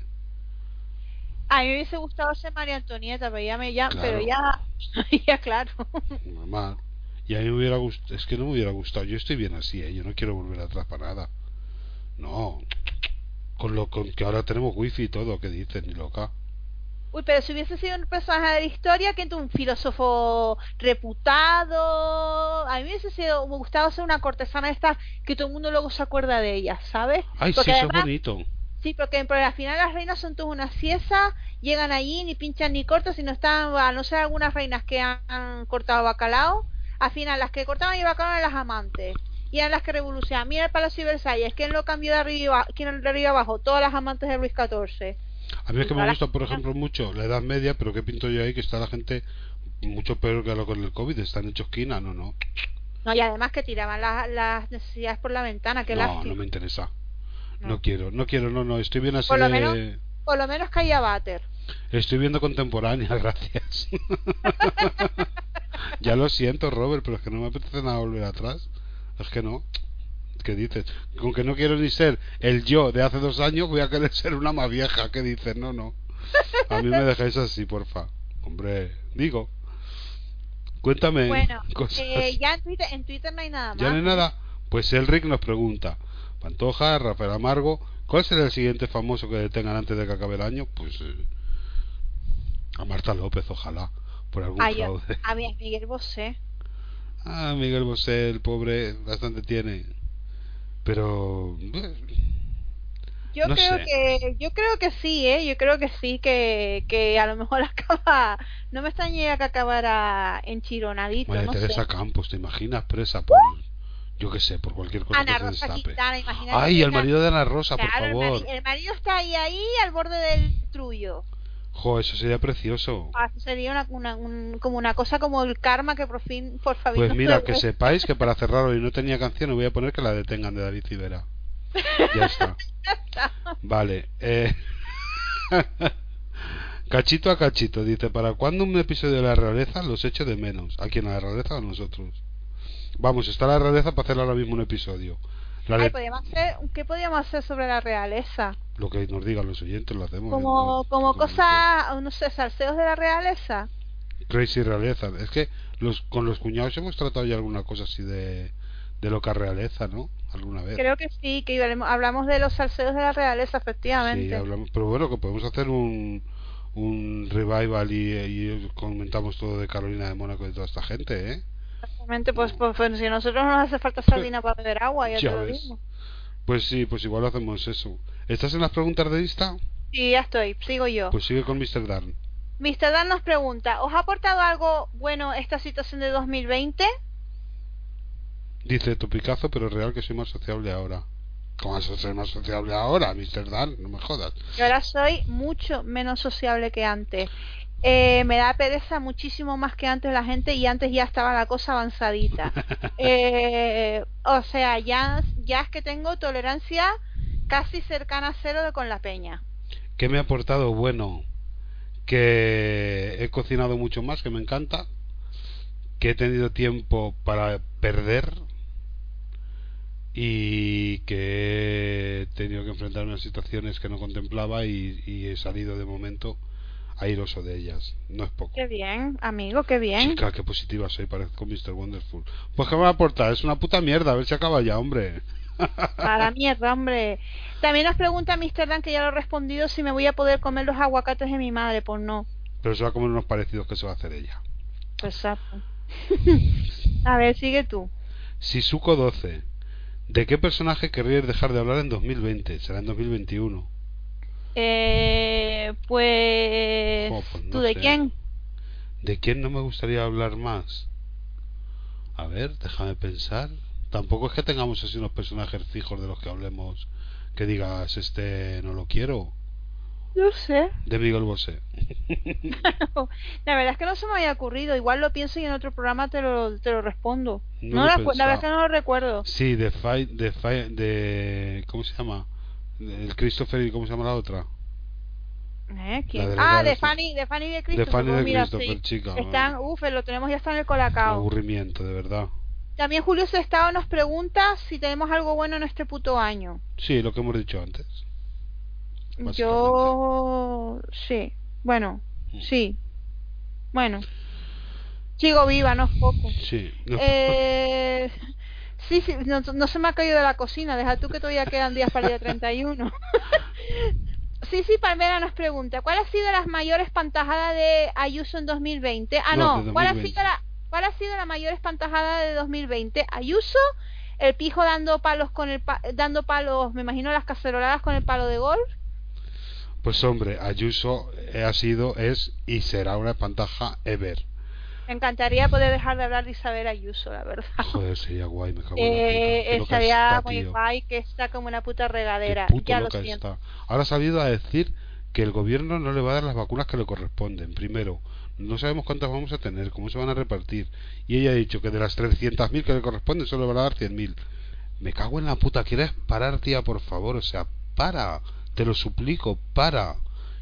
A mí me hubiese gustado ser María Antonieta, pero ya me ya, Claro. pero ya, ya claro. Normal. Y a mí me hubiera gustado, es que no me hubiera gustado. Yo estoy bien así, ¿eh? yo no quiero volver atrás para nada. No. Con lo con que ahora tenemos wifi y todo, ¿qué dices? Ni loca. Uy, pero si hubiese sido un personaje de la historia, que un filósofo reputado, a mí me hubiese sido, me gustado ser una cortesana esta que todo el mundo luego se acuerda de ella, ¿sabes? Ay, Porque sí, eso es bonito. Sí, porque por al final las reinas son todas una ciesa, llegan allí, ni pinchan ni cortan, sino están, a no ser algunas reinas que han, han cortado bacalao, al final las que cortaban el bacalao eran las amantes, y eran las que revolucionaban. Mira el Palacio de Versalles, ¿quién lo cambió de arriba, quién de arriba abajo? Todas las amantes de Luis XIV. A mí es que me gusta, por ejemplo, mucho la Edad Media, pero ¿qué pinto yo ahí? Que está la gente mucho peor que lo con el COVID, están hechos esquina, no, no. No, y además que tiraban la- las necesidades por la ventana, que No, lástima. no me interesa. No. No quiero, no quiero, no, no, estoy bien así Por lo de- menos- Por lo menos caía váter. Estoy viendo contemporánea, gracias. ya lo siento, Robert, pero es que no me apetece nada volver atrás. Es que no. ¿Qué dices? Con que no quiero ni ser el yo de hace dos años, voy a querer ser una más vieja. ¿Qué dices? No, no. A mí me dejáis así, porfa. Hombre, digo. Cuéntame Bueno, cosas. eh, ya en Twitter, en Twitter no hay nada más. ¿Ya no hay nada? Pues Elric nos pregunta. Pantoja, Rafael Amargo, ¿cuál será el siguiente famoso que detengan antes de que acabe el año? Pues eh, a Marta López, ojalá, por algún Ay, a, fraude. a mí- a Miguel Bosé. Ah, Miguel Bosé, el pobre, bastante tiene. Pero... Yo No creo sé. que yo creo que sí, eh, yo creo que sí que, que a lo mejor acaba no me extrañaría que acabara enchironadito, María no Teresa sé. Campos, ¿te imaginas presa por... Yo qué sé, por cualquier cosa Ana que se Rosa destape. Quintana. Ay, el marido de Ana Rosa, por Claro, el favor. mari- El, marido está ahí ahí al borde del trullo. Jo, eso sería precioso. Ah, sería una, una- un- como una cosa como el karma que por fin por favor Pues mira, que sepáis que para cerrar hoy no tenía canción, voy a poner que la detengan de David Civera. Ya está. Vale. Eh... cachito a cachito, dice, ¿para cuándo un episodio de la realeza? Los echo de menos. ¿A quién? ¿A la realeza o a nosotros? Vamos, está la realeza para hacer ahora mismo un episodio. La Ay, de- podríamos hacer, ¿Qué podríamos hacer sobre la realeza? Lo que nos digan los oyentes lo hacemos. Como, ¿no? como Como cosa, no sé, salseos de la realeza. Crazy realeza. Es que los con los cuñados hemos tratado ya alguna cosa así de, de loca realeza, ¿no? Alguna vez. Creo que sí, que hablamos- hablamos de los salseos de la realeza, efectivamente. Sí, hablamos, pero bueno, que podemos hacer un, un revival y, y comentamos todo de Carolina de Mónaco y de toda esta gente, ¿eh? Exactamente, pues, pues, pues, si a nosotros no nos hace falta sardina para beber agua, ya, Ya te lo digo. Pues sí, pues igual hacemos eso. ¿Estás en las preguntas de lista? Sí, ya estoy, sigo yo. Pues sigue con Mr. Darn. Mr. Dan nos pregunta, ¿os ha aportado algo bueno esta situación de 2020? Dice topicazo, pero es real que soy más sociable ahora. ¿Cómo vas a ser más sociable ahora, Mr. Dan? No me jodas. Yo ahora soy mucho menos sociable que antes. Eh, me da pereza muchísimo más que antes la gente y antes ya estaba la cosa avanzadita. Eh, o sea, ya, ya es que tengo tolerancia casi cercana a cero de con la peña. ¿Qué me ha aportado? Bueno, que he cocinado mucho más, que me encanta. Que he tenido tiempo para perder. Y que he tenido que enfrentarme a situaciones que no contemplaba y, y he salido de momento airoso de ellas. No es poco. Qué bien, amigo, qué bien. Chica, qué positiva soy, parezco Mr. Wonderful. Pues que me va a aportar, es una puta mierda, a ver si acaba ya, hombre. A la mierda, hombre. También nos pregunta Mr. Dan, que ya lo he respondido, si me voy a poder comer los aguacates de mi madre. Pues no. Pero se va a comer unos parecidos que se va a hacer ella. Sapo. a ver, sigue tú. Sisuko 12. ¿De qué personaje querríais dejar de hablar en 2020? Será en 2021. Eh, pues... Pues no ¿Tú de sé. quién? ¿De quién no me gustaría hablar más? A ver, déjame pensar. Tampoco es que tengamos así unos personajes fijos de los que hablemos que digas, este no lo quiero. No sé. De Miguel Bosé. La verdad es que no se me había ocurrido. Igual lo pienso y en otro programa te lo, te lo respondo. No No, lo la, la verdad es que no lo recuerdo. Sí, de Fight, de Fight, de ¿cómo se llama? El Christopher y cómo se llama la otra? ¿Eh? ¿Quién? de ah, de Fanny, de Fanny de Christopher. Fanny pues de mira, Christopher, sí. chica, Están, uf, lo tenemos ya está en el Un colacao. aburrimiento, de verdad. También Julio Sestado nos pregunta si tenemos algo bueno en este puto año. Sí, lo que hemos dicho antes. Yo sí, bueno, Mm. sí. Bueno. Sigo viva, no es poco. Sí. no. Eh, sí, sí, no, no se me ha caído de la cocina, deja tú que todavía quedan días para el día 31. sí, sí, Palmera nos pregunta, ¿cuál ha sido las mayores pantajadas de Ayuso en 2020? Ah, No, ¿cuál, ha 2020. sido la, ¿cuál ha sido la mayor espantajada de 2020? Ayuso, el pijo dando palos con el pa- dando palos, me imagino las caceroladas con el palo de golf. Pues hombre, Ayuso eh, ha sido, es y será una espantaja ever. Me encantaría poder dejar de hablar de Isabel Ayuso, la verdad. Joder, sería guay, me cago en. Eh, loca estaría está, muy tío. guay que está como una puta regadera. Ya lo siento. está. Ahora ha salido a decir que el gobierno no le va a dar las vacunas que le corresponden. Primero, no sabemos cuántas vamos a tener, cómo se van a repartir. Y ella ha dicho que de las 300.000 que le corresponden solo le van a dar 100.000. Me cago en la puta. ¿Quieres parar, tía, por favor? O sea, para. Te lo suplico, para.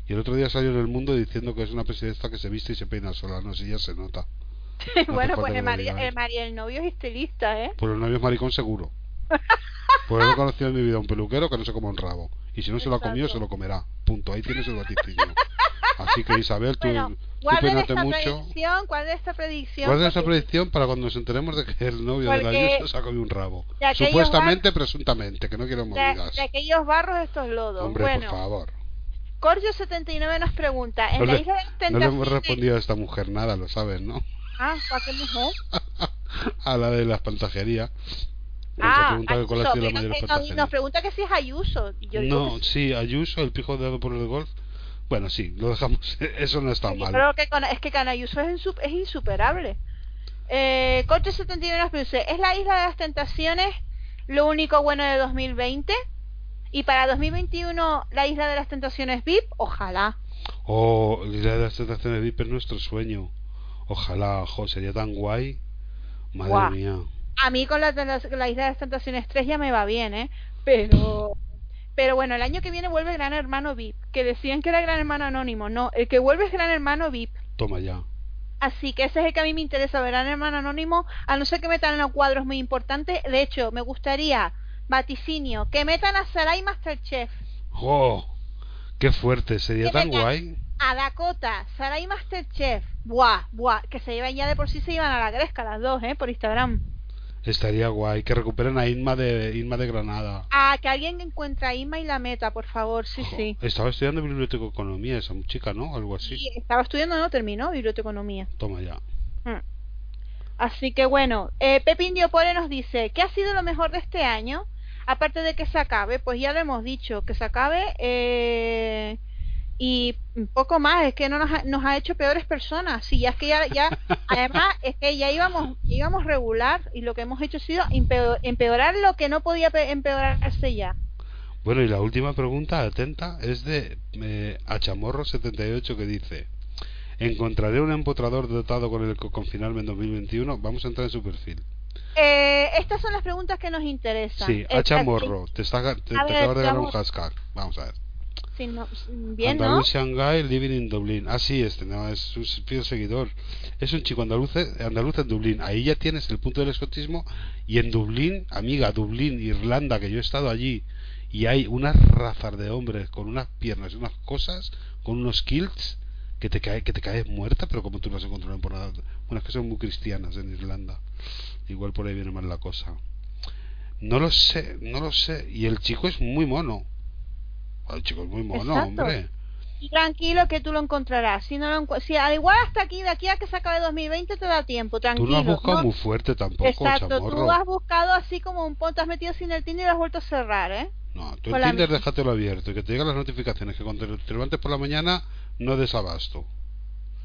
Y el otro día salió en el mundo diciendo que es una presidenta que se viste y se peina sola. No sé, ya se nota. hace bueno, pues el, María, el María, el novio es estilista, ¿eh? Por el novio es maricón seguro. Pues no he conocido en mi vida un peluquero que no se coma un rabo. Y si no se lo ha comido, se lo comerá. Punto. Ahí tienes el vaticinio. Así que Isabel, tú, Bueno, tú esta mucho. predicción, guarden esta predicción. Guarda esa porque- predicción para cuando nos enteremos de que el novio de la Ayuso se ha comido un rabo. Supuestamente, presuntamente, que no quiero de, movidas. de aquellos barros estos lodos. Hombre, bueno, por favor. Corjo79 nos pregunta, en No la le, isla de las no le tentaciones... hemos respondido a esta mujer nada, lo sabes, ¿no? Ah, ¿para qué mujer? a la de la espantajería. Ah, Ayuso, la pero nos, nos pregunta que si es Ayuso. y Yo No, que sí. sí, Ayuso, el pijo dado por el golf. Bueno, sí, lo dejamos. Eso no está Yo mal. creo que con- es que con Ayuso es, insu- es insuperable. Eh, Corcho79 nos dice, ¿es la isla de las tentaciones lo único bueno de 2020? Y para 2021 la isla de las tentaciones VIP, ojalá. Oh, la idea de las tentaciones VIP es nuestro sueño. Ojalá, jo, sería tan guay. Madre Guau. mía. A mí con la, isla de las tentaciones 3 ya me va bien, ¿eh? Pero... Pero bueno, el año que viene vuelve Gran Hermano VIP, que decían que era Gran Hermano Anónimo. No, el que vuelve es Gran Hermano VIP. Toma ya. Así que ese es el que a mí me interesa Gran Hermano Anónimo, a no ser que metan en cuadros muy importantes. De hecho, me gustaría, vaticinio, que metan a Sarai Masterchef, ¡Oh! ¡Qué fuerte! Sería Que tan guay. a Dakota, Sarai Masterchef. Buah, buah, que se llevan ya de por sí se iban a la gresca las dos, ¿eh? Por Instagram. Estaría guay. Que recuperen a Inma de, Inma de Granada. A que alguien encuentre a Inma y la meta, por favor, sí, sí. Estaba estudiando biblioteconomía esa chica, ¿no? Algo así. Y estaba estudiando, no terminó, biblioteconomía. Toma ya. Mm. Así que bueno, eh, Pepín Diopore nos dice, ¿qué ha sido lo mejor de este año? Aparte de que se acabe, pues ya lo hemos dicho, que se acabe eh, y poco más, es que no nos ha, nos ha hecho peores personas. Sí, ya es que ya, ya además es que ya íbamos, íbamos regular y lo que hemos hecho ha sido empeor- empeorar lo que no podía pe- empeorarse ya. Bueno, y la última pregunta, atenta, es de eh, Achamorro78 que dice: ¿Encontraré un empotrador dotado con el que confinarme en 2021? Vamos a entrar en su perfil. Eh, estas son las preguntas que nos interesan. Sí, El- Achamorro, te, está, te, A te ver, acabas de ganar un hashtag. Vamos a ver. sí, no, bien, ¿no? Andalusian Guy living in Dublín. Ah, sí, este no es un fiel seguidor. Es un chico andaluz, andaluz en Dublín. Ahí ya tienes el punto del escotismo. Y en Dublín, amiga, Dublín, Irlanda, que yo he estado allí. Y hay unas razas de hombres con unas piernas y unas cosas, con unos kilts, que te, cae, que te caes muerta, pero como tú no has encontrado por nada. Bueno, es que son muy cristianas en Irlanda. Igual por ahí viene mal la cosa. No lo sé, no lo sé. Y el chico es muy mono. El chico es muy mono, Exacto. hombre. Tranquilo que tú lo encontrarás. Si no lo si al igual hasta aquí, de aquí a que se acabe 2020 te da tiempo, Tú tranquilo. no has buscado No- muy fuerte tampoco, Exacto, chamorro. tú has buscado así como un ponte, has metido sin el Tinder y lo has vuelto a cerrar, ¿eh? No, tú el Tinder déjatelo abierto y que te lleguen las notificaciones que cuando te levantes por la mañana no desabasto.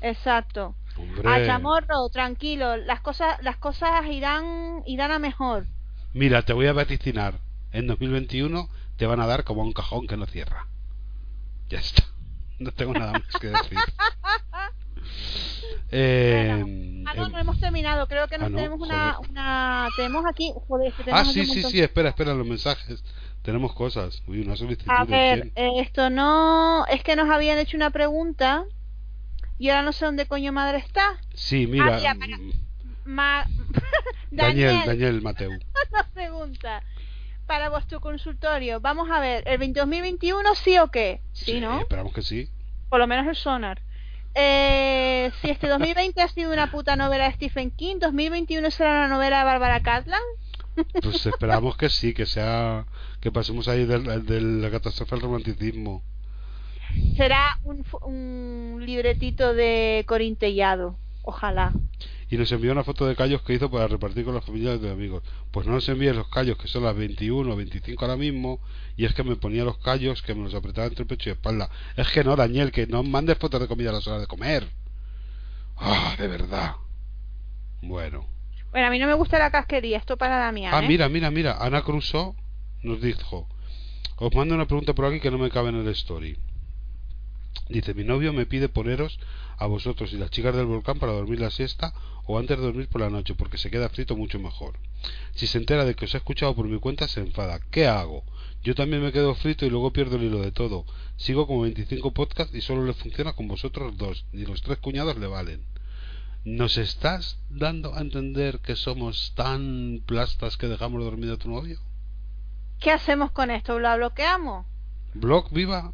Exacto. Hombre. A chamorro, tranquilo, las cosas las cosas irán irán a mejor. Mira, te voy a vaticinar. En 2021 te van a dar como un cajón que no cierra. Ya está. No tengo nada más que decir. Eh, Ah, no, em, no hemos terminado. Creo que ah, no, tenemos una, una tenemos aquí, joder, es que ah, tenemos sí, sí, sí, espera, espera los mensajes. Tenemos cosas. Uy, una A ver, eh, esto no, es que nos habían hecho una pregunta y ahora no sé dónde coño madre está. Sí, mira. mira, para- mm, Ma... Daniel, Daniel, Daniel Mateu. nos pregunta para vuestro consultorio. Vamos a ver, ¿el 2021 sí o qué? Sí, ¿no? Esperamos que sí. Por lo menos el sonar. Eh, si este 2020 ha sido una puta novela de Stephen King, 2021 será una novela de Barbara Catlan. Pues esperamos que sí, que sea que pasemos ahí del- de la catástrofe al romanticismo. Será un, un libretito de Corintellado. Ojalá. Y nos envió una foto de callos que hizo para repartir con las familias de amigos. Pues no nos envíes los callos, que son las 21 o 25 ahora mismo, y es que me ponía los callos que me los apretaba entre pecho y espalda. Es que no, Daniel, que no mandes fotos de comida a las horas de comer. Ah, de verdad. Bueno. Bueno, a mí no me gusta la casquería, esto para Damián. Ah, ¿eh? mira, mira, mira. Ana Crusoe nos dijo: Os mando una pregunta por aquí que no me cabe en el story. Dice: Mi novio me pide poneros a vosotros y las chicas del volcán para dormir la siesta o antes de dormir por la noche porque se queda frito mucho mejor. Si se entera de que os he escuchado por mi cuenta se enfada. ¿Qué hago? Yo también me quedo frito y luego pierdo el hilo de todo. Sigo como 25 podcasts y solo le funciona con vosotros dos. Ni los tres cuñados le valen. ¿Nos estás dando a entender que somos tan plastas que dejamos dormir a tu novio? ¿Qué hacemos con esto? ¿Lo bloqueamos? ¿Blog viva?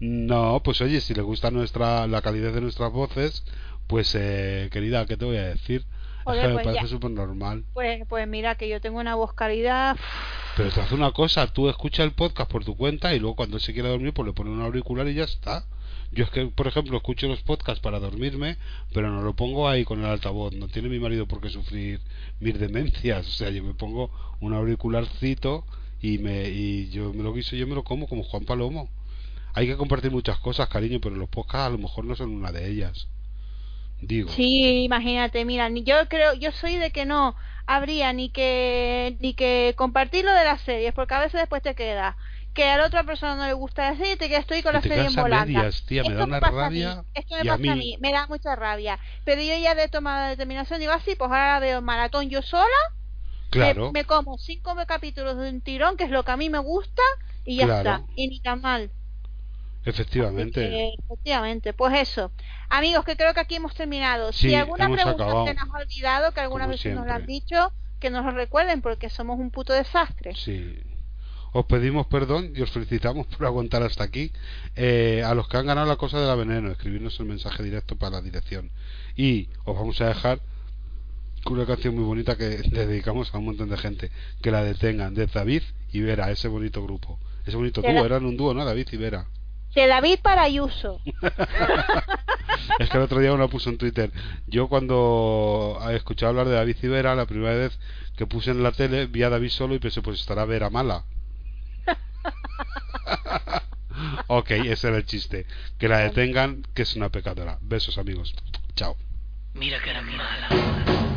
no, pues oye, si le gusta nuestra la calidad de nuestras voces, pues eh, querida, ¿qué te voy a decir? Joder, es que me pues parece súper normal. Pues, pues mira, que yo tengo una voz calidad. Pero te hace una cosa, tú escuchas el podcast por tu cuenta y luego cuando se quiera dormir pues le pone un auricular y ya está. Yo es que, por ejemplo, escucho los podcasts para dormirme, pero no lo pongo ahí con el altavoz. No tiene mi marido por qué sufrir mis demencias. O sea, yo me pongo un auricularcito y me y yo me lo guiso, yo me lo como como Juan Palomo. Hay que compartir muchas cosas, cariño, pero los podcasts a lo mejor no son una de ellas. Digo. Sí, imagínate, mira, yo creo, yo soy de que no habría ni que ni que compartir lo de las series, porque a veces después te queda que a la otra persona no le gusta la serie te quedas con la serie en volanda. tía, me Esto da una pasa a rabia, mí, Esto me a pasa a mí. me da mucha rabia. Pero yo ya he tomado la determinación, digo así, pues ahora veo maratón yo sola, me- Claro. me, como cinco capítulos de un tirón, que es lo que a mí me gusta, y ya Claro. está, y ni tan mal. Efectivamente. Que, efectivamente, pues eso. Amigos, que creo que aquí hemos terminado. Sí, si alguna pregunta se nos ha olvidado, que algunas veces nos lo han dicho, que nos lo recuerden porque somos un puto desastre. Sí. Os pedimos perdón y os felicitamos por aguantar hasta aquí. Eh, a los que han ganado la cosa de la veneno, escribirnos el mensaje directo para la dirección. Y os vamos a dejar una canción muy bonita que le dedicamos a un montón de gente. Que la detengan, de David y Vera, ese bonito grupo. Ese bonito dúo, la... eran un dúo, ¿no? David y Vera. De David para Ayuso. es que el otro día uno puso en Twitter. Yo cuando escuché hablar de David y Vera, la primera vez que puse en la tele, vi a David solo y pensé, pues estará Vera mala. ok, ese era el chiste. Que la detengan, que es una pecadora. Besos, amigos. Chao. Mira que era mala.